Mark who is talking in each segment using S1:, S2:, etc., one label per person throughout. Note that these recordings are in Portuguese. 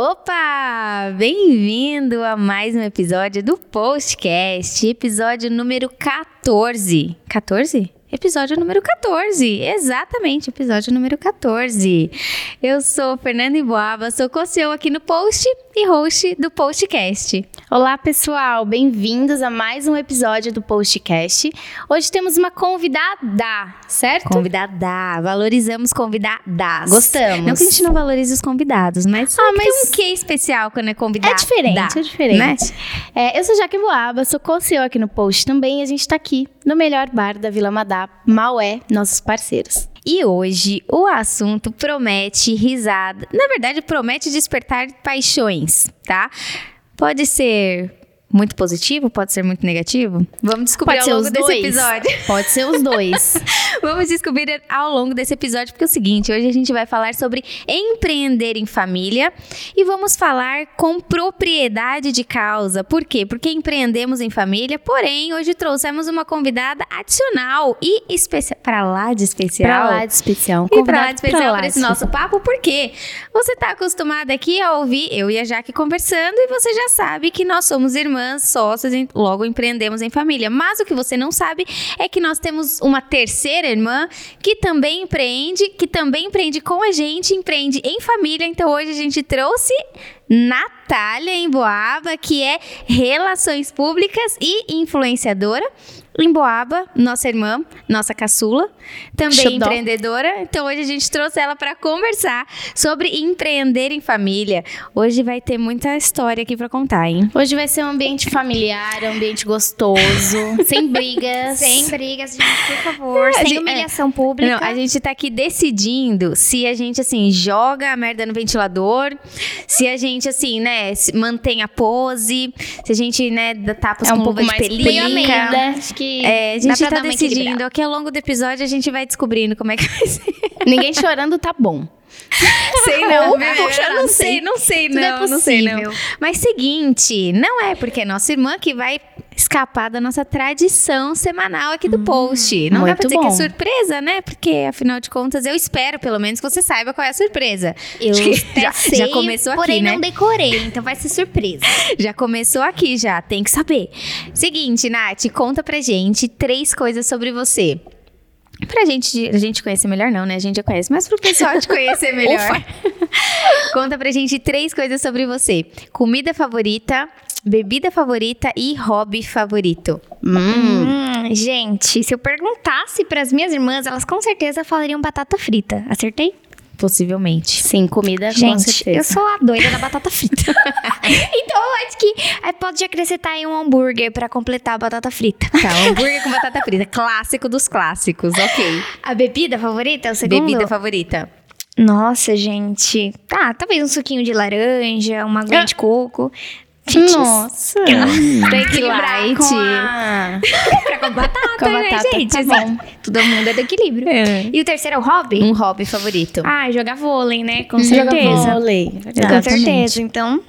S1: Opa! Bem-vindo a mais um episódio do Postcast, episódio número 14. 14? Episódio número 14, exatamente, episódio número 14. Eu sou Fernanda Iboaba, sou co-CEO aqui no Post e host do Postcast.
S2: Olá, pessoal, bem-vindos a mais um episódio do Postcast. Hoje temos uma convidada, certo?
S1: Convidada, valorizamos convidadas.
S2: Gostamos.
S1: Não que a gente não valorize os convidados, mas,
S2: Ah,
S1: mas...
S2: mas-
S1: tem um quê especial quando é convidado.
S2: É diferente, é diferente.
S1: Né?
S2: É, eu sou Jaque Boaba, sou co-CEO aqui no Post também e a gente tá aqui no melhor bar da Vila Madá, Maué, nossos parceiros.
S1: E hoje o assunto promete risada. Na verdade, promete despertar paixões, tá? Pode ser muito positivo, pode ser muito negativo. Vamos descobrir
S2: Pode
S1: ao longo desse
S2: dois.
S1: episódio.
S2: Pode ser os dois.
S1: Vamos descobrir ao longo desse episódio, porque é o seguinte: hoje a gente vai falar sobre empreender em família e vamos falar com propriedade de causa. Por quê? Porque empreendemos em família, porém, hoje trouxemos uma convidada adicional e especial. Para lá de especial.
S2: pra lá de especial.
S1: E
S2: convidado
S1: lá de especial
S2: de
S1: esse nosso papo, porque você tá acostumado aqui a ouvir eu e a Jaque conversando e você já sabe que nós somos irmãs, sócias, logo empreendemos em família. Mas o que você não sabe é que nós temos uma terceira irmã que também empreende, que também empreende com a gente, empreende em família. Então hoje a gente trouxe Natália em Boaba, que é Relações Públicas e influenciadora. Em Boaba, nossa irmã, nossa caçula, também
S2: Xodó.
S1: empreendedora. Então hoje a gente trouxe ela para conversar sobre empreender em família. Hoje vai ter muita história aqui para contar, hein?
S2: Hoje vai ser um ambiente familiar, um ambiente gostoso, sem brigas.
S3: Sem brigas, gente, por favor.
S1: A
S3: sem
S1: gente-
S3: humilhação pública.
S1: Não, a gente tá aqui decidindo se a gente, assim, joga a merda no ventilador, se a gente, assim, né, mantém a pose, se a gente, né, dá tapas
S2: É um pouco
S1: luva de
S2: mais
S1: pelica.
S3: Acho que
S1: É, a gente tá decidindo. Aqui ao longo do episódio a gente vai descobrindo como é que vai ser.
S2: Ninguém chorando tá bom.
S1: sei
S2: não,
S1: Ou
S2: meu,
S1: vou chorar,
S2: não
S1: não sei,
S2: sei.
S1: não sei,
S2: Tudo é
S1: não, não sei, não.
S3: possível.
S1: Mas seguinte, não é porque é nossa irmã que vai escapar da nossa tradição semanal aqui do post. Não dá pra dizer que é
S2: bom.
S1: surpresa, né? Porque, afinal de contas, eu espero, pelo menos, que você saiba qual é a surpresa.
S3: Eu
S1: já,
S3: sei,
S1: já começou aqui,
S3: porém
S1: né?
S3: não decorei, então vai ser surpresa.
S1: Já começou aqui, já. Tem que saber. Seguinte, Nath, conta pra gente três coisas sobre você. Pra gente, a gente conhecer melhor não, né? A gente já conhece, mas pro pessoal te conhecer melhor. conta pra gente três coisas sobre você. Comida favorita, bebida favorita e hobby favorito.
S2: Hum.
S3: Hum, gente, se eu perguntasse pras minhas irmãs, elas com certeza falariam batata frita. Acertei?
S1: Possivelmente.
S2: Sim, comida com
S3: Gente,
S2: certeza.
S3: eu sou a doida da batata frita. então eu acho que aí pode acrescentar aí um hambúrguer pra completar a batata frita.
S1: Tá, hambúrguer com batata frita. Clássico dos clássicos, ok.
S3: A bebida favorita é o segundo?
S1: Bebida favorita.
S3: Nossa, gente. Tá, talvez um suquinho de laranja, uma aguinha
S2: Ah.
S3: de coco. Gente,
S2: Nossa.
S3: equilibrar
S1: light.
S3: com a... pra com batata,
S2: Com
S3: né,
S2: batata,
S3: gente?
S2: tá bom.
S3: Todo mundo é do equilíbrio.
S1: É.
S3: E o terceiro é o hobby?
S1: Um hobby favorito.
S3: Ah, jogar vôlei, né? Com certeza.
S2: vôlei.
S3: Com certeza. Então,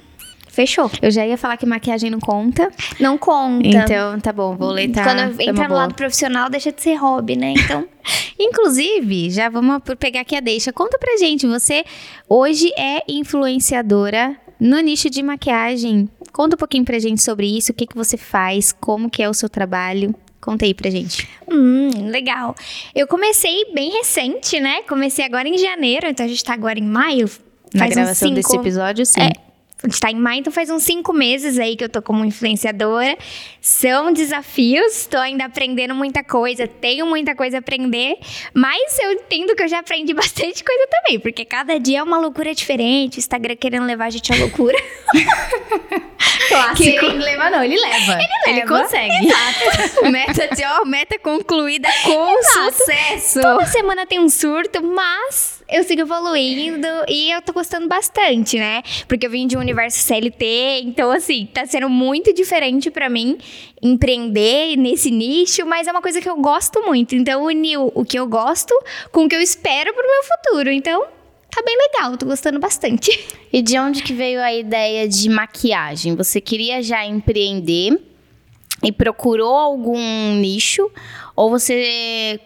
S3: fechou.
S1: Eu já ia falar que maquiagem não conta.
S3: Não conta.
S1: Então, tá bom, vou ler tá.
S3: Quando
S1: foi
S3: entra no lado profissional, deixa de ser hobby, né? Então,
S1: Inclusive, já vamos pegar aqui a deixa. Conta pra gente, você hoje é influenciadora no nicho de maquiagem. Conta um pouquinho pra gente sobre isso, o que, que você faz, como que é o seu trabalho. Conta aí pra gente.
S3: hum, legal. Eu comecei bem recente, né? Comecei agora em janeiro, então a gente tá agora em maio.
S1: Na gravação
S3: cinco...
S1: desse episódio, sim.
S3: É, a gente tá em maio, então faz uns cinco meses aí que eu tô como influenciadora. São desafios, tô ainda aprendendo muita coisa, tenho muita coisa a aprender, mas eu entendo que eu já aprendi bastante coisa também, porque cada dia é uma loucura diferente, o Instagram querendo levar a gente à loucura.
S1: Clássico.
S2: Querendo levar, não, ele leva. Ele,
S3: leva.
S2: consegue.
S1: meta, de, ó, meta concluída com sucesso.
S3: Toda semana tem um surto, mas eu sigo evoluindo e eu tô gostando bastante, né? Porque eu vim de um universo CLT, então assim, tá sendo muito diferente pra mim empreender nesse nicho, mas é uma coisa que eu gosto muito. Então uniu o que eu gosto com o que eu espero pro meu futuro. Então, tá bem legal, tô gostando bastante.
S2: E de onde que veio a ideia de maquiagem? Você queria já empreender e procurou algum nicho? Ou você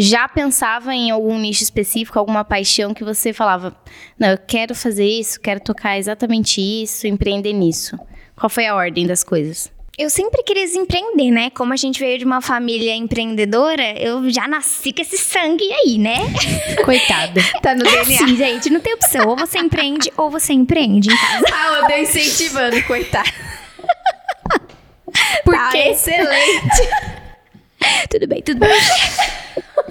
S2: já pensava em algum nicho específico, alguma paixão que você falava, não, eu quero fazer isso, quero tocar exatamente isso, empreender nisso? Qual foi a ordem das coisas?
S3: Eu sempre quis empreender, né? Como a gente veio de uma família empreendedora, eu já nasci com esse sangue aí, né?
S2: Coitada.
S1: Tá no
S3: É
S1: DNA.
S3: assim, gente, não tem opção. Ou você empreende ou você empreende em casa.
S1: Ah, eu tô incentivando, coitado.
S2: Por
S1: Tá excelente.
S3: tudo bem, tudo bem.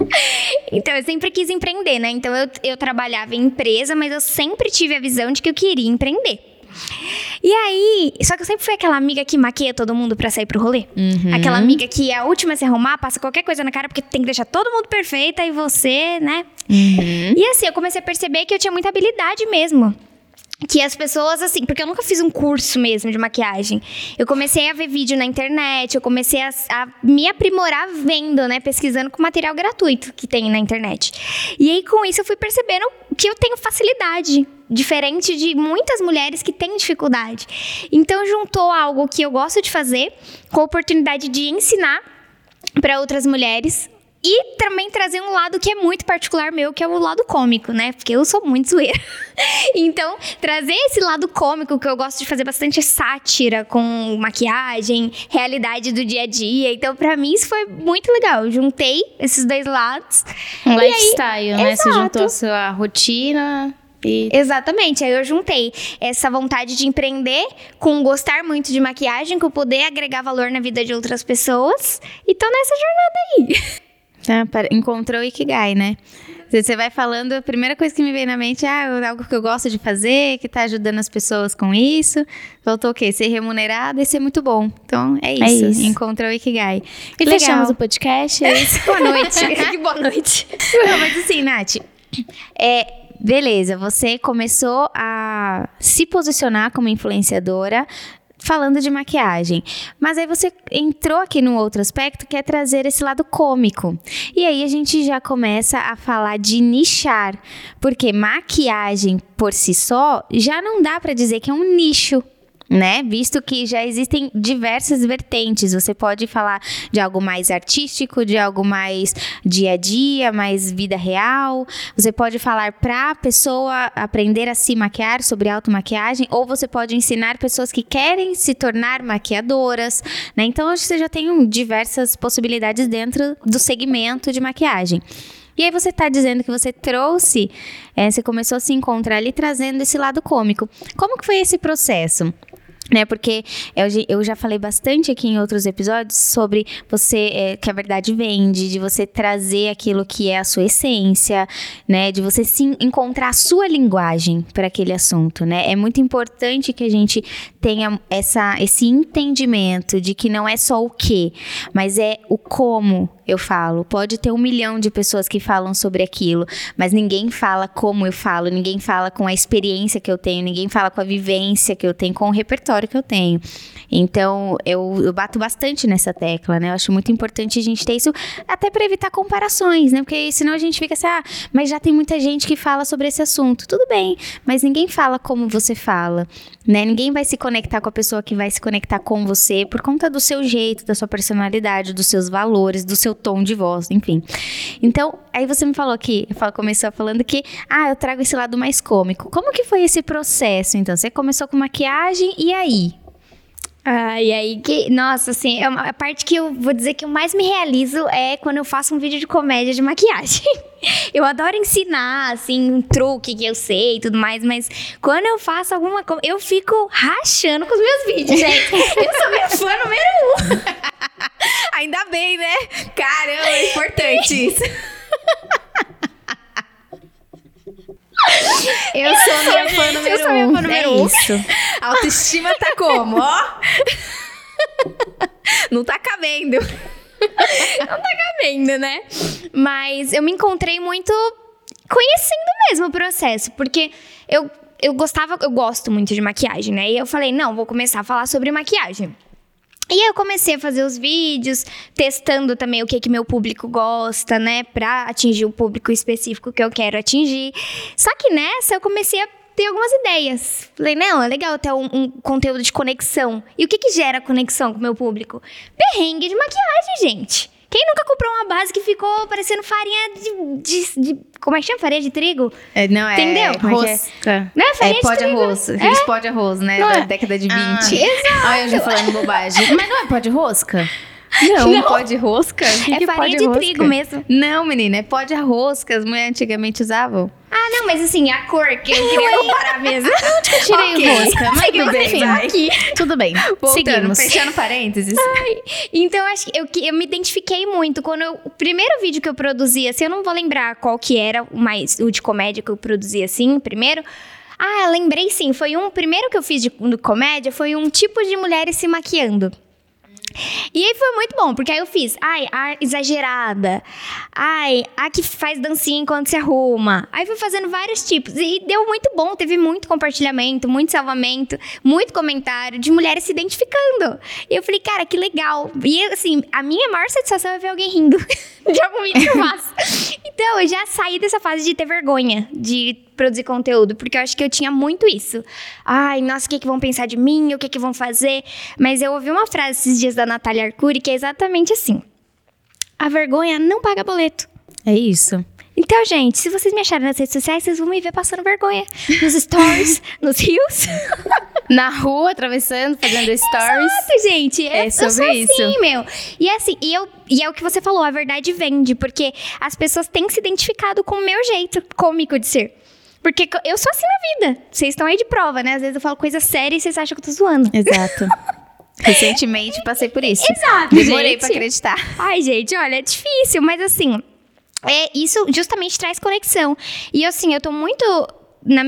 S3: Então, eu sempre quis empreender, né? Então, eu, eu trabalhava em empresa, mas eu sempre tive a visão de que eu queria empreender. E aí, só que eu sempre fui aquela amiga que maquia todo mundo pra sair pro rolê. Aquela amiga que é a última a se arrumar, passa qualquer coisa na cara porque tem que deixar todo mundo perfeita e você, né? E assim, eu comecei a perceber que eu tinha muita habilidade mesmo. Que as pessoas, assim, porque eu nunca fiz um curso mesmo de maquiagem. Eu comecei a ver vídeo na internet, eu comecei a, a me aprimorar vendo, né? Pesquisando com material gratuito que tem na internet. E aí, com isso, eu fui percebendo que eu tenho facilidade. Diferente de muitas mulheres que têm dificuldade. Então, juntou algo que eu gosto de fazer com a oportunidade de ensinar para outras mulheres. E também trazer um lado que é muito particular meu, que é o lado cômico, né? Porque eu sou muito zoeira. Então, trazer esse lado cômico, que eu gosto de fazer bastante sátira com maquiagem, realidade do dia a dia. Então, pra mim, isso foi muito legal. Eu juntei esses dois lados.
S2: Um
S3: E aí-
S2: lifestyle, né? Você
S3: Exato.
S2: juntou a sua rotina e
S3: Exatamente, aí eu juntei essa vontade de empreender com gostar muito de maquiagem, com poder agregar valor na vida de outras pessoas. E tô nessa jornada aí.
S1: Para- encontrou o Ikigai, né? Você vai falando, a primeira coisa que me veio na mente é ah, algo que eu gosto de fazer, que tá ajudando as pessoas com isso. Faltou o quê? Ser remunerada e ser muito bom. Então, é isso.
S2: isso.
S1: Encontrou o Ikigai.
S2: E
S1: Legal.
S2: fechamos o podcast. é isso.
S3: Boa noite. que boa noite.
S1: Não, mas assim, Nath, é, beleza, você começou a se posicionar como influenciadora falando de maquiagem. Mas aí você entrou aqui num outro aspecto que é trazer esse lado cômico. E aí a gente já começa a falar de nichar, porque maquiagem por si só já não dá pra dizer que é um nicho. Né? Visto que já existem diversas vertentes. Você pode falar de algo mais artístico, de algo mais dia a dia, mais vida real. Você pode falar para a pessoa aprender a se maquiar sobre automaquiagem, ou você pode ensinar pessoas que querem se tornar maquiadoras, né? Então você já tem diversas possibilidades dentro do segmento de maquiagem. E aí você tá dizendo que você trouxe, eh, você começou a se encontrar ali trazendo esse lado cômico. Como que foi esse processo? Né, porque eu, já- falei bastante aqui em outros episódios sobre você é, que a verdade vende, de você trazer aquilo que é a sua essência, né, de você sim encontrar a sua linguagem para aquele assunto, né? É muito importante que a gente tenha essa, esse entendimento de que não é só o que, mas é o como eu falo. Pode ter um milhão de pessoas que falam sobre aquilo, mas ninguém fala como eu falo, ninguém fala com a experiência que eu tenho, ninguém fala com a vivência que eu tenho, com o repertório que eu tenho. Então, eu, eu bato bastante nessa tecla, né? Eu acho muito importante a gente ter isso, até para evitar comparações, né? Porque senão a gente fica assim, ah, mas já tem muita gente que fala sobre esse assunto. Tudo bem, mas ninguém fala como você fala, né? Ninguém vai se conectar com a pessoa que vai se conectar com você por conta do seu jeito, da sua personalidade, dos seus valores, do seu tom de voz, enfim. Então, aí você me falou que, começou falando que, ah, eu trago esse lado mais cômico. Como que foi esse processo, então? Você começou com maquiagem e aí?
S3: Ah, e aí que. Nossa, assim, é uma, a parte que eu vou dizer que eu mais me realizo é quando eu faço um vídeo de comédia de maquiagem. Eu adoro ensinar, assim, um truque que eu sei e tudo mais, mas quando eu faço alguma coisa, eu fico rachando com os meus vídeos, gente. Eu sou minha fã número um.
S1: Ainda bem, né? Caramba, é importante isso.
S3: Eu sou minha fã número
S1: eu sou minha
S3: um.
S1: fã número
S3: é
S1: um.
S3: isso.
S1: A autoestima tá como, ó? Não tá cabendo.
S3: vendo, né? Mas eu me encontrei muito conhecendo mesmo o processo, porque eu, eu gostava, eu gosto muito de maquiagem, né? E eu falei, não, vou começar a falar sobre maquiagem. E aí eu comecei a fazer os vídeos, testando também o que que meu público gosta, né, Pra atingir o público específico que eu quero atingir. Só que nessa eu comecei a ter algumas ideias. Falei, não, é legal ter um, um conteúdo de conexão. E o que que gera conexão com o meu público? Perrengue de maquiagem, gente. Quem nunca comprou uma base que ficou parecendo farinha de. de- de- como é que chama? Farinha de trigo?
S1: É, não, é.
S3: Entendeu?
S1: é é?
S2: Rosca.
S3: Não é
S1: É
S3: farinha de
S1: pó de
S3: trigo.
S1: arroz. Aqueles pó de arroz, né?
S2: Não
S1: da
S2: é?
S1: década de 20.
S2: Ah, Olha, eu já falando bobagem. Mas não é pó de rosca?
S1: Não,
S3: Não.
S1: pó de rosca? Que
S3: É
S1: que
S3: farinha de
S1: rosca?
S3: trigo mesmo.
S1: Não, menina, é pó de que as mulheres antigamente usavam.
S3: Ah, não, mas assim, a cor que eu queria comparar mesmo.
S2: Eu tirei
S1: Ok.
S2: rosca, mas tudo bem,
S3: Enfim, aqui.
S2: Tudo bem.
S1: Voltando,
S2: Seguimos.
S1: fechando parênteses.
S3: Então, eu acho que eu, que eu me identifiquei muito. Quando eu, o primeiro vídeo que eu produzi, assim, eu não vou lembrar qual que era, o mais o de comédia que eu produzi assim, primeiro. Ah, lembrei sim. Foi um. primeiro que eu fiz de, de comédia foi um tipo de mulheres se maquiando. E aí foi muito bom, porque aí eu fiz, ai, a exagerada. Ai, a que faz dancinha enquanto se arruma. Aí fui fazendo vários tipos. E deu muito bom, teve muito compartilhamento, muito salvamento, muito comentário de mulheres se identificando. E eu falei, cara, que legal. E assim, a minha maior satisfação é ver alguém rindo de algum vídeo faço. Então, eu já saí dessa fase de ter vergonha de produzir conteúdo, porque eu acho que eu tinha muito isso. Ai, nossa, o que, que vão pensar de mim? O que, que vão fazer? Mas eu ouvi uma frase esses dias da Natália Arcuri que é exatamente assim: A vergonha não paga boleto.
S1: É isso.
S3: Então, gente, se vocês me acharem nas redes sociais, vocês vão me ver passando vergonha. Nos stories, nos rios.
S2: Na rua, atravessando, fazendo stories.
S3: Exato, gente.
S1: É
S3: eu
S1: sobre
S3: sou
S1: isso.
S3: assim, meu. E é assim, e, eu, e é o que você falou, a verdade vende, porque as pessoas têm se identificado com o meu jeito cômico de ser. Porque eu sou assim na vida. Vocês estão aí de prova, né? Às vezes eu falo coisa séria e vocês acham que eu tô zoando.
S1: Exato. Recentemente passei por isso.
S3: Exato,
S1: Demorei
S3: gente.
S1: pra acreditar.
S3: Ai, gente, olha, é difícil, mas assim, é, isso justamente traz conexão. E assim, eu tô muito na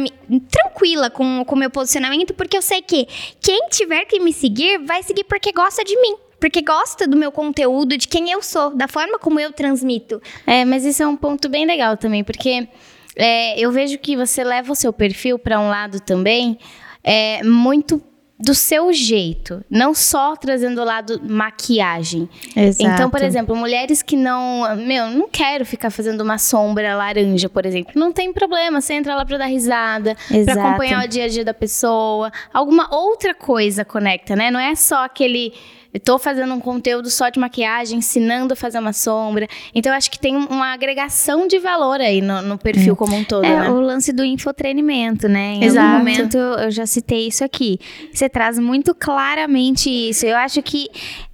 S3: tranquila com o meu posicionamento, porque eu sei que quem tiver que me seguir, vai seguir porque gosta de mim. Porque gosta do meu conteúdo, de quem eu sou, da forma como eu transmito.
S2: É, mas isso é um ponto bem legal também, porque é, eu vejo que você leva o seu perfil para um lado também é, muito do seu jeito, não só trazendo o lado maquiagem.
S1: Exato.
S2: Então, por exemplo, mulheres que não, meu, não quero ficar fazendo uma sombra laranja, por exemplo, não tem problema, você entra lá para dar risada, para acompanhar o dia a dia da pessoa, alguma outra coisa conecta, né? Não é só aquele tô fazendo um conteúdo só de maquiagem, ensinando a fazer uma sombra. Então, acho que tem uma agregação de valor aí no, no perfil como um todo,
S1: É
S2: né?
S1: o lance do infotreinamento, né? Em
S2: Exato.
S1: algum momento eu já citei isso aqui. Você traz muito claramente isso. Eu acho que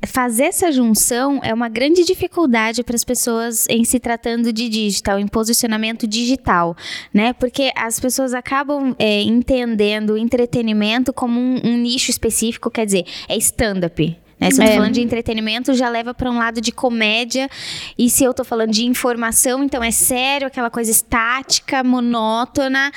S1: fazer essa junção é uma grande dificuldade para as pessoas em se tratando de digital, em posicionamento digital, né? Porque as pessoas acabam é, entendendo o entretenimento como um, um nicho específico, quer dizer, é stand-up. Né? Se eu tô
S2: É.
S1: falando de entretenimento, já leva para um lado de comédia. E se eu tô falando de informação, então é sério, aquela coisa estática, monótona.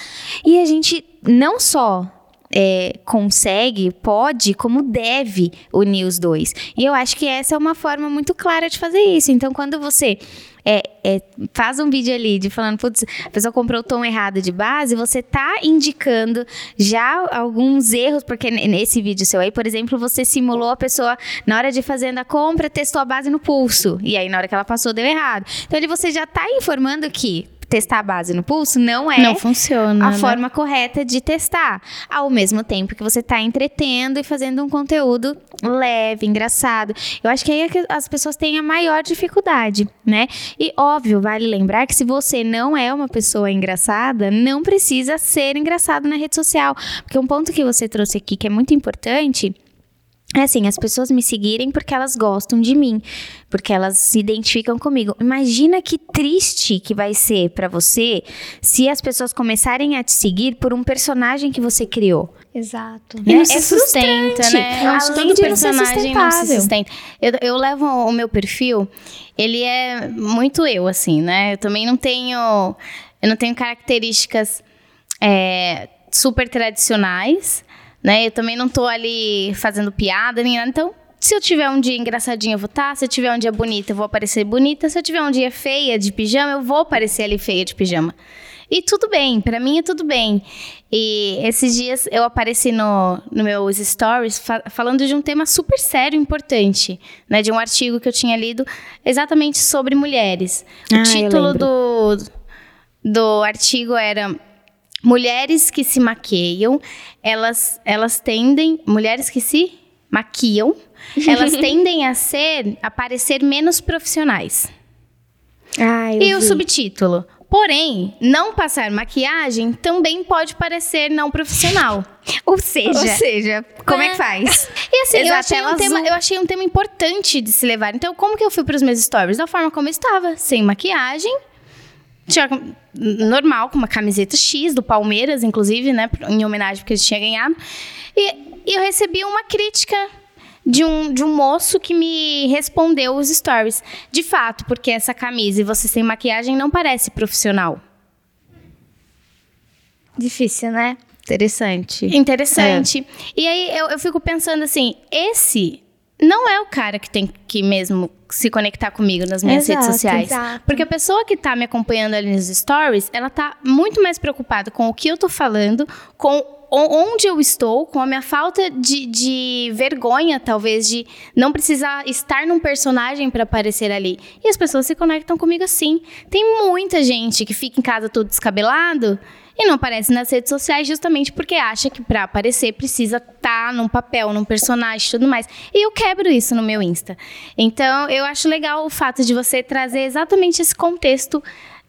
S1: E a gente não só é, consegue, pode, como deve unir os dois. E eu acho que essa é uma forma muito clara de fazer isso. Então, quando você é, é, faz um vídeo ali de falando, putz, a pessoa comprou o tom errado de base, você tá indicando já alguns erros, porque nesse vídeo seu aí, por exemplo, você simulou a pessoa na hora de fazendo a compra, testou a base no pulso. E aí, na hora que ela passou, deu errado. Então, ali você já tá informando que testar a base no pulso não é
S2: Não funciona.
S1: a
S2: né?
S1: forma correta de testar. Ao mesmo tempo que você está entretendo e fazendo um conteúdo leve, engraçado. Eu acho que aí é que as pessoas têm a maior dificuldade, né? E óbvio, vale lembrar que se você não é uma pessoa engraçada, não precisa ser engraçado na rede social. Porque um ponto que você trouxe aqui que é muito importante é assim, as pessoas me seguirem porque elas gostam de mim, porque elas se identificam comigo. Imagina que triste que vai ser pra você se as pessoas começarem a te seguir por um personagem que você criou.
S3: Exato.
S2: E não
S1: É-
S2: se
S1: é
S2: sustenta, né? Eu acho que
S1: Além
S2: todo
S1: de não ser
S2: personagem não se
S1: sustentável.
S2: sustenta. Eu, eu levo o meu perfil, ele é muito eu, assim, né? Eu também não tenho. Eu não tenho características é, super tradicionais, né? Eu também não tô ali fazendo piada nem nada. Então, se eu tiver um dia engraçadinho, eu vou estar. Se eu tiver um dia bonito, eu vou aparecer bonita. Se eu tiver um dia feia de pijama, eu vou aparecer ali feia de pijama. E tudo bem, pra mim é tudo bem. E esses dias eu apareci no, no meus stories fa- falando de um tema super sério e importante, né? De um artigo que eu tinha lido exatamente sobre mulheres. O
S1: Ah,
S2: título do, do artigo era Mulheres que se maqueiam, elas, elas tendem. Mulheres que se maquiam, elas tendem a ser, a parecer menos profissionais.
S3: Ah,
S2: E o
S3: vi.
S2: subtítulo. Porém, não passar maquiagem também pode parecer não profissional.
S3: Ou seja,
S1: Ou seja, como é, que faz?
S2: E assim, eu achei, um tema, eu achei um tema importante de se levar. Então, como que eu fui pros meus stories? Da forma como eu estava, sem maquiagem. Tinha, normal, com uma camiseta X do Palmeiras, inclusive, né? Em homenagem porque eles tinham ganhado. E, e eu recebi uma crítica de um, de um moço que me respondeu os stories. De fato, porque essa camisa e você sem maquiagem não parece profissional.
S3: difícil, né?
S1: Interessante.
S2: Interessante. E aí eu, eu fico pensando assim, esse não é o cara que tem que mesmo se conectar comigo nas minhas
S1: Exato,
S2: redes sociais.
S3: exato.
S2: Porque a pessoa que tá me acompanhando ali nos stories, ela tá muito mais preocupada com o que eu tô falando, com onde eu estou, com a minha falta de, de vergonha, talvez, de não precisar estar num personagem para aparecer ali. E as pessoas se conectam comigo assim. Tem muita gente que fica em casa todo descabelado e não aparece nas redes sociais justamente porque acha que para aparecer precisa estar num papel, num personagem e tudo mais. E eu quebro isso no meu Insta. Então, eu acho legal o fato de você trazer exatamente esse contexto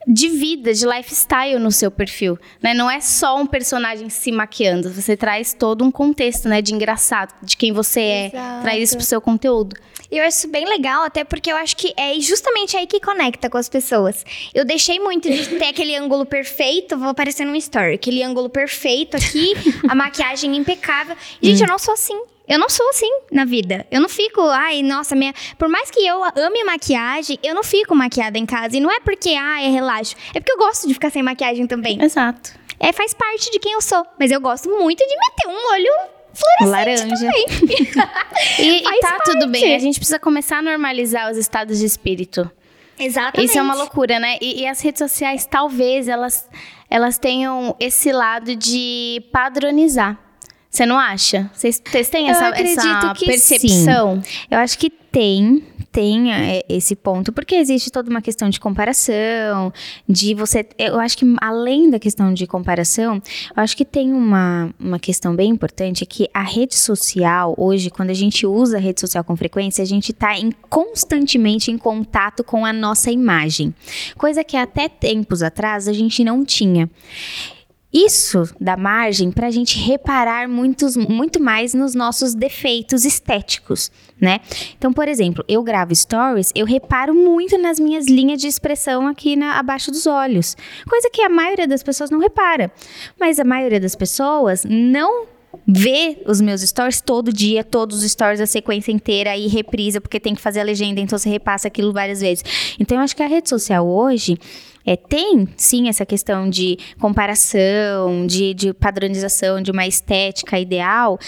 S2: de vida, de lifestyle no seu perfil, né? Não é só um personagem se maquiando, você traz todo um contexto, né, de engraçado, de quem você é,
S3: Exato.
S2: traz isso pro seu conteúdo.
S3: E eu acho isso bem legal, até porque eu acho que é justamente aí que conecta com as pessoas. Eu deixei muito de ter aquele ângulo perfeito, vou aparecer num story, aquele ângulo perfeito aqui, a maquiagem impecável. Gente, eu não sou assim. Eu não sou assim na vida. Eu não fico, ai, nossa, minha. Por mais que eu ame maquiagem, eu não fico maquiada em casa. E não é porque, ah, é relaxo. É porque eu gosto de ficar sem maquiagem também.
S2: Exato.
S3: É, faz parte de quem eu sou. Mas eu gosto muito de meter um olho fluorescente
S1: Laranja.
S3: também.
S2: E, e tá tudo bem,
S3: parte.
S2: a gente precisa começar a normalizar os estados de espírito.
S3: Exatamente.
S2: Isso é uma loucura, né? E, e as redes sociais, talvez, elas, elas tenham esse lado de padronizar. Você não acha? Vocês têm essa, essa
S1: que
S2: percepção?
S1: Eu acho que tem, tem é, esse ponto, porque existe toda uma questão de comparação, de você. Eu acho que além da questão de comparação, eu acho que tem uma, uma questão bem importante que a rede social, hoje, quando a gente usa a rede social com frequência, a gente está em, constantemente em contato com a nossa imagem. Coisa que até tempos atrás a gente não tinha. Isso dá margem para a gente reparar muitos, muito mais nos nossos defeitos estéticos, né? Então, por exemplo, eu gravo stories, eu reparo muito nas minhas linhas de expressão aqui na- abaixo dos olhos, coisa que a maioria das pessoas não repara. Mas a maioria das pessoas não vê os meus stories todo dia, todos os stories, a sequência inteira e reprisa, porque tem que fazer a legenda, então você repassa aquilo várias vezes. Então, eu acho que a rede social hoje é, tem sim essa questão de comparação, de, de padronização, de uma estética ideal.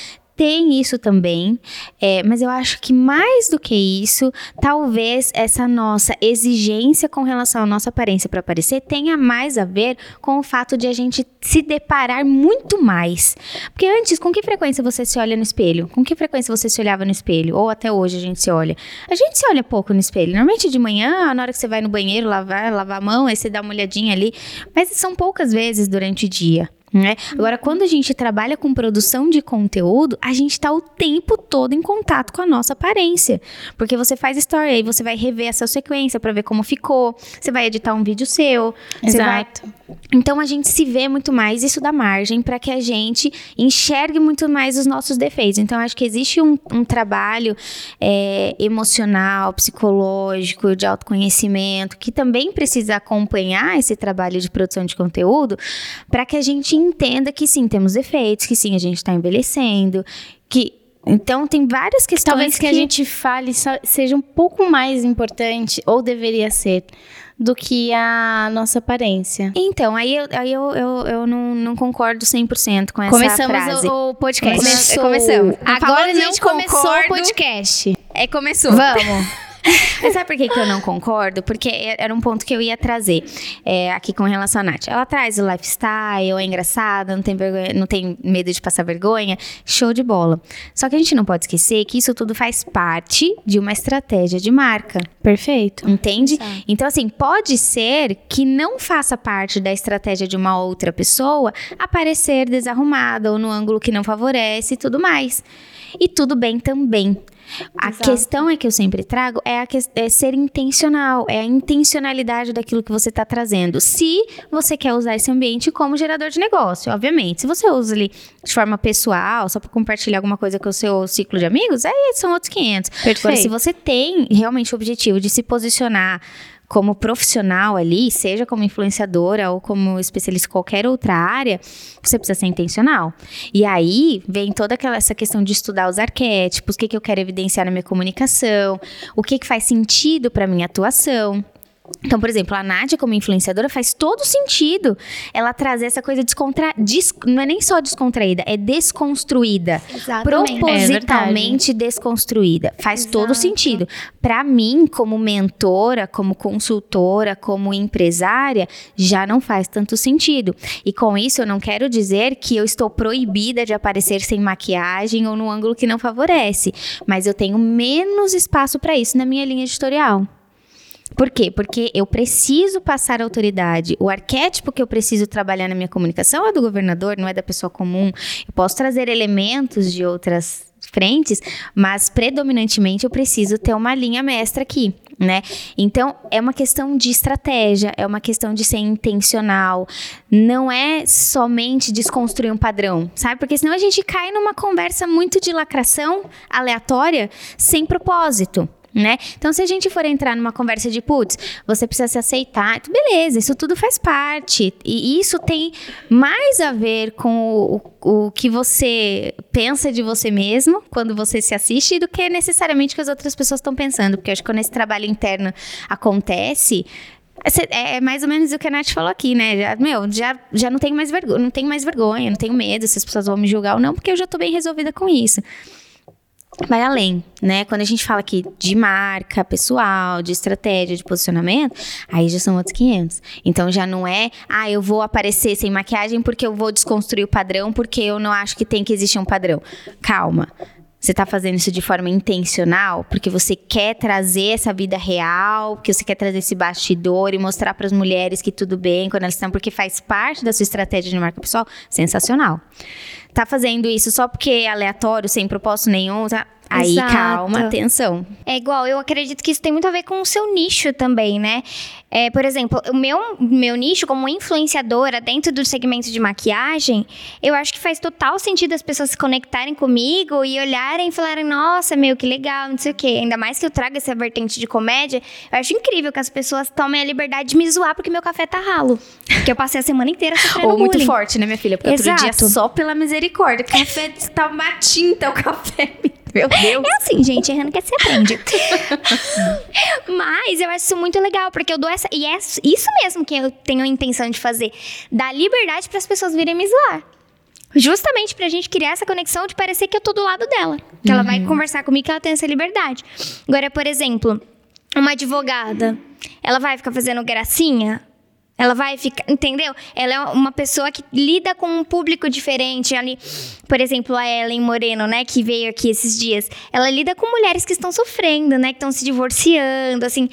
S1: Tem isso também, é, mas eu acho que mais do que isso, talvez essa nossa exigência com relação à nossa aparência para aparecer tenha mais a ver com o fato de a gente se deparar muito mais. Porque antes, com que frequência você se olha no espelho? Com que frequência você se olhava no espelho? Ou até hoje a gente se olha? A gente se olha pouco no espelho. Normalmente de manhã, na hora que você vai no banheiro lavar, lavar a mão, aí você dá uma olhadinha ali. Mas são poucas vezes durante o dia. Né? Agora, quando a gente trabalha com produção de conteúdo, a gente está o tempo todo em contato com a nossa aparência. Porque você faz story, aí você vai rever essa sequência para ver como ficou, você vai editar um vídeo seu, você vai
S2: Exato.
S1: então a gente se vê muito mais, isso dá margem para que a gente enxergue muito mais os nossos defeitos. Então acho que existe um, um trabalho é, emocional, psicológico, de autoconhecimento, que também precisa acompanhar esse trabalho de produção de conteúdo, para que a gente entenda que sim, temos defeitos, que sim, a gente está envelhecendo, que. Então tem várias questões
S2: Talvez que, a gente fale só- seja um pouco mais importante, ou deveria ser, do que a nossa aparência.
S1: Então, aí eu, aí eu, eu, eu não, não concordo 100% com essa
S2: Começamos
S1: frase.
S2: o, o podcast.
S1: Come- começamos.
S2: Agora a gente
S1: não
S2: começou
S1: concordo.
S2: o podcast.
S1: É, começou.
S2: Vamos.
S1: Mas sabe por que, que eu não concordo? Porque era um ponto que eu ia trazer é, aqui com relação à Nath. Ela traz o lifestyle, é engraçada, não tem, vergonha, não tem medo de passar vergonha. Show de bola. Só que a gente não pode esquecer que isso tudo faz parte de uma estratégia de marca.
S2: Perfeito.
S1: Entende? Exato. Então, assim, pode ser que não faça parte da estratégia de uma outra pessoa aparecer desarrumada ou no ângulo que não favorece e tudo mais. E tudo bem também. A Exato. questão é que eu sempre trago é, a que, é ser intencional, é a intencionalidade daquilo que você está trazendo. Se você quer usar esse ambiente como gerador de negócio, obviamente. Se você usa ali de forma pessoal, só para compartilhar alguma coisa com o seu ciclo de amigos, aí são outros 500. Perfeito. Agora, se você tem realmente o objetivo de se posicionar como profissional ali, seja como influenciadora ou como especialista em qualquer outra área, você precisa ser intencional. E aí vem toda aquela essa questão de estudar os arquétipos, o que, que eu quero evidenciar na minha comunicação, o que, que faz sentido para minha atuação. Então, por exemplo, a Nádia, como influenciadora, faz todo sentido ela trazer essa coisa descontra... Des... não é nem só descontraída, é desconstruída. Exatamente. Propositalmente é desconstruída. Faz Exato. todo sentido. Para mim, como mentora, como consultora, como empresária, já não faz tanto sentido. E com isso, eu não quero dizer que eu estou proibida de aparecer sem maquiagem ou no ângulo que não favorece. Mas eu tenho menos espaço para isso na minha linha editorial. Por quê? Porque eu preciso passar autoridade. O arquétipo que eu preciso trabalhar na minha comunicação é do governador, não é da pessoa comum. Eu posso trazer elementos de outras frentes, mas predominantemente eu preciso ter uma linha mestra aqui, né? Então é uma questão de estratégia, é uma questão de ser intencional, não é somente desconstruir um padrão, sabe? Porque senão a gente cai numa conversa muito de lacração aleatória, sem propósito né? Então, se a gente for entrar numa conversa de putz, você precisa se aceitar, beleza, isso tudo faz parte. E isso tem mais a ver com o, o que você pensa de você mesmo quando você se assiste do que necessariamente que as outras pessoas estão pensando. Porque eu acho que quando esse trabalho interno acontece, é, é mais ou menos o que a Nath falou aqui, né? Já, meu, já, já não tenho mais vergonha, não tenho mais vergonha, não tenho medo se as pessoas vão me julgar ou não, porque eu já tô bem resolvida com isso vai além, né? Quando a gente fala aqui de marca pessoal, de estratégia, de posicionamento, aí já são outros 500. Então já não é, ah, eu vou aparecer sem maquiagem porque eu vou desconstruir o padrão, porque eu não acho que tem que existir um padrão. Calma. Você está fazendo isso de forma intencional, porque você quer trazer essa vida real, porque você quer trazer esse bastidor e mostrar para as mulheres que tudo bem quando elas estão, porque faz parte da sua estratégia de marca pessoal. Sensacional tá fazendo isso só porque é aleatório, sem propósito nenhum, tá? Aí, Exato. calma, atenção.
S3: É igual, eu acredito que isso tem muito a ver com o seu nicho também, né? É, por exemplo, o meu, meu nicho como influenciadora dentro do segmento de maquiagem, eu acho que faz total sentido as pessoas se conectarem comigo e olharem e falarem, nossa, meu, que legal, não sei o quê. Ainda mais que eu traga essa vertente de comédia, eu acho incrível que as pessoas tomem a liberdade de me zoar porque meu café tá ralo. Porque eu passei a semana inteira sofrendo
S1: Ou muito forte, né, minha filha? Porque Exato. outro dia, só pela misericórdia, o café tá uma tinta, o café... Meu Deus.
S3: É assim, gente, errando que você aprende. Mas eu acho isso muito legal, porque eu dou essa. E é isso mesmo que eu tenho a intenção de fazer: dar liberdade para as pessoas virem me zoar. Justamente pra gente criar essa conexão de parecer que eu tô do lado dela. Que uhum. ela vai uhum. conversar comigo, que ela tem essa liberdade. Agora, por exemplo, uma advogada, ela vai ficar fazendo gracinha? Ela vai ficar, entendeu? Ela é uma pessoa que lida com um público diferente. Ali, por exemplo, a Ellen Moreno, né, que veio aqui esses dias. Ela lida com mulheres que estão sofrendo, né, que estão se divorciando, assim.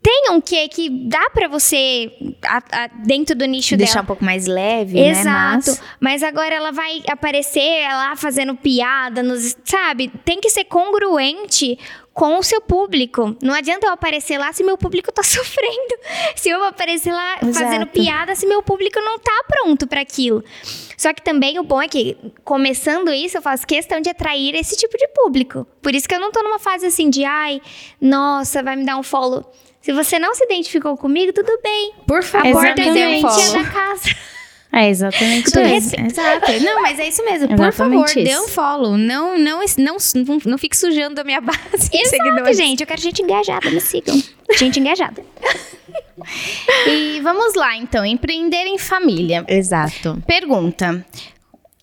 S3: Tem um que que dá para você a, a, dentro do nicho
S1: deixar
S3: dela.
S1: um pouco mais leve,
S3: Exato.
S1: né?
S3: Exato. Mas... mas agora ela vai aparecer lá fazendo piada, nos, sabe? Tem que ser congruente com o seu público. Não adianta eu aparecer lá se meu público tá sofrendo. Se eu aparecer lá Exato. fazendo piada se meu público não tá pronto para aquilo. Só que também o bom é que, começando isso, eu faço questão de atrair esse tipo de público. Por isso que eu não tô numa fase assim de, ai, nossa, vai me dar um follow. Se você não se identificou comigo, tudo bem.
S1: Por favor, a porta
S3: é da casa.
S2: É exatamente isso.
S1: Exato. Não, mas é isso mesmo. Por favor, isso. dê um follow. Não, não, não, não, não fique sujando a minha base.
S3: Exato, gente. Eu quero gente engajada. Me sigam. Gente engajada.
S2: e vamos lá, então. Empreender em família.
S1: Exato.
S2: Pergunta.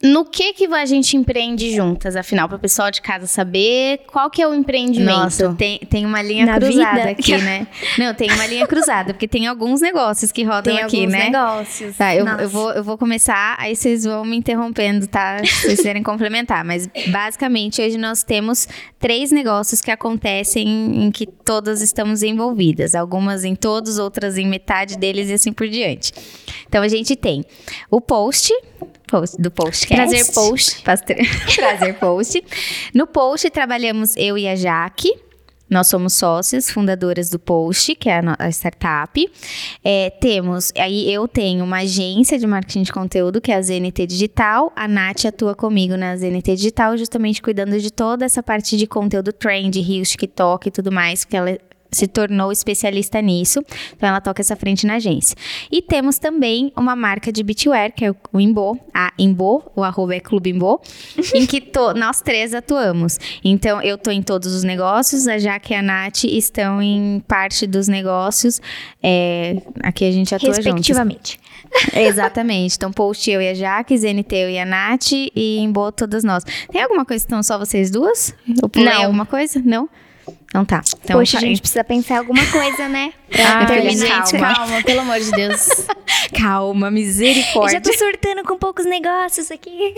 S2: No que que a gente empreende juntas, afinal, para o pessoal de casa saber qual que é o empreendimento.
S1: Nossa, tem, tem uma linha
S3: Na
S1: cruzada
S3: vida.
S1: aqui, né? Não, tem uma linha cruzada, porque tem alguns negócios que rodam
S3: Tem
S1: aqui,
S3: alguns
S1: né?
S3: negócios.
S1: Tá, eu, eu, vou, eu vou começar, aí vocês vão me interrompendo, tá? Se vocês querem complementar. Mas, basicamente, hoje nós temos três negócios que acontecem em que todas estamos envolvidas. Algumas em todos, outras em metade deles e assim por diante. Então, a gente tem o post, post do podcast.
S2: Prazer Post.
S1: Prazer Post. No Post, trabalhamos eu e a Jaque. Nós somos sócias, fundadoras do Post, que é a startup. É, temos, aí eu tenho uma agência de marketing de conteúdo, que é a ZNT Digital. A Nath atua comigo na ZNT Digital, justamente cuidando de toda essa parte de conteúdo trend, rios, TikTok e tudo mais, porque ela se tornou especialista nisso. Então ela toca essa frente na agência. E temos também uma marca de beachwear, que é o Imbo, a Imbo, o arroba é Clube Imbo, em que to- nós três atuamos. Então eu tô em todos os negócios, a Jaque e a Nath estão em parte dos negócios. É, aqui a gente atua juntos.
S3: Respectivamente.
S1: Exatamente. Então, post eu e a Jaque, ZNT eu e a Nath e Imbo todas nós. Tem alguma coisa que estão só vocês duas? Eu pulei
S2: Não.
S1: alguma coisa? Não? Então tá. Então,
S3: Poxa, a gente precisa pensar em alguma coisa, né?
S2: Ah,
S1: terminar.
S2: gente,
S1: Calma.
S2: calma, pelo amor de Deus.
S1: Calma,
S3: Eu
S1: misericórdia.
S3: já tô surtando com poucos negócios aqui.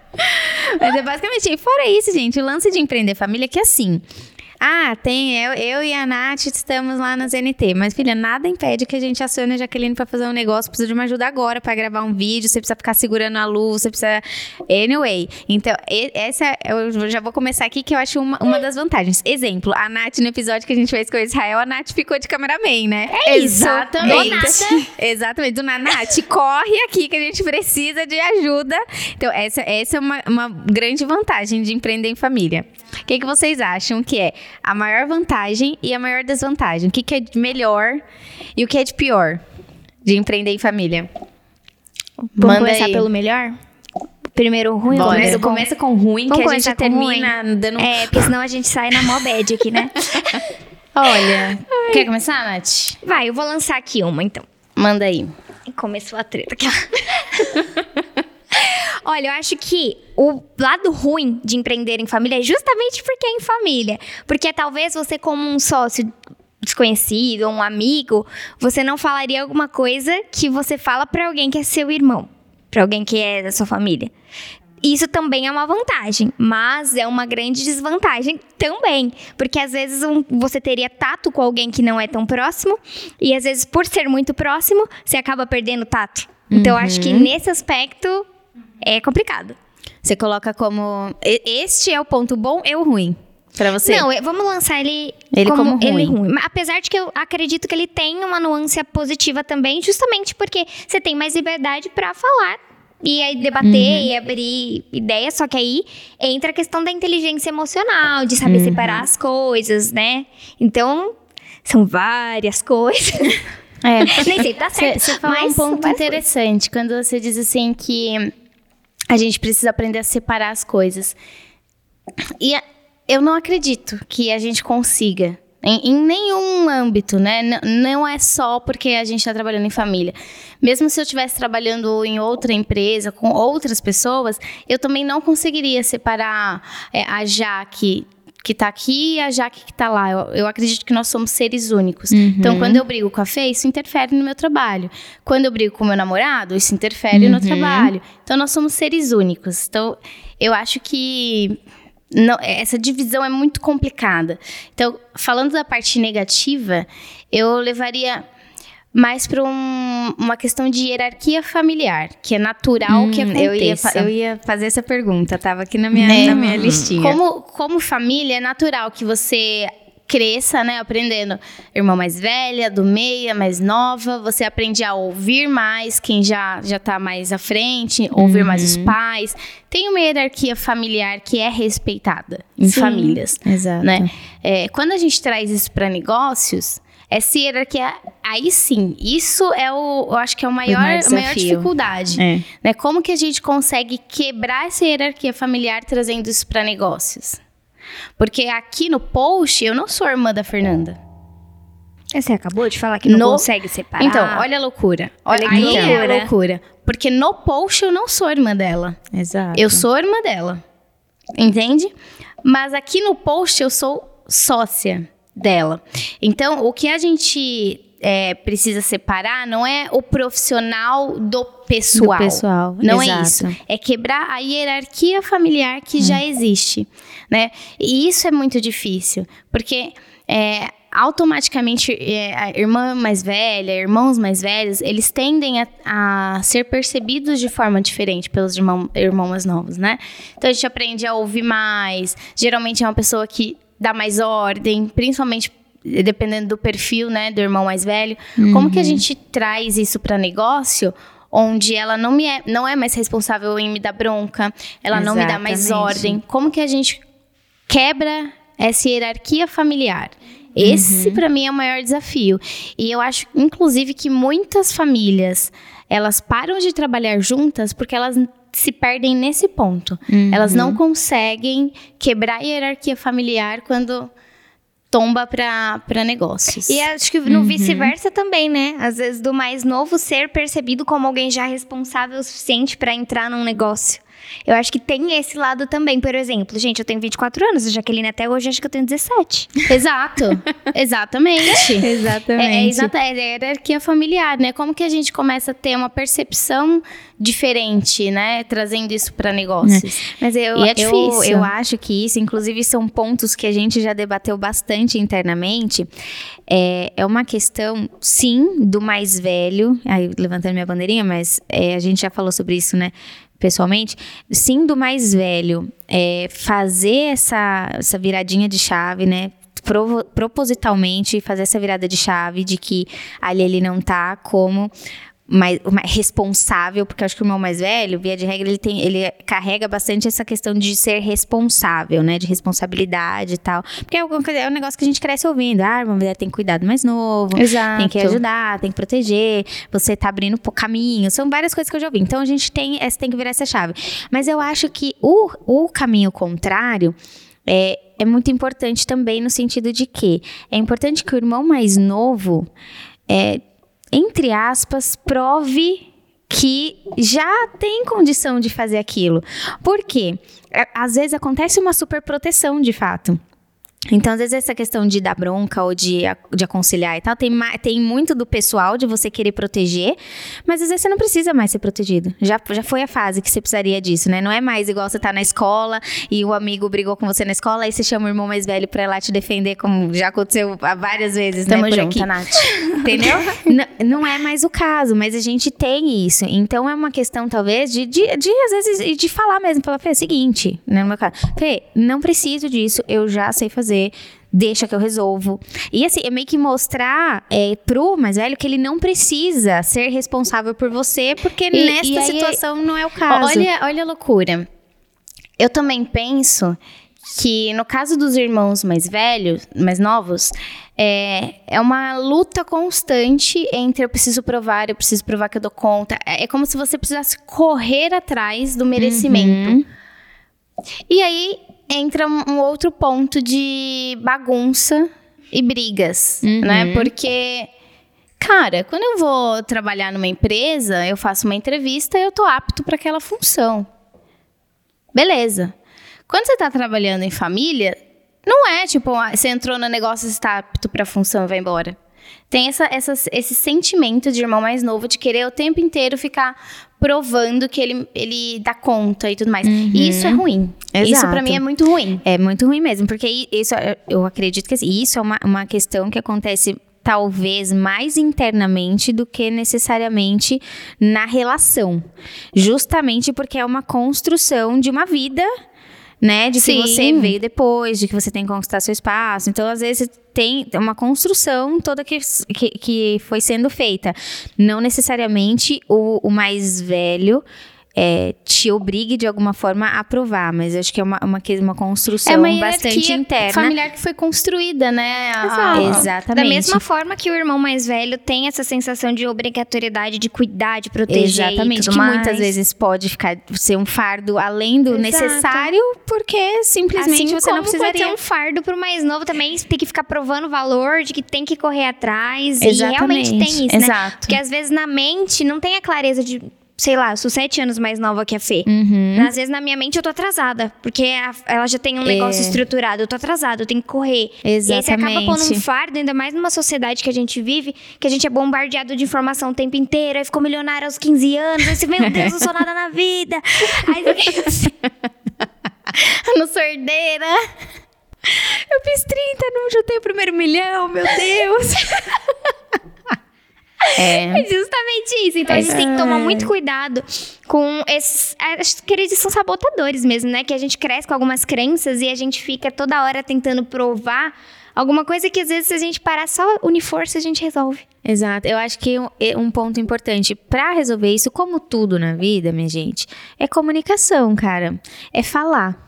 S1: Mas é basicamente, e fora isso, gente, o lance de empreender família é que assim. Ah, tem, eu, eu e a Nath estamos lá na ZNT, mas filha, nada impede que a gente acione a Jaqueline pra fazer um negócio, precisa de uma ajuda agora pra gravar um vídeo, você precisa ficar segurando a luz, você precisa... Anyway, então, essa, eu já vou começar aqui que eu acho uma, uma das vantagens. Exemplo, a Nath no episódio que a gente fez com o Israel, a Nath ficou de cameraman, né?
S3: É isso.
S2: Exatamente.
S1: Exatamente, do nada. Nath, corre aqui que a gente precisa de ajuda. Então, essa, essa é uma, uma grande vantagem de empreender em família. O que, que vocês acham que é a maior vantagem e a maior desvantagem? O que, que é de melhor e o que é de pior de emprender em família?
S3: Vamos
S2: Manda
S3: começar
S2: aí.
S3: pelo melhor? Primeiro ruim,
S1: Começa,
S3: primeiro bom?
S1: começa com ruim,
S3: Vamos
S1: que a gente
S3: com
S1: termina dando...
S3: É, porque senão a gente sai na mó bad aqui, né?
S2: Olha, quer começar, Nath?
S3: Vai, eu vou lançar aqui uma, então.
S2: Manda aí.
S3: Começou a treta aqui. Olha, eu acho que o lado ruim de empreender em família é justamente porque é em família. Porque talvez você, como um sócio desconhecido um amigo, você não falaria alguma coisa que você fala pra alguém que é seu irmão, pra alguém que é da sua família. Isso também é uma vantagem, mas é uma grande desvantagem também, porque às vezes um- você teria tato com alguém que não é tão próximo e às vezes por ser muito próximo, você acaba perdendo tato. Então eu acho que nesse aspecto é complicado.
S1: Você coloca como... Este é o ponto bom e o ruim pra você?
S3: Não, eu- vamos lançar ele,
S1: Ele como
S3: ele
S1: ruim.
S3: ruim. Mas Apesar de que eu acredito que ele tem uma nuance positiva também, justamente porque você tem mais liberdade pra falar e aí debater
S1: Uhum.
S3: e abrir ideias, só que aí entra a questão da inteligência emocional, de
S1: Uhum.
S3: saber separar as coisas, né? Então, são várias coisas.
S2: É.
S3: Nem sempre dá certo.
S2: Você falou
S3: mas
S2: um ponto interessante quando você diz assim que a gente precisa aprender a separar as coisas. E a- eu não acredito que a gente consiga. Em, em nenhum âmbito, né? N- não é só porque a gente está trabalhando em família. Mesmo se eu estivesse trabalhando em outra empresa, com outras pessoas, eu também não conseguiria separar é, a Jaque que tá aqui e a Jaque que tá lá. Eu, eu acredito que nós somos seres únicos. Então, quando eu brigo com a Fê, isso interfere no meu trabalho. Quando eu brigo com o meu namorado, isso interfere no trabalho. Então, nós somos seres únicos. Então, eu acho que não- essa divisão é muito complicada. Então, falando da parte negativa, eu levaria mais para uma questão de hierarquia familiar, que é natural que
S1: Hum,
S2: aconteça.
S1: eu, ia, eu ia fazer essa pergunta, tava aqui na minha,
S2: É.
S1: na minha listinha.
S2: Como, como família, é natural que você cresça, né, aprendendo irmã mais velha, do meia, mais nova, você aprende a ouvir mais quem já já tá mais à frente, ouvir mais
S1: Uhum.
S2: os pais. Tem uma hierarquia familiar que é respeitada em
S3: Sim.
S2: famílias,
S1: Exato.
S2: né? É, quando a gente traz isso para negócios, essa hierarquia, aí sim, isso é o, eu acho que é o maior,
S1: maior
S2: a maior
S1: desafio.
S2: dificuldade
S1: É.
S2: né? Como que a gente consegue quebrar essa hierarquia familiar trazendo isso para negócios? Porque aqui no post eu não sou a irmã da Fernanda.
S3: Você acabou de falar que não
S2: No-
S3: consegue separar.
S2: Então, olha a loucura. Olha aí é a
S3: loucura.
S2: loucura. Porque no post eu não sou irmã dela.
S1: Exato.
S2: Eu sou irmã dela. Entende? Mas aqui no post eu sou sócia dela. Então, o que a gente é, precisa separar não é o profissional do pessoal.
S1: Do pessoal,
S2: Não é
S1: exato.
S2: isso. É quebrar a hierarquia familiar que já existe, né? E isso é muito difícil, porque é, automaticamente é, a irmã mais velha, irmãos mais velhos, eles tendem a, a ser percebidos de forma diferente pelos irmão, irmãos mais novos, né? Então a gente aprende a ouvir mais. Geralmente é uma pessoa que dá mais ordem, principalmente dependendo do perfil, né, do irmão mais velho. Como que a gente traz isso para negócio? Onde ela não, me é, não é mais responsável em me dar bronca, ela não me dá mais
S1: Exatamente.
S2: ordem. Como que a gente quebra essa hierarquia familiar? Esse, pra mim, é o maior desafio. E eu acho, inclusive, que muitas famílias, elas param de trabalhar juntas porque elas se perdem nesse ponto. Elas não conseguem quebrar a hierarquia familiar quando tomba pra negócios.
S3: E acho que no vice-versa também, né? Às vezes do mais novo ser percebido como alguém já responsável o suficiente pra entrar num negócio. Eu acho que tem esse lado também. Por exemplo, gente, eu tenho 24 anos, a Jaqueline até hoje acho que eu tenho 17.
S2: Exato. Exatamente.
S1: Exatamente.
S2: É, é, é a hierarquia familiar, né? Como que a gente começa a ter uma percepção diferente, né? Trazendo isso para negócios.
S1: Mas eu,
S2: E é
S1: eu, eu acho que isso, inclusive, são pontos que a gente já debateu bastante internamente. É, é uma questão, sim, do mais velho. Aí, levantando minha bandeirinha, mas é, a gente já falou sobre isso, né? Pessoalmente, sim, do mais velho é, fazer essa, essa viradinha de chave, né? propositalmente fazer essa virada de chave de que ali ele não tá como mais, mais responsável, porque eu acho que o irmão mais velho, via de regra, ele tem, ele carrega bastante essa questão de ser responsável, né, de responsabilidade e tal, porque é um, é um negócio que a gente cresce ouvindo, ah, uma mulher tem que cuidar do mais novo,
S2: Exato.
S1: tem que ajudar, tem que proteger, você tá abrindo caminho, são várias coisas que eu já ouvi, então a gente tem, essa tem que virar essa chave, mas eu acho que o, o caminho contrário é, é muito importante também no sentido de que é importante que o irmão mais novo, é, entre aspas, prove que já tem condição de fazer aquilo. Por quê? É, Às vezes acontece uma superproteção, de fato. Então, às vezes, essa questão de dar bronca ou de, de aconselhar e tal, tem, tem muito do pessoal de você querer proteger, mas às vezes você não precisa mais ser protegido. Já, já foi a fase que você precisaria disso, né? Não é mais igual você tá na escola e o amigo brigou com você na escola, aí você chama o irmão mais velho pra ir lá te defender, como já aconteceu várias vezes,
S2: Tamo
S1: né? Por
S2: junto,
S1: aqui.
S2: Nath.
S1: Entendeu? N- não é mais o caso, mas a gente tem isso. Então é uma questão, talvez, de, de, de, às vezes, de falar mesmo. Falar, Fê, é o seguinte, né? No meu caso, Fê, não preciso disso, eu já sei fazer. Deixa que eu resolvo. E assim, é meio que mostrar é, pro mais velho que ele não precisa ser responsável por você, porque
S2: E-
S1: nesta
S2: e aí-
S1: situação não é o caso.
S2: Olha, olha a loucura. Eu também penso que no caso dos irmãos mais velhos, mais novos, é, é uma luta constante entre eu preciso provar, eu preciso provar que eu dou conta. É, é como se você precisasse correr atrás do merecimento. E aí entra um, outro ponto de bagunça e brigas, né? Porque Cara, quando eu vou trabalhar numa empresa, eu faço uma entrevista e eu tô apto para aquela função. Beleza. Quando você tá trabalhando em família, não é tipo, ah, você entrou no negócio, você está apto para a função e vai embora. Tem essa, essa- esse sentimento de irmão mais novo de querer o tempo inteiro ficar provando que ele, ele dá conta e tudo mais. E isso é ruim. Isso
S1: Exato.
S2: para mim é muito ruim.
S1: É muito ruim mesmo, porque isso, é- eu acredito que assim, isso é uma, uma questão que acontece talvez mais internamente do que necessariamente na relação. Justamente porque é uma construção de uma vida, né? De que
S2: Sim.
S1: você veio depois, de que você tem que conquistar seu espaço. Então, às vezes, tem uma construção toda que, que, que foi sendo feita. Não necessariamente o, o mais velho é, te obrigue de alguma forma a aprovar, mas eu acho que é uma, uma, uma construção
S2: É uma
S1: bastante interna.
S2: familiar que foi construída, né? A-
S1: Exatamente.
S3: Da mesma forma que o irmão mais velho tem essa sensação de obrigatoriedade de cuidar, de proteger.
S1: Exatamente,
S3: e tudo
S1: que
S3: mais.
S1: muitas vezes pode ficar ser um fardo além do
S3: Exato.
S1: necessário, porque simplesmente
S3: assim
S1: você não
S3: como pode
S1: precisaria.
S3: ser um fardo pro mais novo também, tem que ficar provando o valor, de que tem que correr atrás. E
S1: Exatamente.
S3: realmente tem isso, né?
S2: Exato.
S3: Porque às vezes na mente não tem a clareza de, sei lá, sou sete anos mais nova que a Fê.
S1: Uhum.
S3: Às vezes na minha mente eu tô atrasada, porque a- ela já tem um negócio estruturado, eu tô atrasada, eu tenho que correr. E aí você acaba pondo um
S1: Exatamente.
S3: fardo, ainda mais numa sociedade que a gente vive, que a gente é bombardeado de informação o tempo inteiro, aí ficou milionário aos 15 anos, aí você, meu Deus, não sou nada na vida. Aí você
S2: no sordeira.
S1: Eu fiz 30, não juntei o primeiro milhão, meu Deus.
S2: É.
S3: É justamente isso. Então a gente tem que tomar muito cuidado com esses. Acho que eles são sabotadores mesmo, né? Que a gente cresce com algumas crenças e a gente fica toda hora tentando provar alguma coisa que às vezes se a gente parar só unir força, a gente resolve.
S1: Exato. Eu acho que um, é um ponto importante pra resolver isso, como tudo na vida, minha gente, é comunicação, cara. É falar.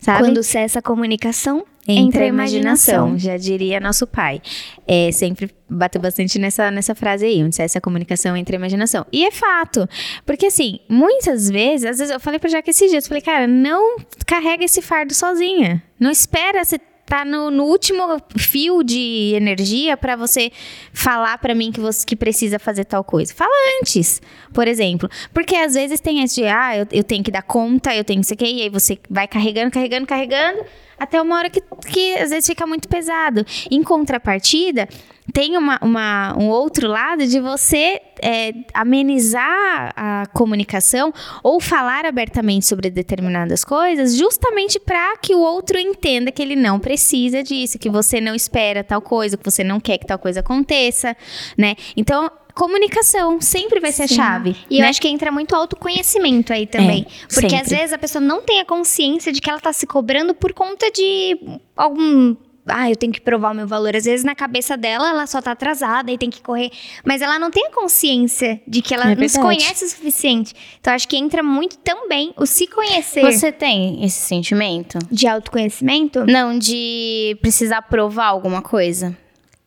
S1: Sabe?
S3: Quando cessa a comunicação,
S1: Entra a imaginação, já diria nosso pai. É, sempre bateu bastante nessa, nessa frase aí, onde essa comunicação entre a imaginação. E é fato. Porque assim, muitas vezes, às vezes eu falei pra Jaque esses dias, eu falei, cara, não carrega esse fardo sozinha. Não espera você tá no, no último fio de energia pra você falar pra mim que você que precisa fazer tal coisa. Fala antes, por exemplo. Porque às vezes tem esse de, ah, eu, eu tenho que dar conta, eu tenho isso aqui, e aí você vai carregando, carregando, carregando, até uma hora que, que às vezes fica muito pesado. Em contrapartida, tem uma, uma- um outro lado de você é, amenizar a comunicação ou falar abertamente sobre determinadas coisas, justamente para que o outro entenda que ele não precisa disso, que você não espera tal coisa, que você não quer que tal coisa aconteça, né? Então, comunicação sempre vai ser a chave.
S3: E eu
S1: né?
S3: acho que entra muito autoconhecimento aí também.
S1: É,
S3: porque
S1: sempre.
S3: às vezes a pessoa não tem a consciência de que ela tá se cobrando por conta de algum. Ah, eu tenho que provar o meu valor. Às vezes na cabeça dela ela só tá atrasada e tem que correr. Mas ela não tem a consciência de que ela
S1: É
S3: não se conhece o suficiente. Então acho que entra muito também o se conhecer
S2: Você tem esse sentimento?
S3: de autoconhecimento.
S2: Não, de precisar provar alguma coisa.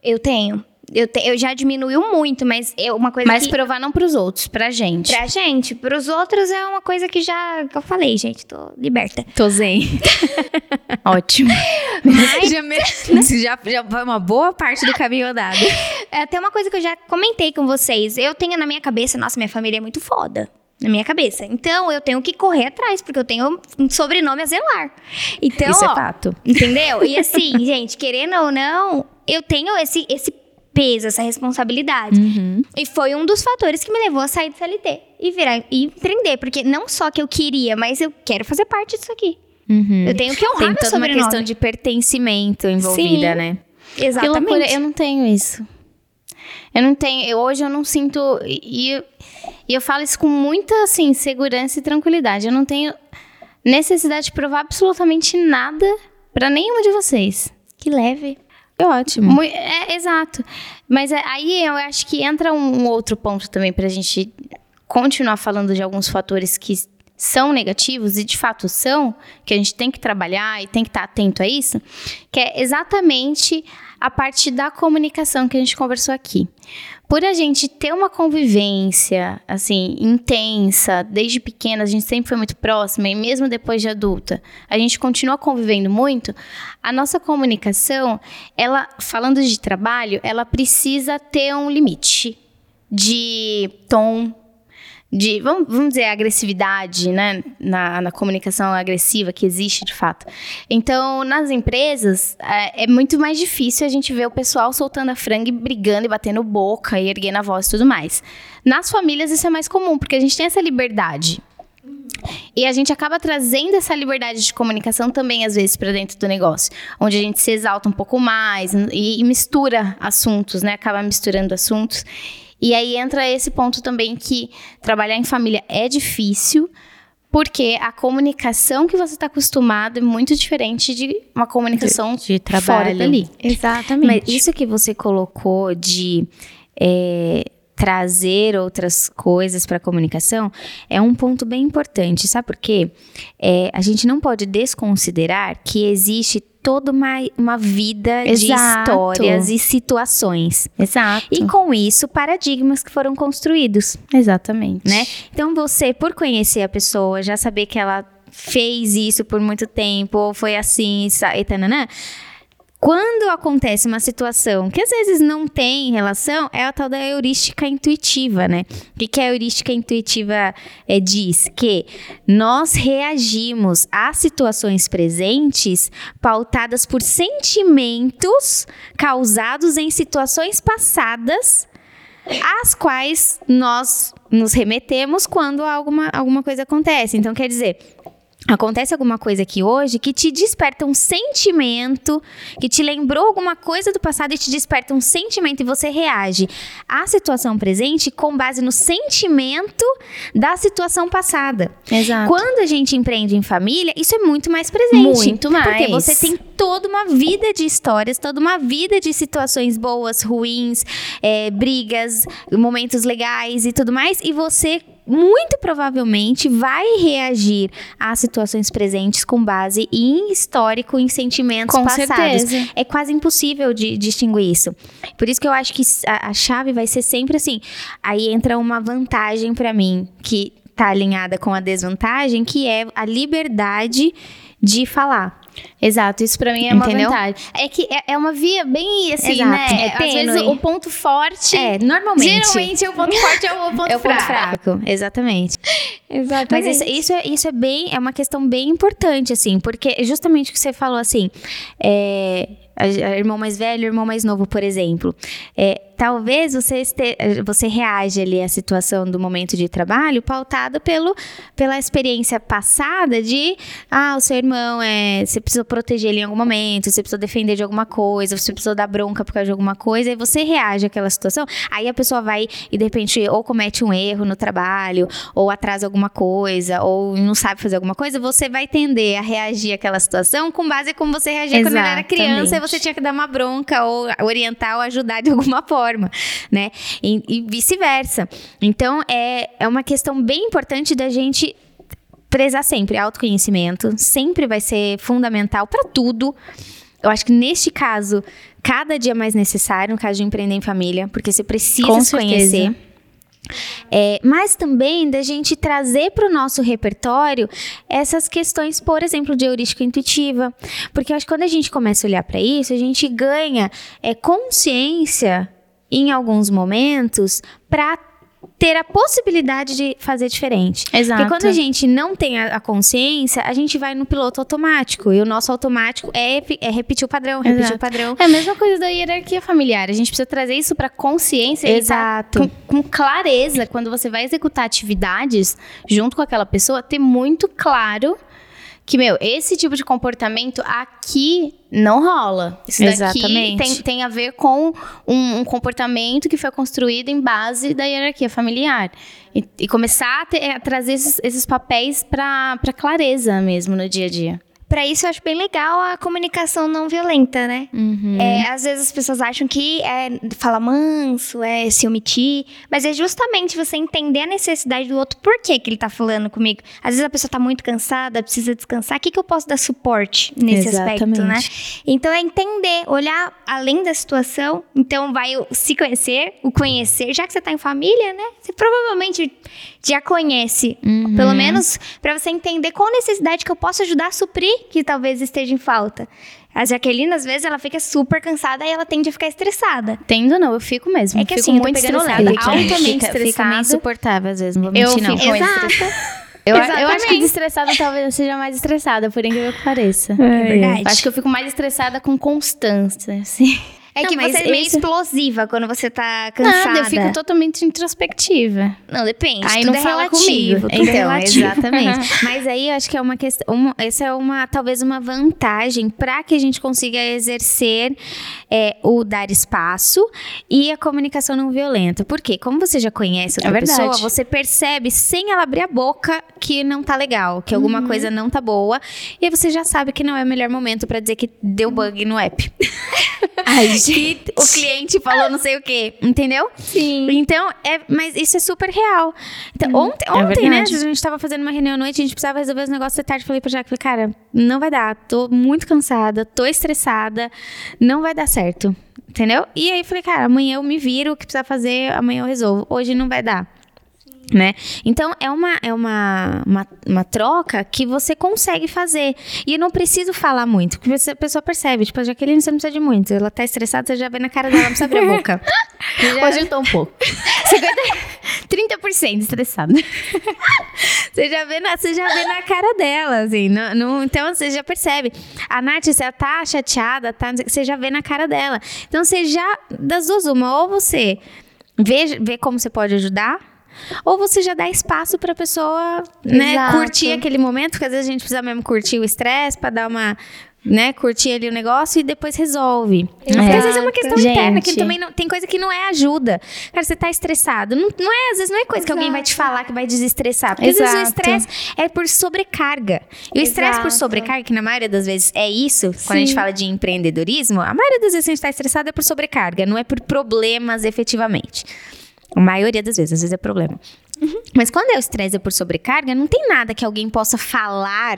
S3: Eu tenho. Eu, te- eu já diminuiu muito, mas eu, uma coisa
S2: Mas
S3: que...
S2: provar não pros outros, pra gente.
S3: Pra gente, pros outros é uma coisa que já. que eu falei, gente, tô liberta.
S1: Tô zen.
S2: Ótimo.
S1: já, me- já, já foi uma boa parte do caminho andado.
S3: É até uma coisa que eu já comentei com vocês. Eu tenho na minha cabeça, nossa, minha família é muito foda. Na minha cabeça. Então, eu tenho que correr atrás, porque eu tenho um sobrenome a zelar. Então,
S1: Isso é
S3: ó,
S1: fato.
S3: entendeu? E assim, gente, querendo ou não, eu tenho esse, esse peso, essa responsabilidade.
S1: Uhum.
S3: E foi um dos fatores que me levou a sair do CLT e virar e empreender. Porque não só que eu queria, mas eu quero fazer parte disso aqui.
S1: Uhum.
S3: Eu tenho que honrar
S1: Tem
S3: meu
S1: toda uma
S3: sobrenome.
S1: questão de pertencimento envolvida,
S3: Sim.
S1: né?
S3: Exatamente.
S2: loucura, eu não tenho isso. Eu não tenho, eu- hoje eu não sinto, e, e- e eu falo isso com muita, assim, segurança e tranquilidade. Eu não tenho necessidade de provar absolutamente nada pra nenhuma de vocês.
S3: Que leve.
S1: É ótimo.
S2: Mui- é, exato. Mas é- aí eu acho que entra um outro ponto também pra gente continuar falando de alguns fatores que são negativos e de fato são, que a gente tem que trabalhar e tem que estar atento a isso, que é exatamente a parte da comunicação que a gente conversou aqui. Por a gente ter uma convivência, assim, intensa, desde pequena, a gente sempre foi muito próxima, e mesmo depois de adulta, a gente continua convivendo muito, a nossa comunicação, ela, falando de trabalho, ela precisa ter um limite de tom, de, vamos, vamos dizer, agressividade, né? Na, na comunicação agressiva que existe de fato. Então, nas empresas, é, é muito mais difícil a gente ver o pessoal soltando a franga e brigando e batendo boca e erguendo a voz e tudo mais. Nas famílias, isso é mais comum, porque a gente tem essa liberdade. E a gente acaba trazendo essa liberdade de comunicação também, às vezes, para dentro do negócio. Onde a gente se exalta um pouco mais e, e mistura assuntos, né? Acaba misturando assuntos. E aí entra esse ponto também que trabalhar em família é difícil, porque a comunicação que você está acostumado é muito diferente de uma comunicação
S1: De- de
S2: fora
S1: trabalho.
S2: dali.
S3: Exatamente.
S1: Mas isso que você colocou de é, trazer outras coisas para a comunicação é um ponto bem importante. Sabe por quê? É, a gente não pode desconsiderar que existe toda uma, uma vida de
S2: Exato.
S1: histórias e situações.
S2: Exato.
S1: E com isso, paradigmas que foram construídos,
S2: Exatamente.
S1: né? Então você, por conhecer a pessoa, já saber que ela fez isso por muito tempo, ou foi assim, e tananã, quando acontece uma situação que às vezes não tem relação, é a tal da heurística intuitiva, né? O que, a heurística intuitiva é, diz? Que nós reagimos às situações presentes pautadas por sentimentos causados em situações passadas às quais nós nos remetemos quando alguma, alguma coisa acontece. Então, quer dizer, acontece alguma coisa aqui hoje que te desperta um sentimento, que te lembrou alguma coisa do passado e te desperta um sentimento e você reage à situação presente com base no sentimento da situação passada.
S2: Exato.
S1: Quando a gente empreende em família, isso é muito mais presente.
S2: Muito mais.
S1: Porque você tem toda uma vida de histórias, toda uma vida de situações boas, ruins, é, brigas, momentos legais e tudo mais. E você muito provavelmente vai reagir às situações presentes com base em histórico, em sentimentos
S2: Com
S1: passados.
S2: certeza.
S1: É quase impossível de distinguir isso. Por isso que eu acho que a, a chave vai ser sempre assim. Aí entra uma vantagem pra mim que tá alinhada com a desvantagem, que é a liberdade de falar.
S2: Exato, isso pra mim é
S1: Entendeu?
S2: uma vantagem. É que é, é uma via bem assim,
S1: Exato,
S2: né?
S1: é
S2: Às
S1: tênue.
S2: vezes o ponto forte.
S1: É, normalmente.
S2: Geralmente o ponto forte é o ponto
S1: é o ponto
S2: fraco.
S1: fraco, exatamente.
S3: Exatamente.
S1: Mas isso, isso, é, isso é bem, é uma questão bem importante, assim, porque é justamente o que você falou, assim, é, a, a irmão mais velho, irmão mais novo, por exemplo. É, talvez você, este, você reage ali à situação do momento de trabalho pautado pelo, pela experiência passada de, ah, o seu irmão, é, você precisou proteger ele em algum momento, você precisou defender de alguma coisa, você precisou dar bronca por causa de alguma coisa, e você reage àquela situação, aí a pessoa vai e de repente ou comete um erro no trabalho, ou atrasa alguma coisa, ou não sabe fazer alguma coisa, você vai tender a reagir àquela situação com base em como você reagia quando ele era criança e
S2: Exatamente.
S1: você tinha que dar uma bronca, ou orientar, ou ajudar de alguma forma, né? E, e vice-versa. Então, é, é uma questão bem importante da gente prezar sempre autoconhecimento, sempre vai ser fundamental para tudo. Eu acho que neste caso, cada dia mais necessário, no caso de empreender em família, porque você precisa
S2: Com
S1: se conhecer. É, mas também da gente trazer para o nosso repertório essas questões, por exemplo, de heurística intuitiva. Porque eu acho que quando a gente começa a olhar para isso, a gente ganha é, consciência em alguns momentos para ter a possibilidade de fazer diferente.
S2: Exato.
S1: Porque quando a gente não tem a, a consciência, a gente vai no piloto automático. E o nosso automático é, é repetir o padrão, repetir
S2: Exato.
S1: o padrão.
S2: É a mesma coisa da hierarquia familiar. A gente precisa trazer isso pra consciência e tá
S1: Exato.
S2: com, com clareza. Quando você vai executar atividades junto com aquela pessoa, ter muito claro que, meu, esse tipo de comportamento aqui não rola. Isso daqui
S1: Exatamente.
S2: tem, tem a ver com um, um comportamento que foi construído em base da hierarquia familiar. E, e começar a, ter- a trazer esses, esses papéis pra clareza mesmo no dia a dia.
S3: Pra isso, eu acho bem legal a comunicação não violenta, né?
S1: Uhum.
S3: É, às vezes as pessoas acham que é falar manso, é se omitir, mas é justamente você entender a necessidade do outro, por que, que ele tá falando comigo. Às vezes a pessoa tá muito cansada, precisa descansar, o que, que eu posso dar suporte nesse aspecto, né?
S1: Exatamente.
S3: Então é entender, olhar além da situação, então vai se conhecer, o conhecer, já que você tá em família, né? Você provavelmente já conhece,
S1: Uhum.
S3: pelo menos pra você entender qual necessidade que eu posso ajudar a suprir que talvez esteja em falta. A Jaqueline, às vezes, ela fica super cansada e ela tende a ficar estressada.
S2: Tendo não, eu fico mesmo.
S3: É que
S2: fico
S3: assim, eu
S2: muito estressada,
S3: leve,
S2: altamente
S1: fica, Fica meio
S2: estressada.
S1: insuportável às vezes, não vou
S2: Eu
S1: mentir não.
S2: fico
S3: Exato.
S2: estressada. Eu, eu acho que estressada talvez eu seja mais estressada, por incrível que pareça.
S3: É verdade.
S2: Acho que eu fico mais estressada com constância, assim.
S3: É
S1: Não,
S3: que você é meio
S1: esse-
S3: explosiva quando você tá cansada.
S2: Nada, eu fico totalmente introspectiva.
S3: Não, depende.
S2: Aí não
S3: é
S2: fala
S3: relativo.
S2: comigo.
S3: é
S1: Então,
S3: relativo.
S1: exatamente. Mas aí eu acho que é uma questão, uma- essa é uma talvez uma vantagem para que a gente consiga exercer é, o dar espaço e a comunicação não violenta. Por quê? Como você já conhece outra
S2: É verdade.
S1: pessoa, você percebe sem ela abrir a boca que não tá legal, que
S2: Uhum.
S1: alguma coisa não tá boa, e aí você já sabe que não é o melhor momento para dizer que deu bug no app. Que o cliente falou não sei o quê, entendeu?
S3: Sim.
S1: Então, é, mas isso é super real. Então, ontem,
S2: é
S1: ontem né, a gente tava fazendo uma reunião à noite, a gente precisava resolver os negócios de tarde, falei pra Jaque, falei, cara, não vai dar, tô muito cansada, tô estressada, não vai dar certo, entendeu? E aí falei, cara, amanhã eu me viro, o que precisa fazer, amanhã eu resolvo, hoje não vai dar. Né? Então é uma é uma, uma, uma troca que você consegue fazer. E eu não preciso falar muito, porque a pessoa percebe. Tipo, a Jaqueline você não precisa de muito. Ela tá estressada, você já vê na cara dela, não precisa abrir a boca.
S2: Hoje eu tô um pouco. 30% estressada.
S1: Você já vê na, você já vê na cara dela, assim. então você já percebe. A Nath, se ela tá chateada, tá, você já vê na cara dela. Então você já, das duas, uma, ou você vê, vê como você pode ajudar. Ou você já dá espaço pra pessoa, né,
S3: Exato.
S1: curtir aquele momento, porque às vezes a gente precisa mesmo curtir o estresse pra dar uma, né, curtir ali o negócio e depois resolve. Porque às vezes é uma questão
S2: Gente.
S1: interna, que também não, tem coisa que não é ajuda. Cara, você tá estressado. Não, não é, às vezes não é coisa que alguém vai te falar que vai desestressar. Porque às vezes o
S2: Exato.
S1: estresse é por sobrecarga. E o estresse por
S3: Exato.
S1: sobrecarga, que na maioria das vezes é isso, quando a gente
S3: Sim.
S1: fala de empreendedorismo, a maioria das vezes que a gente tá estressado é por sobrecarga, não é por problemas efetivamente. A maioria das vezes, às vezes é problema. Mas quando é o estresse é por sobrecarga, não tem nada que alguém possa falar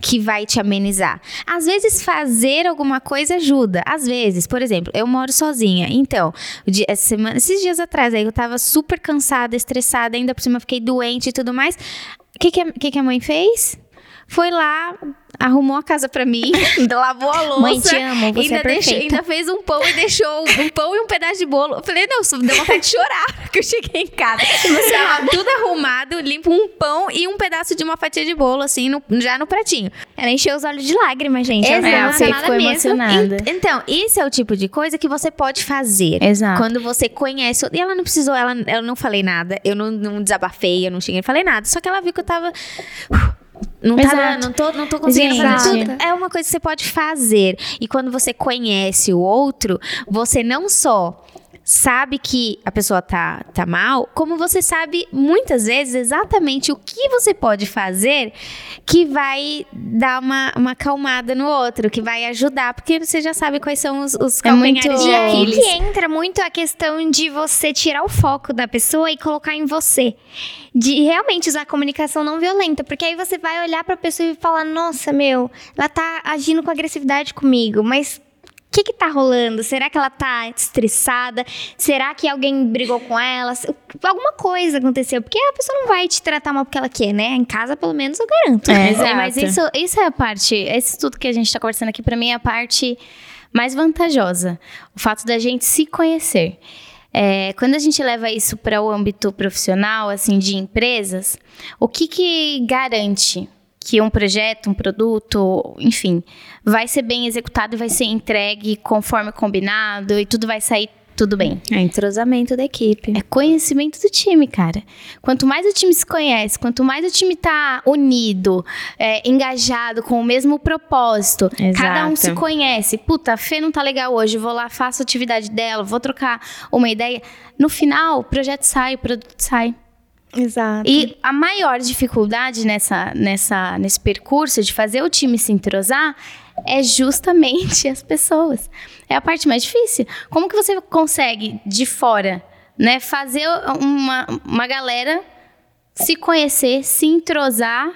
S1: que vai te amenizar. Às vezes, fazer alguma coisa ajuda. Às vezes, por exemplo, eu moro sozinha. Então, dia- essa semana- esses dias atrás aí, eu tava super cansada, estressada, ainda por cima fiquei doente e tudo mais. O que, que, a, que que a mãe fez? Foi lá, arrumou a casa pra mim, lavou a louça.
S2: Mãe, te amo, você
S1: ainda,
S2: é
S1: deixou- ainda fez um pão e deixou um pão e um pedaço de bolo. Eu falei, não, isso deu vontade de chorar, que eu cheguei em casa. Tava tudo arrumado, limpo um pão e um pedaço de uma fatia de bolo, assim, no- já no pratinho.
S3: Ela encheu os olhos de lágrimas, gente. Ela
S1: Exato.
S2: É, você ficou
S3: mesmo.
S2: emocionada.
S1: Então, isso é o tipo de coisa que você pode fazer.
S2: Exato.
S1: Quando você conhece. E ela não precisou, ela, eu não falei nada, eu não, não desabafei, eu não cheguei, falei nada. Só que ela viu que eu tava. Não,
S2: Exato.
S1: não, tô, não tô conseguindo
S2: Gente.
S1: fazer tudo. É uma coisa que você pode fazer. E quando você conhece o outro, você não só sabe que a pessoa tá, tá mal, como você sabe muitas vezes exatamente o que você pode fazer que vai dar uma, uma acalmada no outro, que vai ajudar, porque você já sabe quais são os, os
S2: É muito-
S1: de
S3: E aí
S1: Aquiles.
S3: que entra muito a questão de você tirar o foco da pessoa e colocar em você. De realmente usar a comunicação não violenta. Porque aí você vai olhar pra pessoa e falar: nossa, meu, ela tá agindo com agressividade comigo, mas. O que que tá rolando? Será que ela tá estressada? Será que alguém brigou com ela? Alguma coisa aconteceu. Porque a pessoa não vai te tratar mal porque ela quer, né? Em casa, pelo menos, eu garanto.
S2: É,
S1: Exato.
S2: mas isso, isso é a parte. Esse tudo que a gente tá conversando aqui, pra mim, é a parte mais vantajosa. O fato da gente se conhecer. É, quando a gente leva isso para o âmbito profissional, assim, de empresas, o que que garante que um projeto, um produto, enfim, vai ser bem executado e vai ser entregue conforme combinado e tudo vai sair tudo bem?
S1: É entrosamento da equipe.
S2: É conhecimento do time, cara. Quanto mais o time se conhece, quanto mais o time tá unido, é, engajado com o mesmo propósito, cada um
S1: Exato.
S2: se conhece. Puta, a Fê não tá legal hoje, vou lá, faço a atividade dela, vou trocar uma ideia. No final, o projeto sai, o produto sai.
S3: Exato.
S2: E a maior dificuldade nessa, nessa, nesse percurso de fazer o time se entrosar é justamente as pessoas. É a parte mais difícil. Como que você consegue, de fora, né, fazer uma, uma galera se conhecer, se entrosar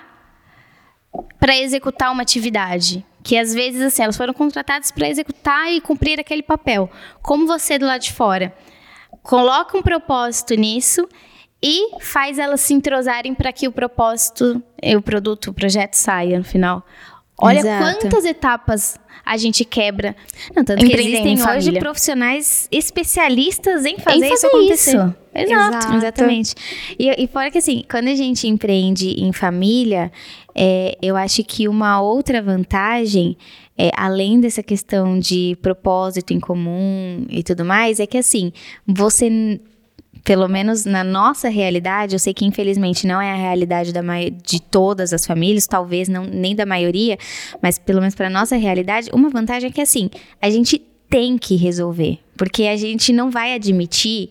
S2: para executar uma atividade? Que às vezes, assim, elas foram contratadas para executar e cumprir aquele papel. Como você do lado de fora coloca um propósito nisso e faz elas se entrosarem para que o propósito, e o produto, o projeto saia no final. Olha
S1: Exato.
S2: quantas etapas a gente quebra.
S1: Não, tanto que existem
S2: em
S1: hoje profissionais especialistas em fazer,
S2: em
S1: isso
S2: fazer
S1: acontecer.
S2: isso. Exato.
S3: Exato.
S1: Exatamente. E, e fora que assim, quando a gente empreende em família, é, eu acho que uma outra vantagem, é, além dessa questão de propósito em comum e tudo mais, é que assim, você pelo menos na nossa realidade, eu sei que infelizmente não é a realidade da de todas as famílias, talvez não nem da maioria, mas pelo menos para nossa realidade, uma vantagem é que assim, a gente tem que resolver, porque a gente não vai admitir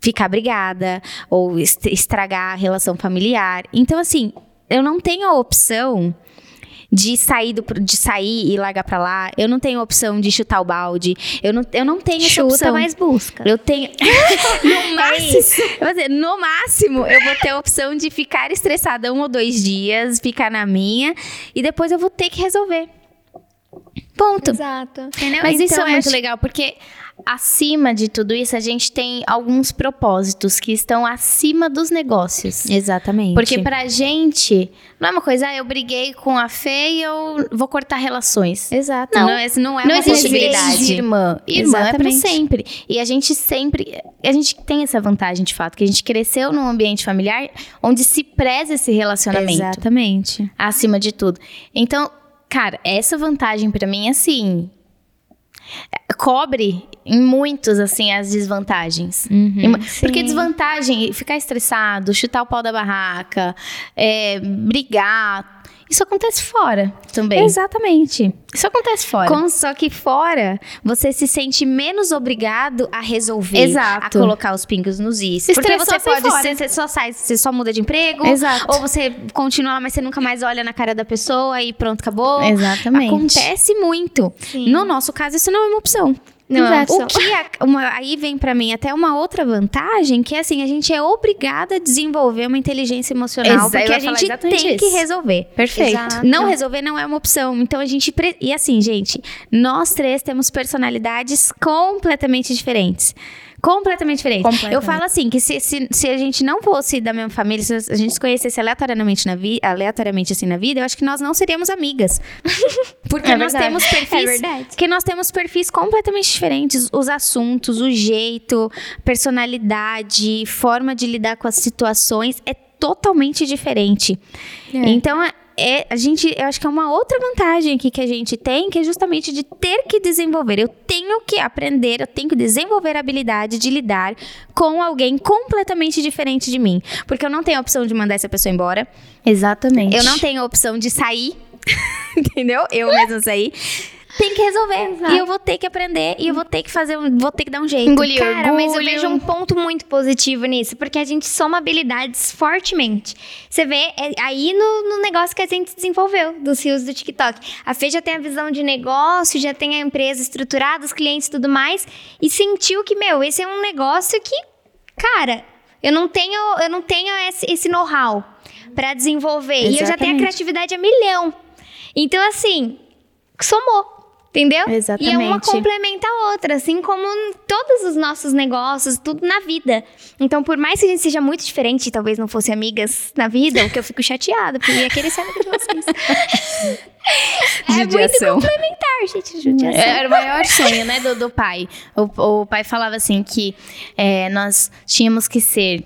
S1: ficar brigada ou est- estragar a relação familiar. Então assim, eu não tenho a opção de sair, do, de sair e largar pra lá. Eu não tenho opção de chutar o balde. Eu não, eu não tenho essa
S3: Chuta,
S1: opção.
S3: mas busca.
S1: Eu tenho. no máximo. eu vou dizer, no máximo, eu vou ter a opção de ficar estressada um ou dois dias, ficar na minha, e depois eu vou ter que resolver. Ponto.
S3: Exato.
S1: Entendeu?
S2: Mas isso
S1: Então,
S2: é muito
S1: acho-
S2: legal, porque acima de tudo isso, a gente tem alguns propósitos que estão acima dos negócios.
S1: Exatamente.
S2: Porque pra gente, não é uma coisa, ah, eu briguei com a Fê e eu vou cortar relações.
S1: Exato.
S2: Não,
S1: Não, esse não é
S2: não
S1: uma
S2: existe
S1: possibilidade.
S2: irmã. Irmã é pra sempre. E a gente sempre. A gente tem essa vantagem, de fato, que a gente cresceu num ambiente familiar onde se preza esse relacionamento.
S1: Exatamente.
S2: Acima de tudo. Então, cara, essa vantagem pra mim, assim. Cobre em muitos, assim, as desvantagens. Mu- Porque desvantagem, ficar estressado, chutar o pau da barraca, é, brigar. Isso acontece fora também.
S1: Exatamente.
S2: Isso acontece fora.
S1: Com- só que fora, você se sente menos obrigado a resolver.
S2: Exato.
S1: A colocar os pingos nos is.
S2: Se
S1: Porque você pode ser, você só sai, você só muda de emprego.
S2: Exato.
S1: Ou você continua mas você nunca mais olha na cara da pessoa e pronto, acabou.
S2: Exatamente.
S1: Acontece muito.
S3: Sim.
S1: No nosso caso, isso não é uma opção.
S3: Não é
S1: o que a- uma- aí vem pra mim até uma outra vantagem, que é assim, a gente é obrigada a desenvolver uma inteligência emocional, porque a gente tem que
S2: isso.
S1: resolver.
S2: Perfeito.
S3: Exato.
S1: Não resolver não é uma opção. Então a gente. pre- E assim, gente, nós três temos personalidades completamente diferentes. Completamente diferentes.
S2: Completamente.
S1: Eu falo assim: que se, se, se a gente não fosse da mesma família, se a gente se conhecesse aleatoriamente na vida, aleatoriamente assim na vida, eu acho que nós não seríamos amigas. Porque
S2: É
S1: nós
S2: verdade.
S1: temos perfis.
S3: É verdade.
S1: Porque nós temos perfis completamente diferentes. Os assuntos, o jeito, personalidade, forma de lidar com as situações é totalmente diferente. Então, é- a gente, eu acho que é uma outra vantagem aqui que a gente tem, que é justamente de ter que desenvolver. Eu tenho que aprender, eu tenho que desenvolver a habilidade de lidar com alguém completamente diferente de mim. Porque eu não tenho a opção de mandar essa pessoa embora.
S2: Exatamente.
S1: Eu não tenho a opção de sair. Entendeu? Eu mesma sair. Tem que resolver. E eu vou ter que aprender e eu vou ter que fazer vou ter que dar um jeito.
S2: Engolir
S3: Cara, mas eu
S2: orgulho.
S3: vejo um ponto muito positivo nisso, porque a gente soma habilidades fortemente. Você vê é, aí no, no negócio que a gente desenvolveu, dos rios do TikTok. A Fê já tem a visão de negócio, já tem a empresa estruturada, os clientes e tudo mais, e sentiu que, meu, esse é um negócio que, cara, eu não tenho, eu não tenho esse, esse know-how pra desenvolver. E eu já tenho a
S1: Exatamente.
S3: criatividade a milhão. Então, assim, somou. Entendeu? E é uma
S1: Exatamente.
S3: complementa a outra, assim como todos os nossos negócios, tudo na vida. Então, por mais que a gente seja muito diferente, e talvez não fosse amigas na vida, o que eu fico chateada, porque eu ia querer ser amiga de vocês. é muito complementar, gente, judiação.
S2: É, Era o maior sonho, né, do, do pai. O, o pai falava assim que é, nós tínhamos que ser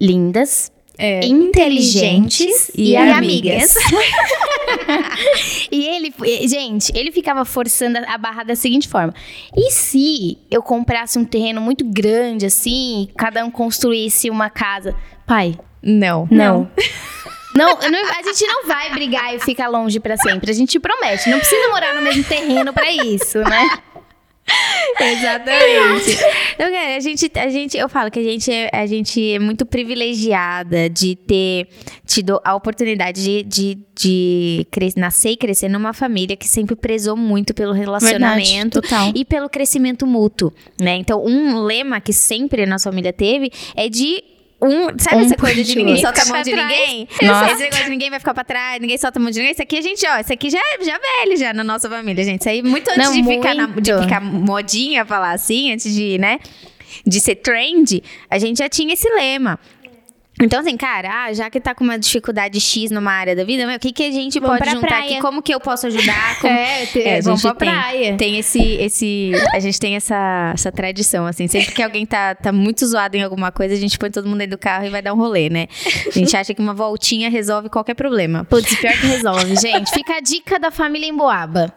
S2: lindas, inteligentes e,
S3: e
S2: amigas. e ele, gente, ele ficava forçando a barra da seguinte forma: e se eu comprasse um terreno muito grande assim, cada um construísse uma casa? Pai,
S1: Não.
S2: não. Não, não- a gente não vai brigar e ficar longe pra sempre. A gente promete. Não precisa morar no mesmo terreno pra isso, né?
S1: Exatamente. Então, cara, a gente, a gente, eu falo que a gente, é, a gente é muito privilegiada de ter tido a oportunidade de, de, de cres- nascer e crescer numa família que sempre prezou muito pelo relacionamento
S2: total.
S1: e pelo crescimento mútuo, né? Então, um lema que sempre a nossa família teve é de um, sabe
S2: Um
S1: essa coisa de ninguém solta a mão de
S3: trás.
S1: ninguém?
S2: Nossa.
S1: Esse negócio de ninguém vai ficar pra trás, ninguém solta a mão de ninguém. Isso aqui a gente, ó, isso aqui já é já é velho já na nossa família, gente. Isso aí muito antes
S2: Não,
S1: de, Ficar na- de
S2: muito.
S1: ficar modinha falar assim, antes de, né, de ser trend, a gente já tinha esse lema. Então, assim, cara, ah, já que tá com uma dificuldade X numa área da vida, o que, que a gente
S3: Vamos
S1: pode
S3: pra
S1: juntar
S3: praia.
S1: aqui? Como que eu posso ajudar? Como...
S2: É, te-
S1: É, a
S2: vamos pra
S1: tem,
S2: praia.
S1: tem esse, esse. A gente tem essa, essa tradição, assim. Sempre que alguém tá, tá muito zoado em alguma coisa, a gente põe todo mundo dentro do carro e vai dar um rolê, né? A gente acha que uma voltinha resolve qualquer problema.
S2: Putz, pior que resolve, gente. Fica a dica da família em Boaba.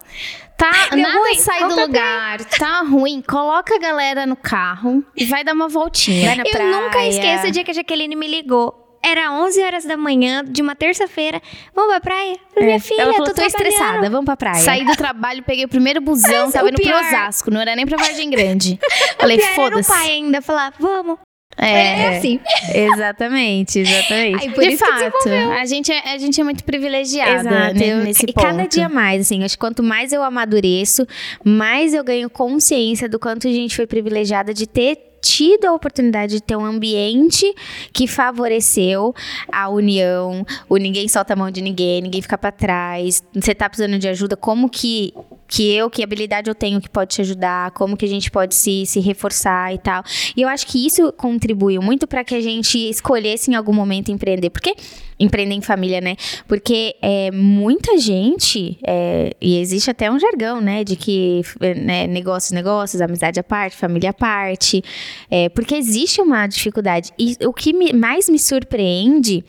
S2: Tá,
S3: Deu
S2: nada
S3: ruim,
S2: sai do
S3: pra
S2: lugar, tá ruim. Coloca a galera no carro e vai dar uma voltinha.
S1: Vai na
S3: Eu
S1: praia.
S3: nunca esqueço o dia que a Jaqueline me ligou. Era 11 horas da manhã de uma terça-feira. Vamos pra praia? Falei, Minha filha,
S1: Ela falou,
S3: tô
S1: tô estressada,
S3: trabalhando."
S1: vamos pra praia.
S2: Saí do trabalho, peguei o primeiro busão,
S3: Mas
S2: tava
S3: o
S2: indo pro Osasco, não era nem pra Vargem Grande. Falei,
S3: era o
S2: foda-se.
S3: pai ainda falar, vamos. É, assim.
S1: Exatamente, exatamente.
S3: Aí, por
S2: de fato, a gente, é, a gente é muito privilegiada
S1: Exato.
S2: ne-
S1: Eu-
S2: nesse
S1: e
S2: ponto.
S1: cada dia mais, assim, acho que quanto mais eu amadureço, mais eu ganho consciência do quanto a gente foi privilegiada de ter tido a oportunidade de ter um ambiente que favoreceu a união, o ninguém solta a mão de ninguém, ninguém fica pra trás. Você tá precisando de ajuda, como que que eu, que habilidade eu tenho que pode te ajudar, como que a gente pode se, se reforçar e tal. E eu acho que isso contribuiu muito para que a gente escolhesse em algum momento empreender. Porque empreender em família, né? Porque é, muita gente, é, e existe até um jargão, né? De que né, negócios, negócios, amizade à parte, família à parte. É, porque existe uma dificuldade. E o que me- mais me surpreende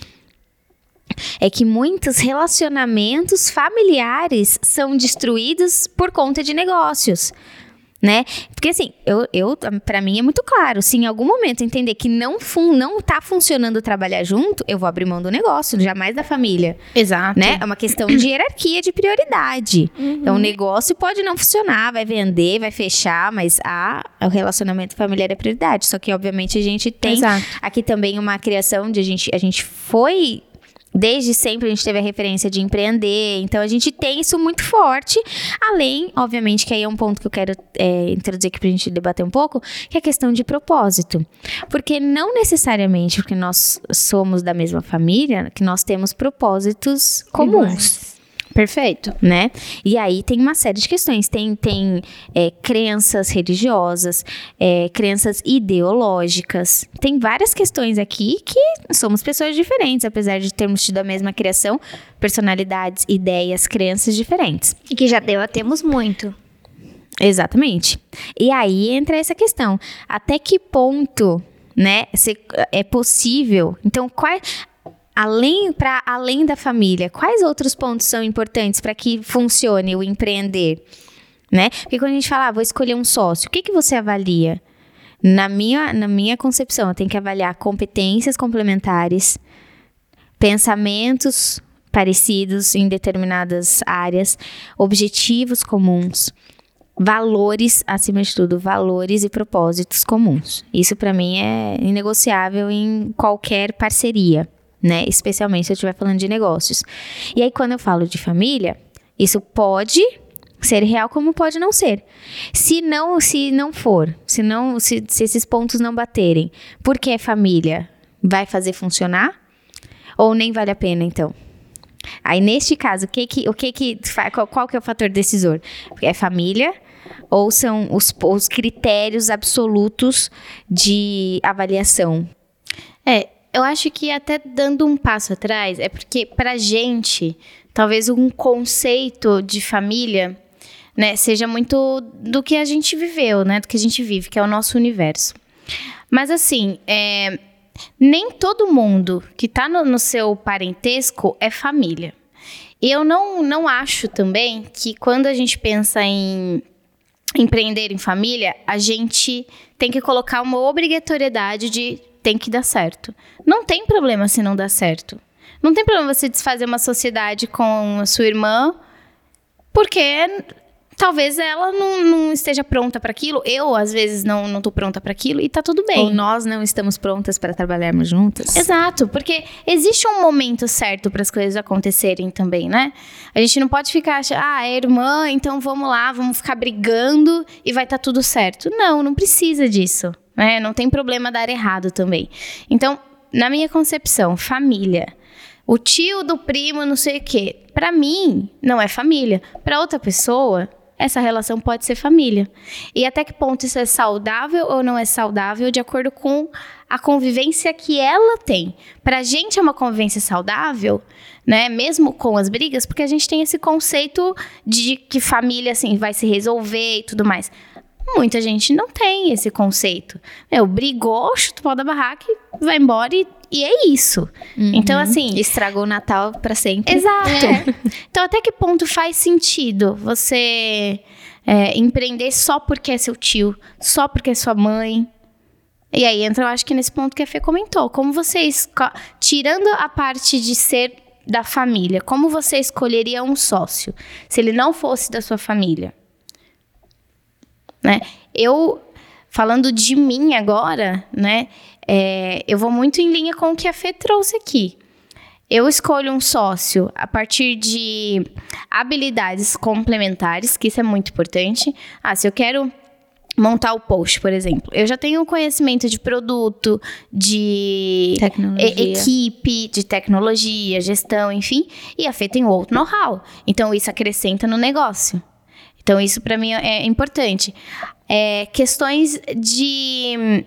S1: é que muitos relacionamentos familiares são destruídos por conta de negócios. Né? Porque assim, eu, eu para mim é muito claro, se em algum momento entender que não fun, não tá funcionando trabalhar junto, eu vou abrir mão do negócio, jamais da família,
S2: Exato.
S1: né? É uma questão de hierarquia de prioridade. Então o negócio pode não funcionar, vai vender, vai fechar, mas a, o relacionamento familiar é prioridade. Só que obviamente a gente tem
S2: Exato.
S1: aqui também uma criação de a gente, a gente foi Desde sempre a gente teve a referência de empreender, então a gente tem isso muito forte. Além, obviamente, que aí é um ponto que eu quero é, introduzir aqui pra gente debater um pouco, que é a questão de propósito. Porque não necessariamente porque nós somos da mesma família, que nós temos propósitos comuns
S2: Perfeito.
S1: né? E aí tem uma série de questões. Tem, tem é, crenças religiosas, é, crenças ideológicas. Tem várias questões aqui que somos pessoas diferentes, apesar de termos tido a mesma criação, personalidades, ideias, crenças diferentes.
S3: E que já debatemos muito.
S1: Exatamente. E aí entra essa questão. Até que ponto, né, se- é possível? Então, quais além para além da família, quais outros pontos são importantes para que funcione o empreender, né? Porque quando a gente fala, ah, vou escolher um sócio, o que que você avalia? Na minha, na minha concepção, eu tenho que avaliar competências complementares, pensamentos parecidos em determinadas áreas, objetivos comuns, valores, acima de tudo, valores e propósitos comuns. Isso para mim é inegociável em qualquer parceria, né? Especialmente se eu estiver falando de negócios. E aí quando eu falo de família, isso pode ser real como pode não ser. Se não, se não for, se não, se, se esses pontos não baterem, porque é família, vai fazer funcionar? Ou nem vale a pena então? Aí, neste caso, o que que, o que, que qual, qual que é o fator decisor? É família ou são os, os critérios absolutos de avaliação?
S2: É, eu acho que até dando um passo atrás, é porque pra gente, talvez um conceito de família, né, seja muito do que a gente viveu, né, do que a gente vive, que é o nosso universo. Mas assim, é, nem todo mundo que tá no, no seu parentesco é família. E eu não, não acho também que quando a gente pensa em empreender em família, a gente tem que colocar uma obrigatoriedade de tem que dar certo. Não tem problema se não dar certo. Não tem problema você desfazer uma sociedade com a sua irmã, porque talvez ela não, não esteja pronta para aquilo. Eu, às vezes, não, não tô pronta para aquilo e tá tudo bem.
S1: Ou nós não estamos prontas para trabalharmos juntas?
S2: Exato, porque existe um momento certo para as coisas acontecerem também, né? A gente não pode ficar achando, ah, é irmã, então vamos lá, vamos ficar brigando e vai estar tudo certo. Não, não precisa disso, né? Não tem problema dar errado também. Então, na minha concepção, família, o tio do primo, não sei o quê, para mim não é família. Para outra pessoa, essa relação pode ser família. E até que ponto isso é saudável ou não é saudável de acordo com a convivência que ela tem. Pra gente é uma convivência saudável, né? Mesmo com as brigas, porque a gente tem esse conceito de que família assim vai se resolver e tudo mais. Muita gente não tem esse conceito. Meu, brigou, chuta o pau da barraca e vai embora e, e é isso. Então, assim.
S1: Estragou o Natal para sempre.
S2: Exato. Então, até que ponto faz sentido você é, empreender só porque é seu tio, só porque é sua mãe? E aí entra, eu acho que nesse ponto que a Fê comentou. Como você, esco- tirando a parte de ser da família, como você escolheria um sócio se ele não fosse da sua família? Né? Eu, falando de mim agora, né? É, eu vou muito em linha com o que a Fê trouxe aqui. Eu escolho um sócio a partir de habilidades complementares, que isso é muito importante. Ah, se eu quero montar o post, por exemplo. Eu já tenho conhecimento de produto, de e- equipe, de tecnologia, gestão, enfim. E a Fê tem outro know-how. Então, isso acrescenta no negócio. Então, isso para mim é importante. É, questões de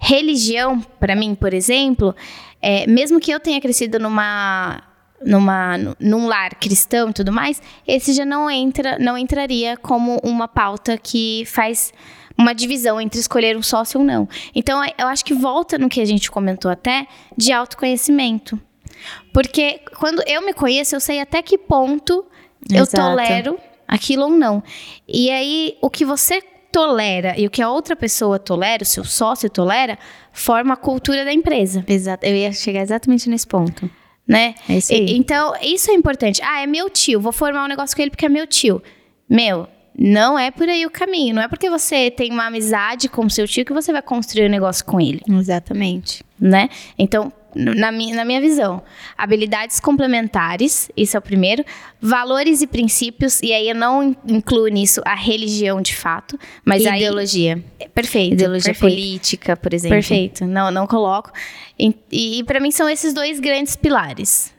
S2: religião, para mim, por exemplo, é, mesmo que eu tenha crescido numa numa num lar cristão e tudo mais, esse já não entra, não entraria como uma pauta que faz uma divisão entre escolher um sócio ou não. Então, eu acho que volta no que a gente comentou até de autoconhecimento. Porque quando eu me conheço, eu sei até que ponto eu
S1: Exato.
S2: tolero aquilo ou não. E aí, o que você tolera e o que a outra pessoa tolera, o seu sócio tolera, forma a cultura da empresa,
S1: Exato. Eu ia chegar exatamente nesse ponto.
S2: né?
S1: É isso aí.
S2: E- então, isso é importante. Ah, é meu tio, vou formar um negócio com ele porque é meu tio. Meu, não é por aí o caminho. Não é porque você tem uma amizade com o seu tio que você vai construir um negócio com ele
S1: Exatamente.
S2: né? Então, na minha, na minha visão, habilidades complementares, isso é o primeiro, valores e princípios, e aí eu não in- incluo nisso a religião de fato, mas aí...
S1: Ideologia.
S2: Perfeito.
S1: Ideologia
S2: perfeito.
S1: política, por exemplo.
S2: Perfeito, não, não coloco. E, e para mim são esses dois grandes pilares.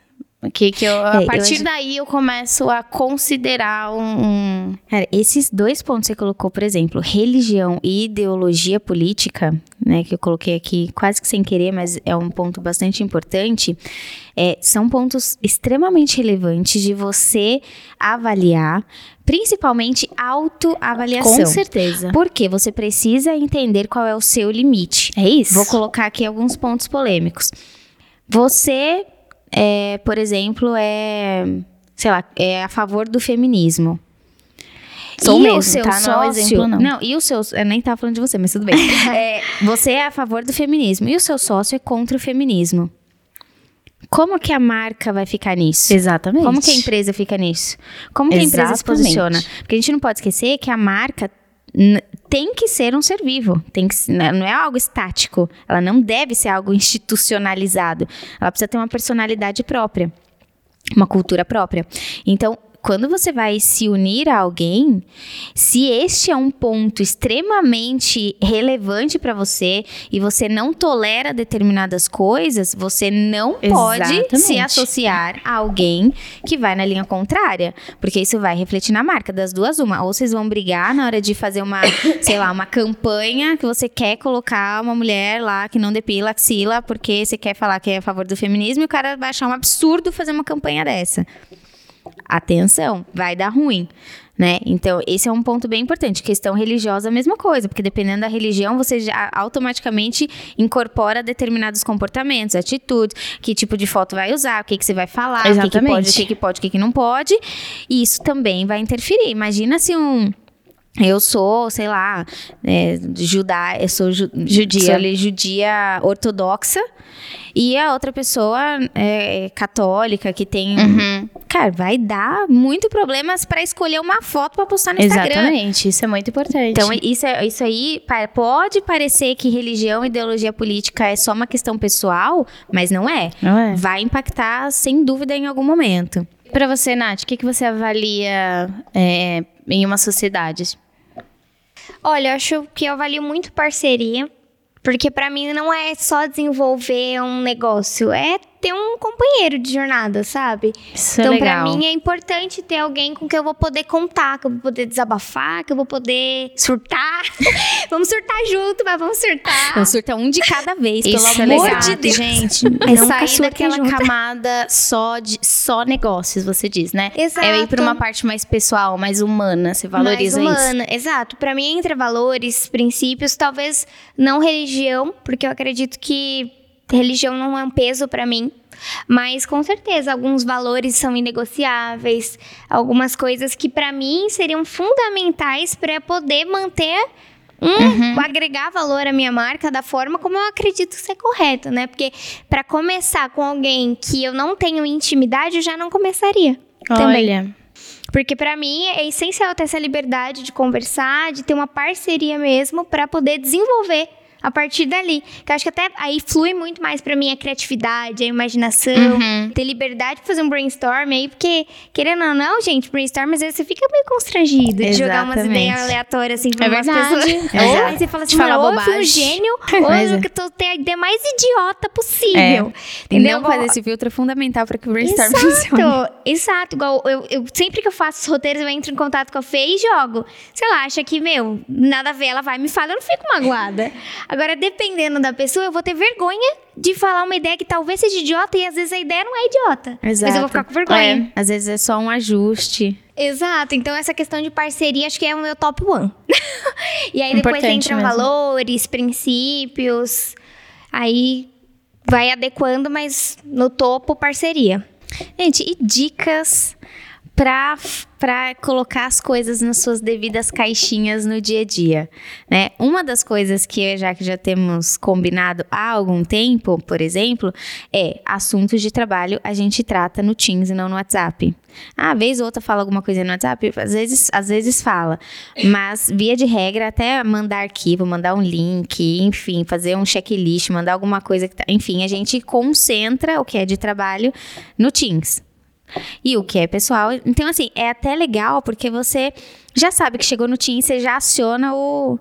S2: Que, que eu, a
S1: É, eu
S2: partir
S1: acho-
S2: daí eu começo a considerar um. um-
S1: Cara, esses dois pontos que você colocou, por exemplo, religião e ideologia política, né, que eu coloquei aqui quase que sem querer, mas é um ponto bastante importante, é, são pontos extremamente relevantes de você avaliar, principalmente autoavaliação.
S2: Com certeza.
S1: Porque você precisa entender qual é o seu limite.
S2: É isso?
S1: Vou colocar aqui alguns pontos polêmicos. Você, é, por exemplo, é, sei lá, é a favor do feminismo.
S2: Sou
S1: e
S2: mesmo,
S1: o seu
S2: tá? Não é um
S1: sócio,
S2: exemplo, não.
S1: e o seu, eu nem tava falando de você, mas tudo bem. É, você é a favor do feminismo e o seu sócio é contra o feminismo. Como que a marca vai ficar nisso?
S2: Exatamente.
S1: Como que a empresa fica nisso? Como que a empresa se
S2: Exatamente.
S1: posiciona? Porque a gente não pode esquecer que a marca tem que ser um ser vivo, tem que, s- n- não é algo estático, ela não deve ser algo institucionalizado, ela precisa ter uma personalidade própria, uma cultura própria. Então, quando você vai se unir a alguém, se este é um ponto extremamente relevante para você e você não tolera determinadas coisas, você não pode se
S2: Exatamente.
S1: associar a alguém que vai na linha contrária, porque isso vai refletir na marca das duas uma, ou vocês vão brigar na hora de fazer uma, sei lá, uma campanha que você quer colocar uma mulher lá que não depila axila porque você quer falar que é a favor do feminismo e o cara vai achar um absurdo fazer uma campanha dessa atenção, vai dar ruim. Né? Então, esse é um ponto bem importante. Questão religiosa, a mesma coisa, porque dependendo da religião, você já automaticamente incorpora determinados comportamentos, atitudes, que tipo de foto vai usar, o que, que você vai falar, o que, que pode, o que, que pode, o que, que não pode. E isso também vai interferir. Imagina se um. Eu sou, sei lá, é, judá, eu sou ju-
S2: Judia.
S1: sou ali judia ortodoxa e a outra pessoa é católica que tem
S2: Uhum.
S1: Cara, vai dar muito problemas pra escolher uma foto pra postar no Instagram.
S2: Exatamente, isso é muito importante.
S1: Então, isso, é- isso aí pode parecer que religião e ideologia política é só uma questão pessoal, mas não é.
S2: não é?
S1: Vai impactar, sem dúvida, em algum momento.
S2: Pra você, Nath, o que, que você avalia é, em uma sociedade?
S3: Olha, eu acho que eu avalio muito parceria, porque pra mim não é só desenvolver um negócio, é ter um companheiro de jornada, sabe?
S2: Isso é
S3: então, pra
S2: legal.
S3: mim é importante ter alguém com quem eu vou poder contar, que eu vou poder desabafar, que eu vou poder surtar. vamos surtar junto, mas vamos surtar.
S1: Então, surta um de cada vez,
S2: Isso
S1: pelo
S2: é
S1: amor
S2: legal,
S1: de Deus.
S2: gente.
S1: Mas
S2: não
S1: sair
S2: daquela camada só de só negócios, você diz, né?
S3: Exato.
S2: É ir pra uma parte mais pessoal, mais humana. Você valoriza
S3: mais
S2: isso.
S3: humana. Exato. Pra mim, entre valores, princípios, talvez não religião, porque eu acredito que religião não é um peso pra mim. Mas com certeza alguns valores são inegociáveis, algumas coisas que pra mim seriam fundamentais pra poder manter um,
S2: Uhum.
S3: agregar valor à minha marca da forma como eu acredito ser correto, né? Porque pra começar com alguém que eu não tenho intimidade, eu já não começaria. Também.
S2: Olha,
S3: Porque pra mim é essencial ter essa liberdade de conversar, de ter uma parceria mesmo pra poder desenvolver a partir dali. Que eu acho que até aí flui muito mais pra mim a criatividade, a imaginação,
S2: Uhum.
S3: ter liberdade de fazer um brainstorm aí, porque, querendo ou não, gente, brainstorm às vezes você fica meio constrangido de jogar umas ideias aleatórias assim pra
S2: É
S3: umas pessoas.
S2: É.
S3: Ou aí você fala assim, mano, ou eu fui um gênio, ou
S2: é.
S3: eu tô, tenho a ideia mais idiota possível.
S1: E
S3: Entendeu?
S1: não fazer esse filtro é fundamental para que o brainstorm funcione.
S3: Exato, exato. Igual eu, eu- sempre que eu faço os roteiros, eu entro em contato com a Fê e jogo. Sei lá, acha que, meu, nada a ver, ela vai me fala, eu não fico magoada. Agora, dependendo da pessoa, eu vou ter vergonha de falar uma ideia que talvez seja idiota e às vezes a ideia não é idiota. Mas eu vou ficar com vergonha.
S1: É, às vezes é só um ajuste.
S3: Exato, então essa questão de parceria acho que é o meu top one. e aí depois
S2: Importante
S3: entram
S2: mesmo.
S3: valores, princípios, aí vai adequando, mas no topo, parceria.
S1: Gente, e dicas pra, pra colocar as coisas nas suas devidas caixinhas no dia a dia, né? Uma das coisas que e a Jaque já temos combinado há algum tempo, por exemplo, é assuntos de trabalho a gente trata no Teams e não no WhatsApp. Ah, vez ou outra fala alguma coisa no WhatsApp, às vezes, às vezes fala. Mas, via de regra, até mandar arquivo, mandar um link, enfim, fazer um checklist, mandar alguma coisa que tá. Enfim, a gente concentra o que é de trabalho no Teams. E o que é pessoal. Então, assim, é até legal porque você já sabe que chegou no Teams, você já aciona o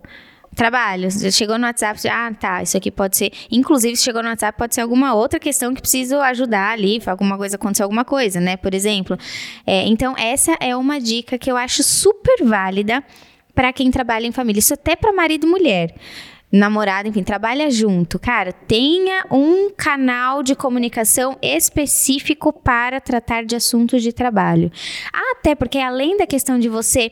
S1: trabalho. Você chegou no WhatsApp, ah, tá, isso aqui pode ser. Inclusive, se chegou no WhatsApp, pode ser alguma outra questão que preciso ajudar ali, alguma coisa acontecer alguma coisa, né? Por exemplo. É, então, essa é uma dica que eu acho super válida para quem trabalha em família. Isso até para marido e mulher. Namorado, enfim, trabalha junto. Cara, tenha um canal de comunicação específico para tratar de assuntos de trabalho. Até porque, além da questão de você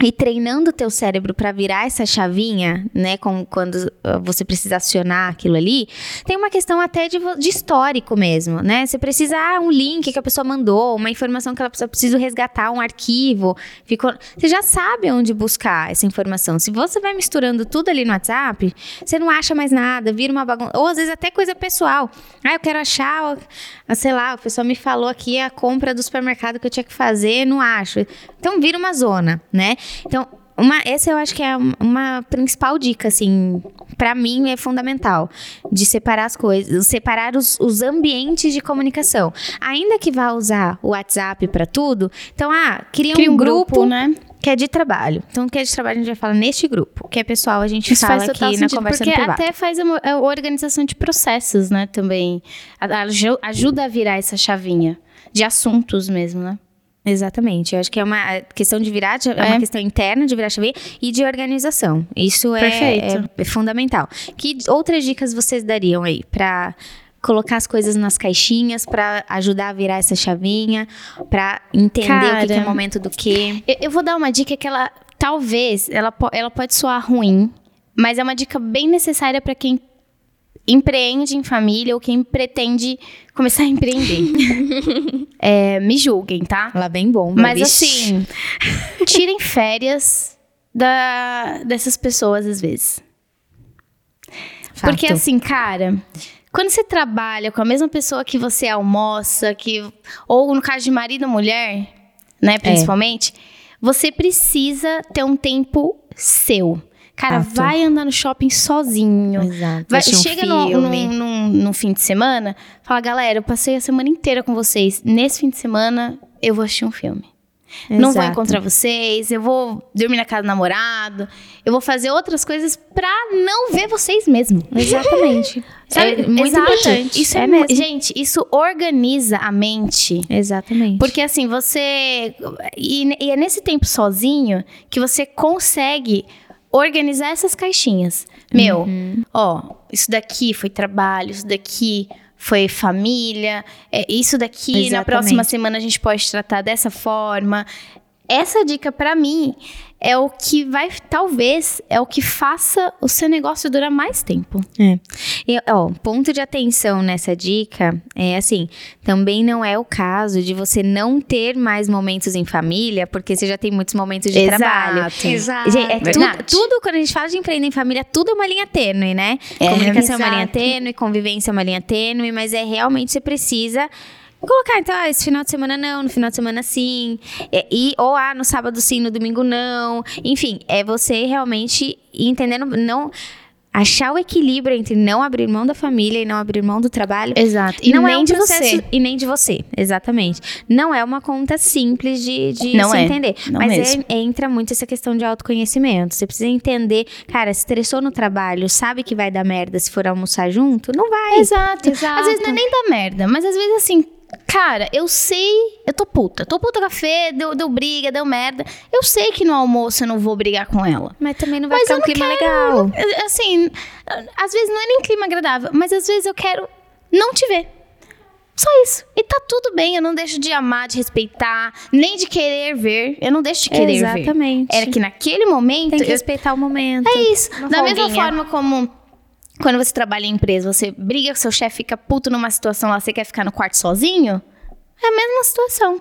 S1: e treinando o teu cérebro para virar essa chavinha, né, com, quando uh, você precisa acionar aquilo ali, tem uma questão até de, de histórico mesmo, né? Você precisa, ah, um link que a pessoa mandou, uma informação que ela precisa, resgatar, um arquivo, ficou, você já sabe onde buscar essa informação. Se você vai misturando tudo ali no WhatsApp, você não acha mais nada, vira uma bagunça, ou às vezes até coisa pessoal. Ah, eu quero achar, ah, sei lá, a pessoa me falou aqui a compra do supermercado que eu tinha que fazer, não acho. Então vira uma zona, né? Então, uma, essa eu acho que é um- uma principal dica, assim, pra mim é fundamental, de separar as coisas, separar os, os ambientes de comunicação. Ainda que vá usar o WhatsApp pra tudo, então, ah, cria,
S2: Cria
S1: um,
S2: um
S1: grupo,
S2: grupo, né?
S1: que é de trabalho. Então, o que é de trabalho a gente vai falar neste grupo, que é pessoal a gente
S2: Isso
S1: fala aqui
S2: total
S1: na
S2: sentido,
S1: conversa
S2: porque
S1: privado.
S2: até faz a, a organização de processos, né, também. A- aju- Ajuda a virar essa chavinha de assuntos mesmo, né?
S1: Exatamente. Eu acho que é uma questão de virar, é, uma
S2: É.
S1: questão interna de virar chave e de organização. Isso é, é- fundamental. Que outras dicas vocês dariam aí pra colocar as coisas nas caixinhas, pra ajudar a virar essa chavinha, pra entender o que que, é
S2: Cara.
S1: momento do quê?
S2: Eu, eu vou dar uma dica que ela, talvez, ela, ela pode soar ruim, mas é uma dica bem necessária para quem empreende em família ou quem pretende começar a empreender. É, me julguem, tá?
S1: Lá bem bom.
S2: Mas assim, tirem férias da, dessas pessoas às vezes. Porque assim, cara, quando você trabalha com a mesma pessoa que você almoça, que ou no caso de marido ou mulher, né, principalmente, você precisa ter um tempo seu. Cara,
S1: Fato.
S2: vai andar no shopping sozinho.
S1: Exato.
S2: Vai,
S1: Assistir um
S2: chega no, num, num- num fim de semana, fala, galera, eu passei a semana inteira com vocês. Nesse fim de semana, eu vou assistir um filme. Não vou
S1: Exato.
S2: encontrar vocês, eu vou dormir na casa do namorado, eu vou fazer outras coisas pra não ver vocês mesmo.
S1: Exatamente.
S2: Sabe?
S1: É muito
S2: Exato.
S1: importante.
S2: Isso é,
S1: É mesmo.
S2: Gente, isso organiza a mente.
S1: Exatamente.
S2: Porque assim, você. E, e é nesse tempo sozinho que você consegue organizar essas caixinhas. Meu,
S1: Uhum.
S2: ó, isso daqui foi trabalho, isso daqui foi família, é, isso daqui na
S1: Exatamente.
S2: próxima semana a gente pode tratar dessa forma. Essa dica pra mim é o que vai, talvez, é o que faça o seu negócio durar mais tempo.
S1: É. E, ó, ponto de atenção nessa dica é assim: também não é o caso de você não ter mais momentos em família, porque você já tem muitos momentos de
S2: Exato.
S1: trabalho.
S3: Exato.
S1: Gente, é tudo, tudo, quando a gente fala de empreender em família, tudo é uma linha tênue, né?
S2: É,
S1: Comunicação é uma linha tênue, convivência é uma linha tênue, mas é realmente você precisa Colocar, então, ah, esse final de semana não, no final de semana sim. E, e- ou, ah, no sábado sim, no domingo não. Enfim, é você realmente entendendo, não. Achar o equilíbrio entre não abrir mão da família e não abrir mão do trabalho.
S2: Exato. E
S1: não
S2: nem
S1: é um
S2: de
S1: processo,
S2: você.
S1: E nem de você, exatamente. Não é uma conta simples de, de
S2: Não
S1: se
S2: é,
S1: entender.
S2: não
S1: Mas é- entra muito essa questão de autoconhecimento. Você precisa entender, cara, se estressou no trabalho, sabe que vai dar merda se for almoçar junto? Não vai.
S2: Exato.
S3: Exato.
S2: Às vezes não é nem da merda, mas às vezes assim, cara, eu sei, eu tô puta. Tô puta com a Fê, deu, deu briga, deu merda. Eu sei que no almoço eu não vou brigar com ela.
S1: Mas também não vai
S2: Mas
S1: ficar um clima
S2: quero-
S1: legal.
S2: É, Assim, às vezes não é nem clima agradável, mas às vezes eu quero não te ver. Só isso. E tá tudo bem, eu não deixo de amar, de respeitar, nem de querer ver. Eu não deixo de querer ver.
S1: Exatamente.
S2: Era que naquele momento.
S1: Tem que
S2: eu-
S1: respeitar o momento.
S2: É isso.
S3: Uma
S2: da mesma
S3: folguinha.
S2: forma como quando você trabalha em empresa, você briga com seu chefe, fica puto numa situação lá, você quer ficar no quarto sozinho. É a mesma situação.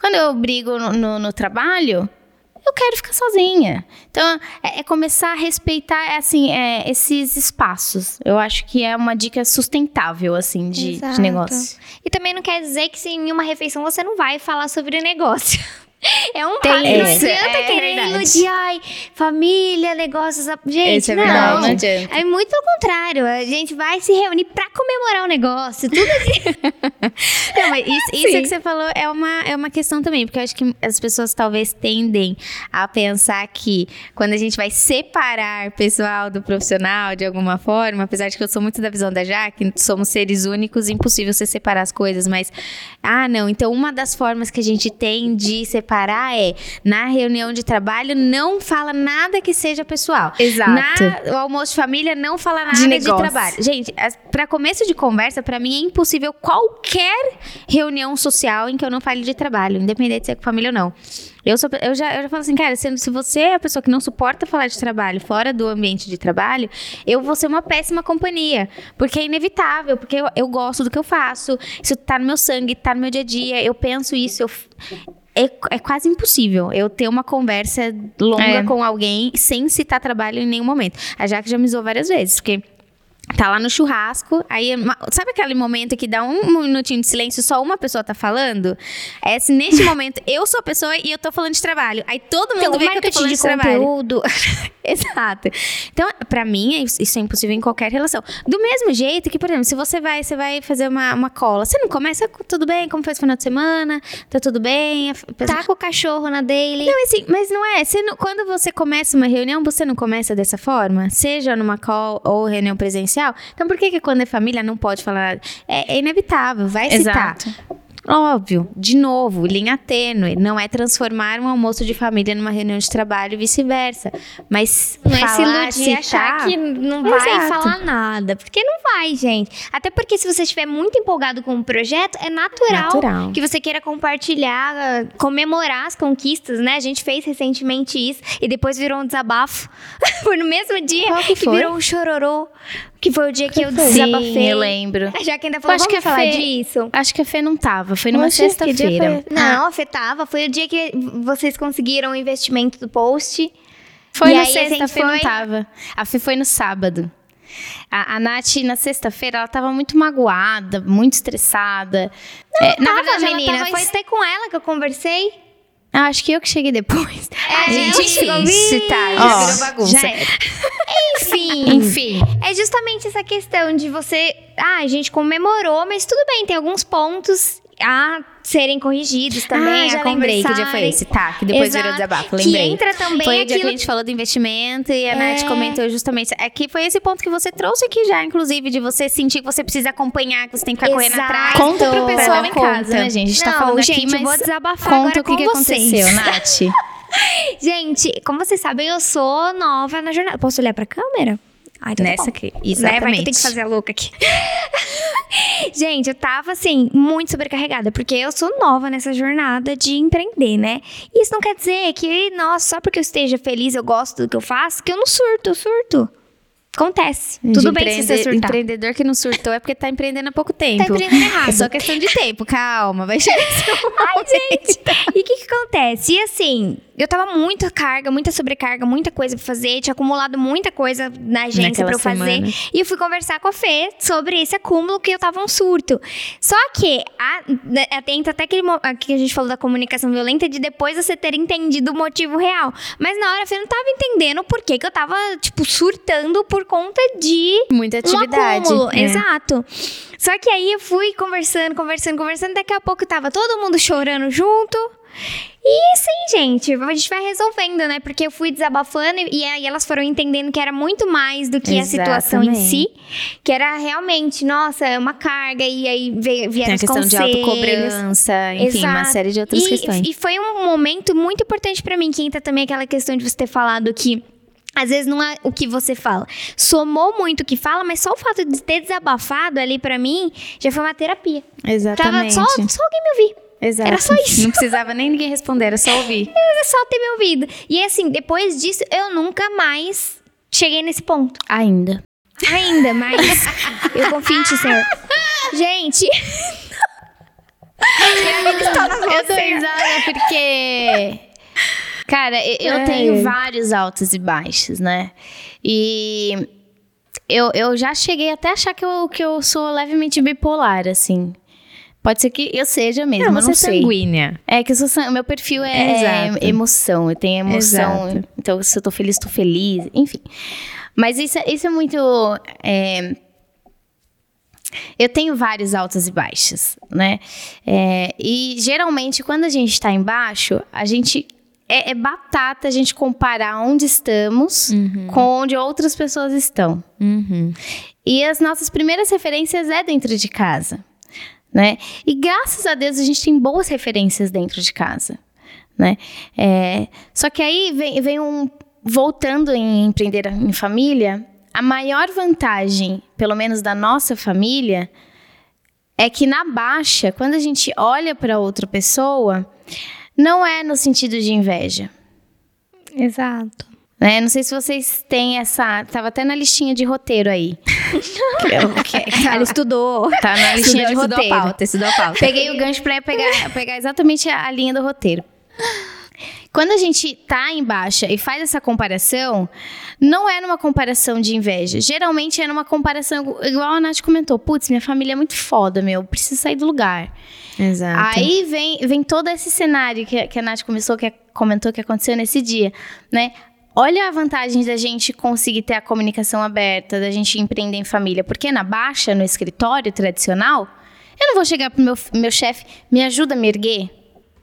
S2: Quando eu brigo no, no- no trabalho, eu quero ficar sozinha. Então, é, é começar a respeitar, assim, é, esses espaços. Eu acho que é uma dica sustentável, assim, de, de negócio.
S3: E também não quer dizer que se em uma refeição você não vai falar sobre negócio. É um
S2: Tem
S3: papo, não adianta
S2: é
S3: querer
S2: verdade.
S3: iludir, ai, família, negócios. Gente,
S1: é
S3: não.
S1: verdade.
S2: Não adianta.
S3: É muito pelo contrário. A gente vai se reunir pra comemorar o negócio. Tudo
S1: Não, mas isso, isso que você falou é uma, é uma questão também, porque eu acho que as pessoas talvez tendem a pensar que quando a gente vai separar pessoal do profissional de alguma forma, apesar de que eu sou muito da visão da Jaque, somos seres únicos, impossível você separar as coisas, mas ah, não, então uma das formas que a gente tem de separar é na reunião de trabalho não fala nada que seja pessoal.
S2: Exato.
S1: Na, o almoço de família não fala nada de,
S2: negócio.
S1: trabalho. Gente, pra começo de conversa, pra mim é impossível qualquer reunião social em que eu não fale de trabalho, independente de ser com família ou não. Eu, sou, eu, já, eu já falo assim, cara, se, se você é a pessoa que não suporta falar de trabalho fora do ambiente de trabalho, eu vou ser uma péssima companhia. Porque é inevitável, porque eu, eu gosto do que eu faço, isso tá no meu sangue, tá no meu dia a dia, eu penso isso, eu. É, é quase impossível eu ter uma conversa longa
S2: É.
S1: com alguém sem citar trabalho em nenhum momento. A Jaque já me zoou várias vezes, porque tá lá no churrasco, aí ma- sabe aquele momento que dá um minutinho de silêncio, só uma pessoa tá falando? É se neste momento eu sou a pessoa e eu tô falando de trabalho. Aí todo mundo
S3: Então,
S1: vê que eu tô falando
S3: de
S1: de,
S3: conteúdo.
S1: Exato. Então, pra mim, é isso é impossível em qualquer relação. Do mesmo jeito que, por exemplo, se você vai, você vai fazer uma, uma cola, você não começa com tudo bem, como foi esse final de semana? Tá tudo bem? A pessoa-
S3: Tá com o cachorro na daily.
S1: não, assim, mas não é. Você não- quando você começa uma reunião, você não começa dessa forma? Seja numa call ou reunião presencial. Então, por que, que quando é família não pode falar nada? É, é inevitável, vai citar.
S2: Exato.
S1: Óbvio, de novo, linha tênue. Não é transformar um almoço de família numa reunião de trabalho e vice-versa. Mas
S3: Não é se
S1: falar,
S3: iludir e achar
S1: citar-
S3: que não vai
S1: Exato.
S3: falar nada. Porque não vai, gente. Até porque se você estiver muito empolgado com o projeto, é natural,
S1: Natural.
S3: que você queira compartilhar, comemorar as conquistas, né? A gente fez recentemente isso e depois virou um desabafo. foi no mesmo dia
S1: Qual que foi?
S3: virou um chororô. Que foi o dia que eu
S2: Sim,
S3: desabafei.
S2: eu lembro.
S3: Já que ainda falou,
S2: acho
S3: vamos
S2: que a
S3: falar
S2: Fê-
S3: disso.
S2: Acho que a Fê não tava, foi numa
S1: Oxe, que dia
S2: sexta-feira.
S1: foi?
S3: Não, afetava. Foi o dia que vocês conseguiram o investimento do post.
S2: Foi
S3: E
S2: na
S3: a
S2: sexta, a Fê não
S3: foi-
S2: tava. A Fê foi no sábado. A, a Nath, na sexta-feira, ela tava muito magoada, muito estressada. É, na
S3: Tava,
S2: verdade, ela
S3: menina.
S2: tava
S3: Foi até com ela que eu conversei.
S2: Ah, acho que eu que cheguei depois.
S3: É,
S1: Gente,
S3: eu chegou
S1: difícil,
S3: bem.
S1: tá? Já
S2: Ó,
S1: virou bagunça.
S2: já.
S3: Enfim.
S2: Enfim.
S3: É justamente essa questão de você. Ah, a gente comemorou, mas tudo bem, tem alguns pontos a serem corrigidos também.
S1: ah, já
S3: a
S1: lembrei que dia foi esse, tá? Que depois virou
S3: Exato.
S1: desabafo,
S3: Que
S1: lembrei.
S3: entra também
S1: foi o dia que a gente falou do investimento e a
S3: É.
S1: Nath comentou justamente. É que foi esse ponto que você trouxe aqui já, inclusive, de você sentir que você precisa acompanhar, que você tem que ficar correndo
S3: Exato.
S1: atrás.
S2: Conta pro pessoal em casa, né, gente? A gente tá
S3: Não,
S2: falando
S3: gente,
S2: aqui, mas
S3: eu vou desabafar
S2: conta o que, que aconteceu, Nath.
S3: Gente, como vocês sabem, eu sou nova na jornada. Posso olhar pra câmera? Ai, então tá
S1: Nessa
S3: bom.
S1: aqui,
S3: Né? Vai que
S1: exatamente.
S3: tem que fazer a louca aqui. Gente, eu tava assim, muito sobrecarregada, porque eu sou nova nessa jornada de empreender, né? E isso não quer dizer que, nossa, só porque eu esteja feliz, eu gosto do que eu faço, que eu não surto, eu surto. Acontece. Tudo bem se você surtar.
S1: Empreendedor que não surtou é porque tá empreendendo há pouco tempo.
S3: Tá empreendendo errado.
S1: É só questão de tempo, calma. Vai chegar esse
S3: Ai, gente. E o que que acontece? E assim, eu tava muita carga, muita sobrecarga, muita coisa pra fazer. Tinha acumulado muita coisa na agência
S1: Naquela
S3: pra eu fazer.
S1: semana.
S3: E eu fui conversar com a Fê sobre esse acúmulo que eu tava um surto. Só que, a, né, atenta até aquele que a gente falou da comunicação violenta, de depois você ter entendido o motivo real. Mas na hora a Fê não tava entendendo por que que eu tava, tipo, surtando por conta de
S1: Muita atividade.
S3: um acúmulo,
S1: É.
S3: exato. Só que aí eu fui conversando, conversando, conversando. Daqui a pouco tava todo mundo chorando junto. E sim, gente, a gente vai resolvendo, né? Porque eu fui desabafando e, e aí elas foram entendendo que era muito mais do que a situação em si. Que era realmente, nossa, é uma carga. E aí veio, vieram
S1: Tem a questão de autocobrança, enfim, uma
S3: Exato.
S1: série de outras
S3: e,
S1: questões.
S3: E foi um momento muito importante pra mim, que entra também aquela questão de você ter falado que. Às vezes não é o que você fala. Somou muito o que fala, mas só o fato de ter desabafado ali pra mim já foi uma terapia. Tava
S1: Exatamente.
S3: só, só alguém me ouvir.
S1: Exato.
S3: era só isso.
S1: Não precisava nem ninguém responder, era só ouvir.
S3: Era só ter me ouvido. E assim, depois disso, eu nunca mais cheguei nesse ponto.
S2: Ainda.
S3: Ainda, mas eu confio em ti, Senhor. Gente.
S2: Eu dou risada porque. Cara, eu
S3: Ai,
S2: tenho vários altos e baixos, né? E eu, eu já cheguei até a achar que eu, que eu sou levemente bipolar, assim. Pode ser que eu seja mesmo,
S1: Não,
S2: eu não
S1: é
S2: sei.
S1: sanguínea.
S2: É que eu sou san- meu perfil é
S1: Exato.
S2: emoção, eu tenho emoção.
S1: Exato.
S2: Então, se eu tô feliz, tô feliz, enfim. Mas isso, é- isso é muito. é, Eu tenho vários altos e baixos, né? É, e geralmente, quando a gente tá embaixo, a gente. É, é batata a gente comparar onde estamos com onde outras pessoas estão.
S1: Uhum.
S2: E as nossas primeiras referências é dentro de casa, né? E graças a Deus a gente tem boas referências dentro de casa, né? É, só que aí vem, vem um voltando em empreender em família, a maior vantagem, pelo menos da nossa família, é que na baixa, quando a gente olha para outra pessoa, não é no sentido de inveja.
S3: Exato.
S2: Né? Não sei se vocês têm essa. Tava até na listinha de roteiro aí.
S3: Ela estudou.
S2: Tá na listinha de
S1: Estudou a
S2: roteiro.
S1: pauta, estudou a pauta.
S2: Peguei o gancho pra pegar, pegar exatamente a, a linha do roteiro. Quando a gente tá em baixa e faz essa comparação, não é numa comparação de inveja. Geralmente é numa comparação, igual a Nath comentou. Putz, minha família é muito foda, meu. Preciso sair do lugar.
S1: Exato.
S2: Aí vem, vem todo esse cenário que, que a Nath começou, que comentou que aconteceu nesse dia, né? Olha a vantagem da gente conseguir ter a comunicação aberta, da gente empreender em família. Porque na baixa, no escritório tradicional, eu não vou chegar pro meu, meu chefe, me ajuda a me erguer.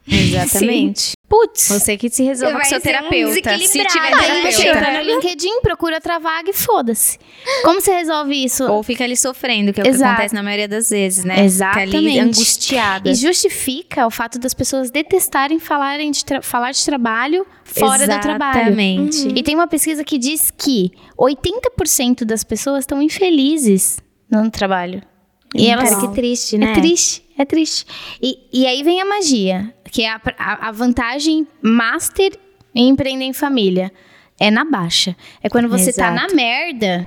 S1: Exatamente.
S2: Putz,
S1: Você que se resolva com seu
S3: ser um
S1: terapeuta. se tiver
S3: Aí
S2: aí
S3: terapeuta.
S2: você entra
S1: terapeuta.
S2: no LinkedIn, procura outra vaga e foda-se. Como você resolve isso?
S1: Ou fica ali sofrendo, que é o que
S2: Exato.
S1: acontece na maioria das vezes, né? Fica
S2: Exatamente.
S1: ali angustiada.
S2: E justifica o fato das pessoas detestarem falarem de falar de trabalho fora do trabalho.
S1: Exatamente.
S2: E tem uma pesquisa que diz que 80% das pessoas estão infelizes no trabalho. E elas,
S1: Cara, que triste, né?
S2: É triste, é triste. E, e aí vem a magia, que é a, a- a vantagem master em empreender em família. É na baixa. É quando você tá
S1: Exato.
S2: na merda.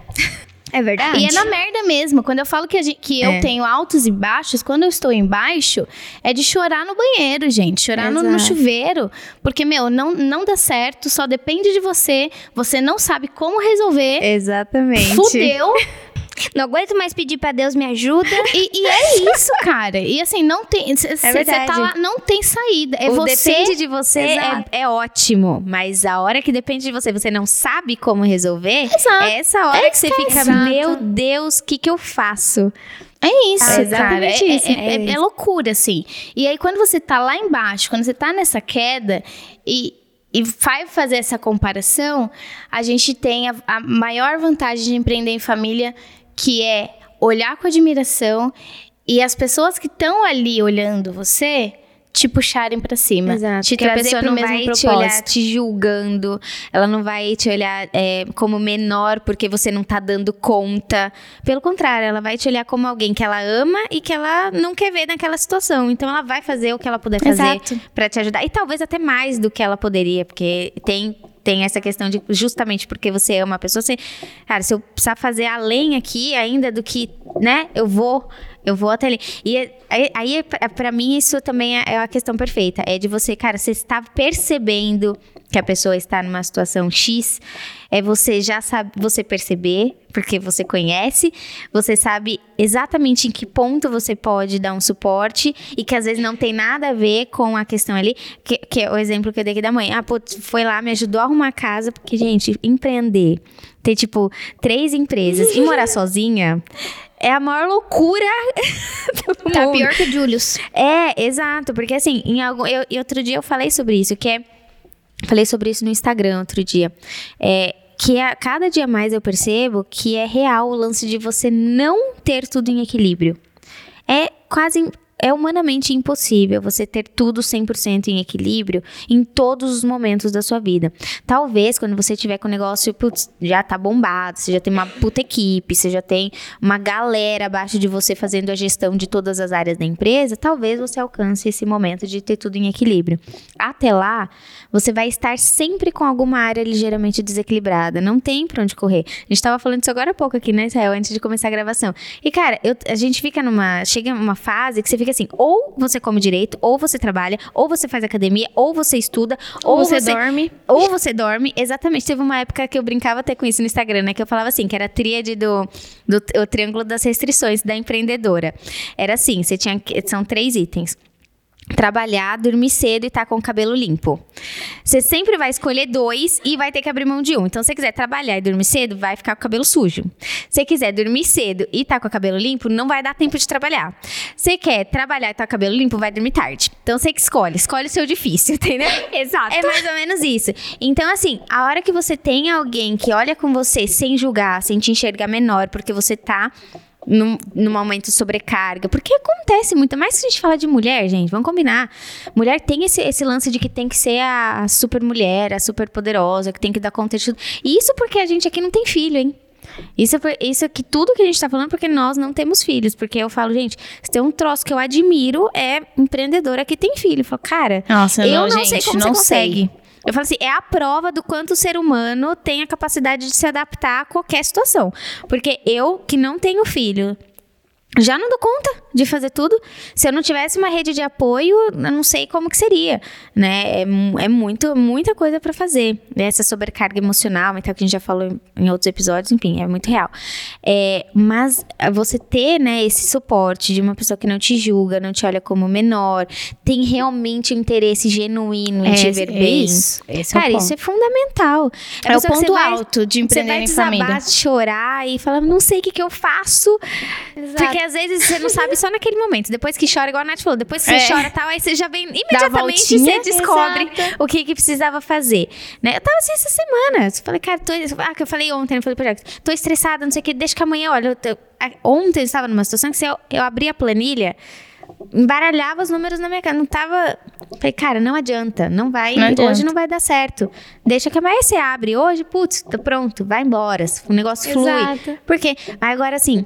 S3: É verdade?
S2: E é na merda mesmo. Quando eu falo que, a gente- que eu
S1: É.
S2: tenho altos e baixos, quando eu estou embaixo, é de chorar no banheiro, gente. Chorar no, no chuveiro. Porque, meu, não, não dá certo, só depende de você. Você não sabe como resolver.
S1: Exatamente.
S2: Fudeu.
S3: Não aguento mais pedir pra Deus me ajuda.
S2: E, e é isso, cara. E assim, não tem. Você tá lá, não tem saída. É
S1: o
S2: você.
S1: depende de você
S2: Exato.
S1: é, é ótimo, mas a hora que depende de você, você não sabe como resolver,
S2: Exato.
S1: é essa hora que você fica,
S2: Exato.
S1: meu Deus, o que que eu faço?
S2: É isso,
S1: É
S2: cara. É,
S1: isso,
S2: é-
S1: é
S2: é- é loucura, assim. E aí, quando você tá lá embaixo, quando você tá nessa queda e, e vai fazer essa comparação, a gente tem a, a maior vantagem de empreender em família, que é olhar com admiração e as pessoas que estão ali olhando você te puxarem pra cima. Te
S1: Porque a
S2: trazer
S1: não
S2: mesmo
S1: vai te
S2: propósito.
S1: olhar te julgando, ela não vai te olhar é, como menor porque você não tá dando conta. Pelo contrário, ela vai te olhar como alguém que ela ama e que ela não quer ver naquela situação. Então ela vai fazer o que ela puder fazer
S2: Exato.
S1: pra te ajudar. E talvez até mais do que ela poderia, porque tem tem essa questão de justamente porque você ama a pessoa, você, cara, se eu precisar fazer além aqui ainda do que, né, eu vou, eu vou até ali. E é- aí, aí para mim, isso também é é a questão perfeita. É de você, cara, você está percebendo que a pessoa está numa situação X, é você já sabe, você perceber, porque você conhece, você sabe exatamente em que ponto você pode dar um suporte e que às vezes não tem nada a ver com a questão ali, que, que é o exemplo que eu dei aqui da mãe. Ah, putz, foi lá, me ajudou a arrumar a casa, porque, gente, empreender, ter, tipo, três empresas e morar sozinha é a maior loucura do
S3: Tá
S1: mundo.
S3: pior que o Julius.
S1: É, exato, porque assim, em algum, eu, e outro dia eu falei sobre isso, que é, falei sobre isso no Instagram outro dia, é, que a cada dia mais eu percebo que é real o lance de você não ter tudo em equilíbrio. É quase é humanamente impossível você ter tudo 100% em equilíbrio em todos os momentos da sua vida. Talvez quando você tiver com o negócio, putz, já tá bombado, você já tem uma puta equipe, você já tem uma galera abaixo de você fazendo a gestão de todas as áreas da empresa, talvez você alcance esse momento de ter tudo em equilíbrio. Até lá, você vai estar sempre com alguma área ligeiramente desequilibrada. Não tem pra onde correr. A gente tava falando isso agora há pouco aqui, né, Israel, antes de começar a gravação. E, cara, eu- a gente fica numa. Chega numa fase que você fica assim: ou você come direito, ou você trabalha, ou você faz academia, ou você estuda, ou,
S2: Ou você dorme.
S1: Ou você dorme. Exatamente. Teve uma época que eu brincava até com isso no Instagram, né? Que eu falava assim: que era a tríade do, do o triângulo das restrições da empreendedora. Era assim: você tinha. São três itens trabalhar, dormir cedo e estar com o cabelo limpo. Você sempre vai escolher dois e vai ter que abrir mão de um. Então, se você quiser trabalhar e dormir cedo, vai ficar com o cabelo sujo. Se você quiser dormir cedo e estar com o cabelo limpo, não vai dar tempo de trabalhar. Você quer trabalhar e estar com o cabelo limpo, vai dormir tarde. Então, você que escolhe. Escolhe o seu difícil, entendeu?
S3: Exato.
S1: É mais ou menos isso. Então, assim, a hora que você tem alguém que olha com você sem julgar, sem te enxergar menor, porque você tá num, num momento de sobrecarga. Porque acontece muito. Mais que a gente fala de mulher, gente, vamos combinar. Mulher tem esse, esse lance de que tem que ser a super mulher, a super poderosa, que tem que dar conta de tudo. E isso porque a gente aqui não tem filho, hein? Isso, é isso aqui, tudo que a gente tá falando, porque nós não temos filhos. Porque eu falo, gente, se tem um troço que eu admiro, é empreendedora que tem filho. Eu falo, cara,
S2: Nossa,
S1: eu
S2: não,
S1: não,
S2: gente,
S1: sei como
S2: não
S1: você consegue. Eu falo assim, é a prova do quanto o ser humano tem a capacidade de se adaptar a qualquer situação. Porque eu, que não tenho filho, já não dou conta de fazer tudo. Se eu não tivesse uma rede de apoio, eu não sei como que seria, né? É, é muito, muita coisa para fazer. Essa sobrecarga emocional, então, que a gente já falou em, outros episódios, enfim, é muito real. É, mas você ter, né, esse suporte de uma pessoa que não te julga, não te olha como menor, tem realmente um interesse genuíno em te ver
S2: é
S1: bem.
S2: isso. É
S1: Cara, isso é fundamental.
S2: É, o ponto
S1: você vai-
S2: alto de
S1: você
S2: empreender
S1: vai
S2: em
S1: desabar,
S2: família.
S1: chorar e falar, não sei o que, que eu faço.
S3: Exato.
S1: Porque às vezes você não sabe só naquele momento. Depois que chora, igual a Nath falou, depois que
S2: É.
S1: você chora tal, aí você já vem imediatamente você descobre
S3: Exato.
S1: o que, que precisava fazer. Né? Eu tava assim essa semana. Eu falei, cara, tô, ah, que eu falei ontem, eu falei pro Jackson, tô estressada, não sei o que, deixa que amanhã, olha, eu tô- ontem eu estava numa situação que se eu, eu abri a planilha, embaralhava os números na minha cara. Não tava. Falei, cara, não adianta. Não vai.
S2: Não adianta.
S1: hoje não vai dar certo. Deixa que amanhã você abre. Hoje, putz, tá pronto, vai embora. O negócio flui.
S3: Exato.
S1: Porque agora assim,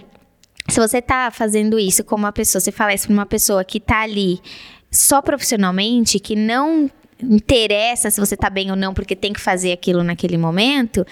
S1: se você tá fazendo isso com uma pessoa, você fala isso pra uma pessoa que tá ali só profissionalmente, que não interessa se você tá bem ou não, porque tem que fazer aquilo naquele momento,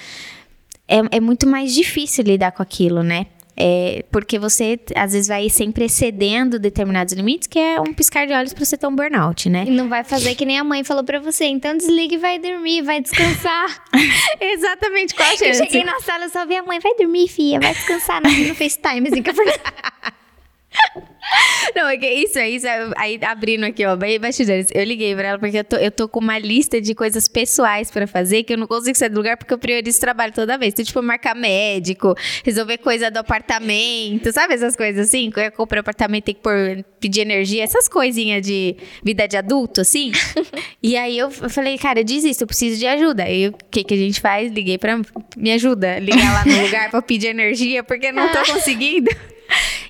S1: é, é muito mais difícil lidar com aquilo, né? É, porque você, às vezes, vai sempre excedendo determinados limites, que é um piscar de olhos pra você ter um burnout, né?
S3: E não vai fazer que nem a mãe falou pra você. Então desliga e vai dormir, vai descansar.
S1: Exatamente, qual a
S3: eu cheguei na sala, eu só vi a mãe, vai dormir, filha, vai descansar no, no FaceTime, assim, que eu.
S1: Não, é que isso, é isso. é- Aí, abrindo aqui, ó, bem bastidores. Eu liguei pra ela porque eu tô, eu tô com uma lista de coisas pessoais pra fazer que eu não consigo sair do lugar porque eu priorizo trabalho toda vez. Então, tipo, marcar médico, resolver coisa do apartamento, sabe essas coisas assim? Quando eu apartamento, tem que pôr, pedir energia, essas coisinhas de vida de adulto, assim. e aí eu falei, cara, diz isso, eu preciso de ajuda. Aí o que, que a gente faz? Liguei pra. Me ajuda, ligar lá no lugar pra pedir energia porque eu não tô conseguindo.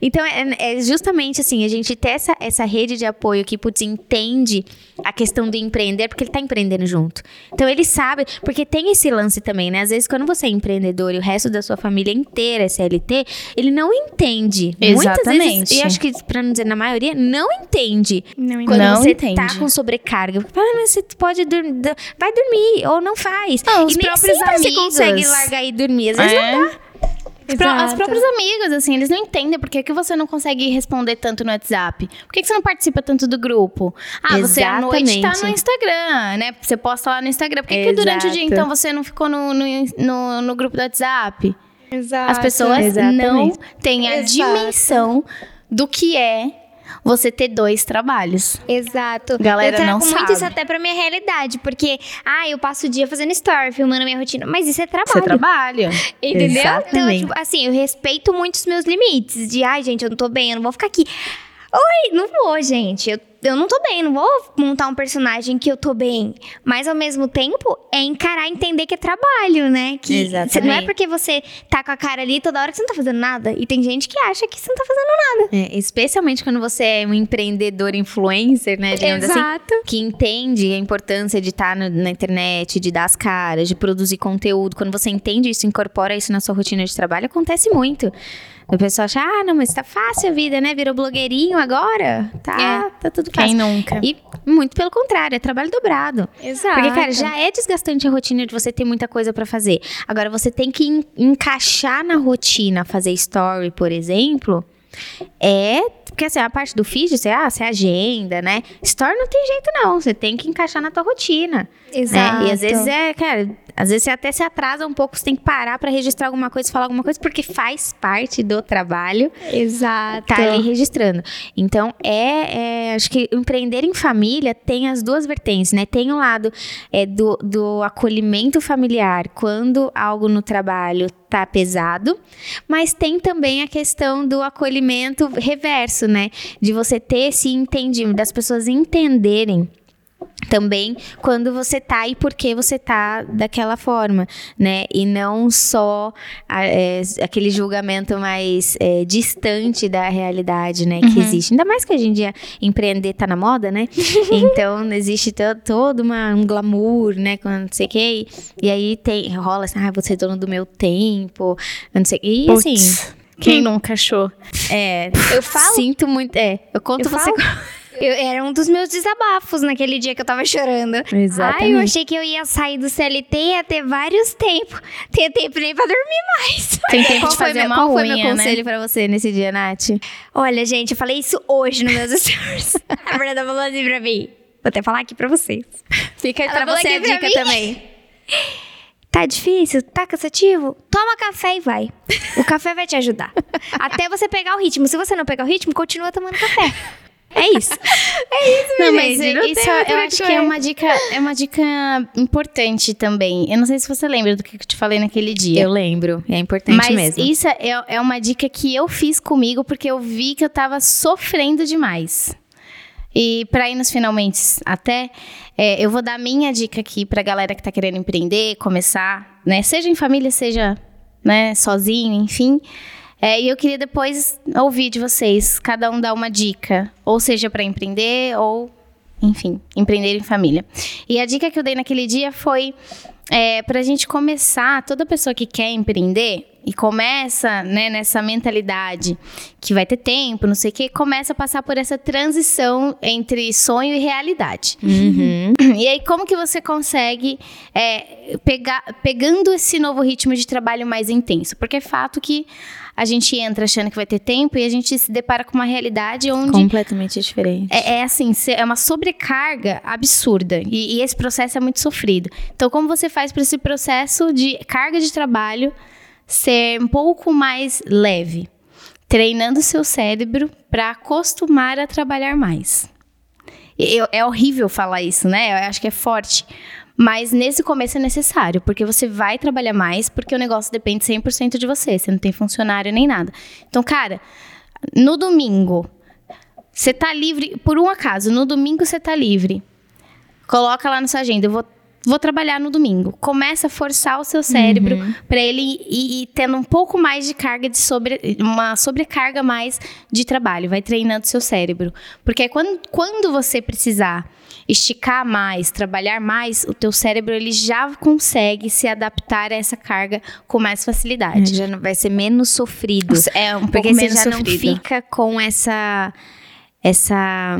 S1: Então, é, é justamente assim, a gente ter essa, essa rede de apoio que, putz, entende a questão do empreender, porque ele tá empreendendo junto. Então, ele sabe, porque tem esse lance também, né? Às vezes, quando você é empreendedor e o resto da sua família inteira é CLT, ele não entende. Muitas vezes,
S2: Exatamente.
S1: e acho que, pra não dizer na maioria, não entende.
S3: Não
S1: Quando
S2: Não
S1: você
S2: entende.
S1: tá com sobrecarga. Ah, mas você pode dormir. Vai dormir, ou não faz.
S2: Não, os
S1: e nem
S2: próprios
S1: sempre você
S2: amigos.
S1: consegue largar e dormir. Às vezes
S2: É.
S1: não dá.
S2: As
S3: Exato.
S2: próprios amigos, assim, eles não entendem por que, que você não consegue responder tanto no WhatsApp. Por que, que você não participa tanto do grupo? Ah, você à noite tá
S1: Exatamente.
S2: no Instagram, né? Você posta lá no Instagram. Por que, que durante o dia, então, você não ficou no, no, no, no grupo do WhatsApp?
S3: Exato.
S2: As pessoas
S1: exatamente.
S2: não têm a
S3: Exato.
S2: dimensão do que é você ter dois trabalhos.
S3: Exato.
S2: Galera
S3: eu trago
S2: não
S3: muito
S2: sabe.
S3: isso até pra minha realidade, porque, ah, eu passo o dia fazendo story, filmando minha rotina, mas isso é trabalho.
S2: Você trabalha.
S3: Entendeu? Então,
S1: Exatamente.
S3: tipo, assim, eu respeito muito os meus limites. De, ai, gente, eu não tô bem, eu não vou ficar aqui. Oi, não vou, gente. Eu, eu não tô bem, não vou montar um personagem que eu tô bem. Mas ao mesmo tempo, é encarar e entender que é trabalho, né? Que
S1: Exatamente.
S3: cê- não é porque você tá com a cara ali toda hora que você não tá fazendo nada. E tem gente que acha que você não tá fazendo nada.
S1: É, especialmente quando você é um empreendedor influencer, né? Assim.
S3: Exato.
S1: Que entende a importância de estar no- na internet, de dar as caras, de produzir conteúdo. Quando você entende isso, incorpora isso na sua rotina de trabalho, acontece muito. O pessoal acha, ah, não, mas tá fácil a vida, né? Virou blogueirinho agora. Tá, tá tudo
S2: Quem
S1: fácil.
S2: nunca?
S1: E muito pelo contrário, é trabalho dobrado.
S3: Exato.
S1: Porque, cara, já é desgastante a rotina de você ter muita coisa pra fazer. Agora, você tem que en- encaixar na rotina, fazer story, por exemplo. É. Porque assim, a parte do feed, você, ah, você agenda, né? Story não tem jeito, não. Você tem que encaixar na tua rotina.
S3: Exato.
S1: Né? E às vezes é, cara, às vezes você até se atrasa um pouco, você tem que parar pra registrar alguma coisa, falar alguma coisa, porque faz parte do trabalho
S3: Exato.
S1: tá ali registrando. Então, é, é, Acho que empreender em família tem as duas vertentes, né? Tem o lado é, do, do acolhimento familiar quando algo no trabalho tá pesado, mas tem também a questão do acolhimento reverso, né? De você ter esse entendimento, das pessoas entenderem também quando você tá e por que você tá daquela forma, né? E não só a- é, aquele julgamento mais é, distante da realidade, né? Que existe. Ainda mais que hoje em dia empreender tá na moda, né? então existe to- todo uma, um glamour, né? Com não sei o que. E aí tem, rola assim, ah, você é dono do meu tempo, não sei. E assim,
S2: quem nunca achou?
S1: é.
S3: Eu falo?
S1: Sinto muito. É, eu conto
S3: Eu
S1: você.
S3: falo? Eu- era um dos meus desabafos naquele dia que eu tava chorando.
S1: Exatamente.
S3: Ai, eu achei que eu ia sair do CLT e ia ter vários tempos. Tinha tempo nem pra dormir mais.
S2: Tem tempo
S1: Qual
S2: de
S1: foi,
S2: fazer
S1: meu, qual foi
S2: unha,
S1: meu
S2: né?
S1: conselho pra você nesse dia, Nath?
S3: Olha, gente, eu falei isso hoje nos meus stories. A Fernanda falou assim pra mim. Vou até falar aqui pra vocês.
S1: Fica aí
S3: Ela
S1: pra você a
S3: pra
S1: dica
S3: mim.
S1: também.
S3: Tá difícil? Tá cansativo? Toma café e vai. O café vai te ajudar. Até você pegar o ritmo. Se você não pegar o ritmo, continua tomando café. É isso.
S2: Não, mas
S1: gente, não
S2: isso
S1: outra
S2: eu acho que é
S1: coisa.
S2: uma dica, é uma dica importante também. Eu não sei se você lembra do que eu te falei naquele dia.
S1: Eu lembro, é importante
S2: Mas
S1: mesmo.
S2: isso é, é uma dica que eu fiz comigo porque eu vi que eu tava sofrendo demais. E para ir nos finalmente até, é, eu vou dar minha dica aqui pra galera que tá querendo empreender, começar, né? Seja em família, seja né, sozinho, enfim. É, e eu queria depois ouvir de vocês, cada um dar uma dica, ou seja para empreender, ou, enfim, empreender em família. E a dica que eu dei naquele dia foi é, para a gente começar, toda pessoa que quer empreender e começa né, nessa mentalidade que vai ter tempo, não sei o que, começa a passar por essa transição entre sonho e realidade. E aí, como que você consegue é, pegar, pegando esse novo ritmo de trabalho mais intenso? Porque é fato que a gente entra achando que vai ter tempo e a gente se depara com uma realidade onde
S1: Completamente diferente.
S2: é, é assim, é uma sobrecarga absurda. E, e esse processo é muito sofrido. Então, como você faz para esse processo de carga de trabalho ser um pouco mais leve? Treinando seu cérebro para acostumar a trabalhar mais. Eu- é horrível falar isso, né? Eu acho que é forte. Mas nesse começo é necessário, porque você vai trabalhar mais, porque o negócio depende 100% de você. Você não tem funcionário nem nada. Então, cara, no domingo, você tá livre, por um acaso, no domingo você tá livre. Coloca lá na sua agenda, eu vou, vou trabalhar no domingo. Começa a forçar o seu cérebro
S1: Uhum.
S2: para ele ir, ir tendo um pouco mais de carga de sobre, uma sobrecarga mais de trabalho, vai treinando seu cérebro. Porque aí quando, quando você precisar esticar mais, trabalhar mais, o teu cérebro ele já consegue se adaptar a essa carga com mais facilidade.
S1: Já não vai ser menos sofrido.
S2: É um
S1: Porque
S2: pouco
S1: você
S2: menos
S1: já não
S2: sofrido.
S1: fica com essa. Essa.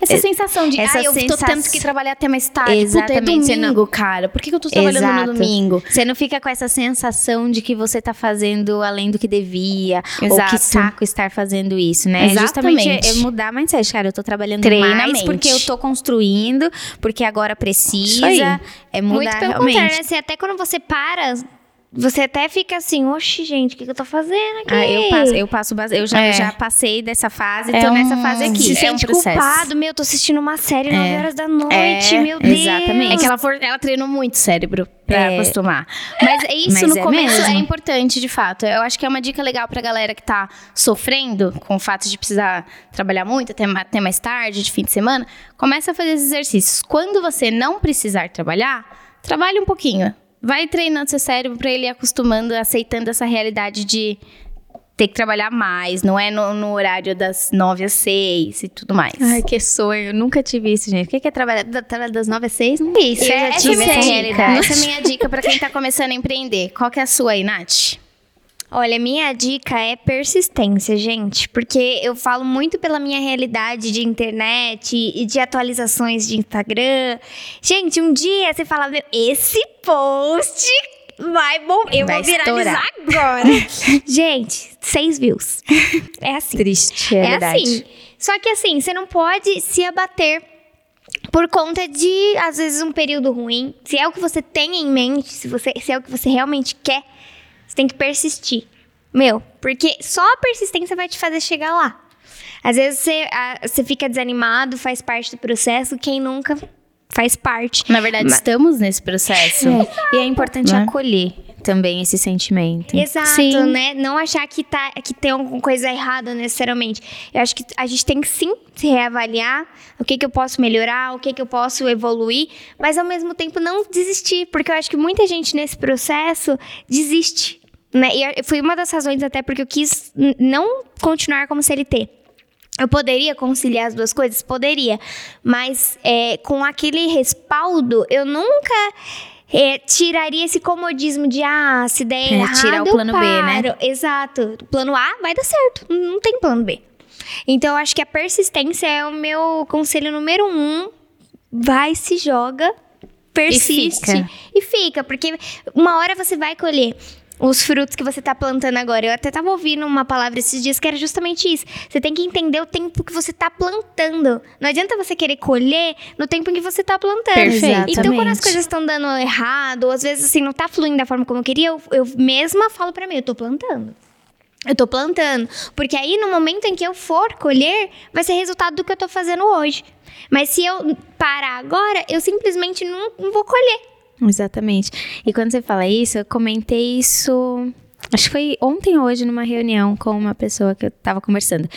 S2: Essa sensação de,
S1: essa
S2: ah, eu tô
S1: sensa-
S2: tendo que trabalhar até mais tarde.
S1: Exatamente,
S2: Puta, é
S1: não-
S2: domingo, cara. Por que, que eu tô trabalhando
S1: Exato.
S2: no domingo?
S1: Você não fica com essa sensação de que você tá fazendo além do que devia. Ou
S2: Exato.
S1: que saco estar fazendo isso, né?
S2: Exatamente.
S1: Justamente é mudar mindset. Cara, eu tô trabalhando mais porque eu tô construindo, porque agora precisa. É mudar
S3: Muito pelo
S1: realmente.
S3: contrário, né? Assim, até quando você para, você até fica assim, oxe, gente, o que, que eu tô fazendo aqui?
S1: Ah, eu passo, eu passo eu já,
S2: É.
S1: já passei dessa fase,
S2: É
S1: tô nessa
S2: um-
S1: fase
S3: Se
S1: aqui.
S2: é um
S3: sente
S2: processo.
S3: culpado, meu, tô assistindo uma série 9
S2: É.
S3: horas da noite,
S2: É,
S3: meu Deus.
S1: exatamente.
S2: É que ela, for, ela treinou muito o cérebro pra
S1: É.
S2: acostumar. Mas é isso
S1: Mas
S2: no
S1: é
S2: começo
S1: mesmo.
S2: é importante, de fato. Eu acho que é uma dica legal pra galera que tá sofrendo com o fato de precisar trabalhar muito, até, até mais tarde, de fim de semana. Começa a fazer esses exercícios. Quando você não precisar trabalhar, trabalhe um pouquinho. Vai treinando seu cérebro pra ele ir acostumando, aceitando essa realidade de ter que trabalhar mais. Não é no, no horário das nove às seis e tudo mais.
S1: Ai, que sonho. Eu nunca tive isso, gente. O que que é trabalhar, da- trabalhar das 9 às 6? Não
S2: Isso,
S1: eu já tive
S2: é a minha
S1: essa
S2: dica.
S1: realidade.
S2: Essa é a minha dica pra quem tá começando a empreender. Qual que é a sua aí, Nath?
S3: Olha, minha dica é persistência, gente, porque eu falo muito pela minha realidade de internet e de atualizações de Instagram. Gente, um dia você fala, meu, esse post vai bom, eu
S1: Vai
S3: vou viralizar agora. gente, seis views. É assim.
S1: Triste, é,
S3: É assim. Só que assim, você não pode se abater por conta de, às vezes, um período ruim. Se é o que você tem em mente, se, você, se é o que você realmente quer, você tem que persistir. Meu, porque só a persistência vai te fazer chegar lá. Às vezes você, ah, você fica desanimado, faz parte do processo. Quem nunca faz parte.
S2: Na verdade, estamos nesse processo.
S1: E é importante
S2: Né?
S1: acolher também esse sentimento.
S3: Exato,
S2: Sim.
S3: né? Não achar que, tá, que tem alguma coisa errada necessariamente. Eu acho que a gente tem que sim se reavaliar o que, que eu posso melhorar, o que, que eu posso evoluir, mas ao mesmo tempo não desistir, porque eu acho que muita gente nesse processo desiste. Né? E foi uma das razões até porque eu quis não continuar como CLT. Eu poderia conciliar as duas coisas? Poderia. Mas é, com aquele respaldo, eu nunca é, tiraria esse comodismo de, ah, se der
S1: É,
S3: errado,
S1: tirar o plano B, né?
S3: paro. Exato. Plano A vai dar certo. Não tem plano B. Então, eu acho que a persistência é o meu conselho número um. Vai, se joga, persiste
S1: fica.
S3: e fica, porque uma hora você vai colher os frutos que você tá plantando agora. Eu até tava ouvindo uma palavra esses dias que era justamente isso. Você tem que entender o tempo que você tá plantando. Não adianta você querer colher no tempo em que você tá plantando.
S2: Perfeito.
S3: Então, quando as coisas estão dando errado, ou às vezes assim, não tá fluindo da forma como eu queria, eu, eu mesma falo pra mim, eu tô plantando. Eu tô plantando. Porque aí, no momento em que eu for colher, vai ser resultado do que eu tô fazendo hoje. Mas se eu parar agora, eu simplesmente não, não vou colher.
S1: Exatamente. E quando você fala isso, eu comentei isso. Acho que foi ontem ou hoje numa reunião com uma pessoa que eu tava conversando.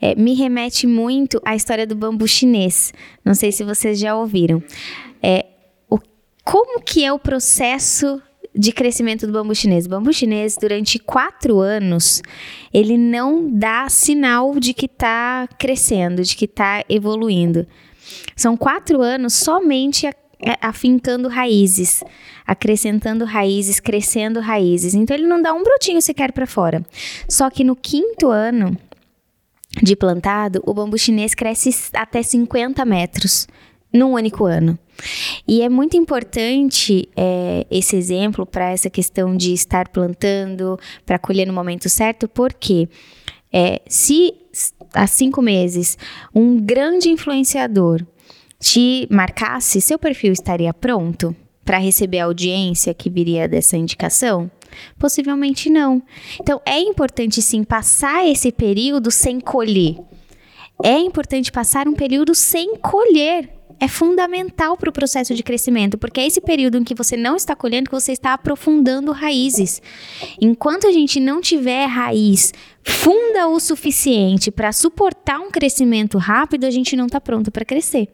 S1: É, me remete muito à história do bambu chinês. Não sei se vocês já ouviram. É, o, como que é o processo de crescimento do bambu chinês? O bambu chinês, durante quatro anos, ele não dá sinal de que está crescendo, de que está evoluindo. São quatro anos somente a- afincando raízes, acrescentando raízes, crescendo raízes. Então ele não dá um brotinho sequer para fora. Só que no quinto ano de plantado, o bambu chinês cresce até 50 metros num único ano. E é muito importante é, esse exemplo para essa questão de estar plantando, para colher no momento certo, porque é, se há cinco meses um grande influenciador te marcasse, seu perfil estaria pronto para receber a audiência que viria dessa indicação? Possivelmente não. Então é importante sim passar esse período sem colher. É importante passar um período sem colher. É fundamental para o processo de crescimento, porque é esse período em que você não está colhendo que você está aprofundando raízes. Enquanto a gente não tiver raiz funda o suficiente para suportar um crescimento rápido, a gente não está pronto para crescer.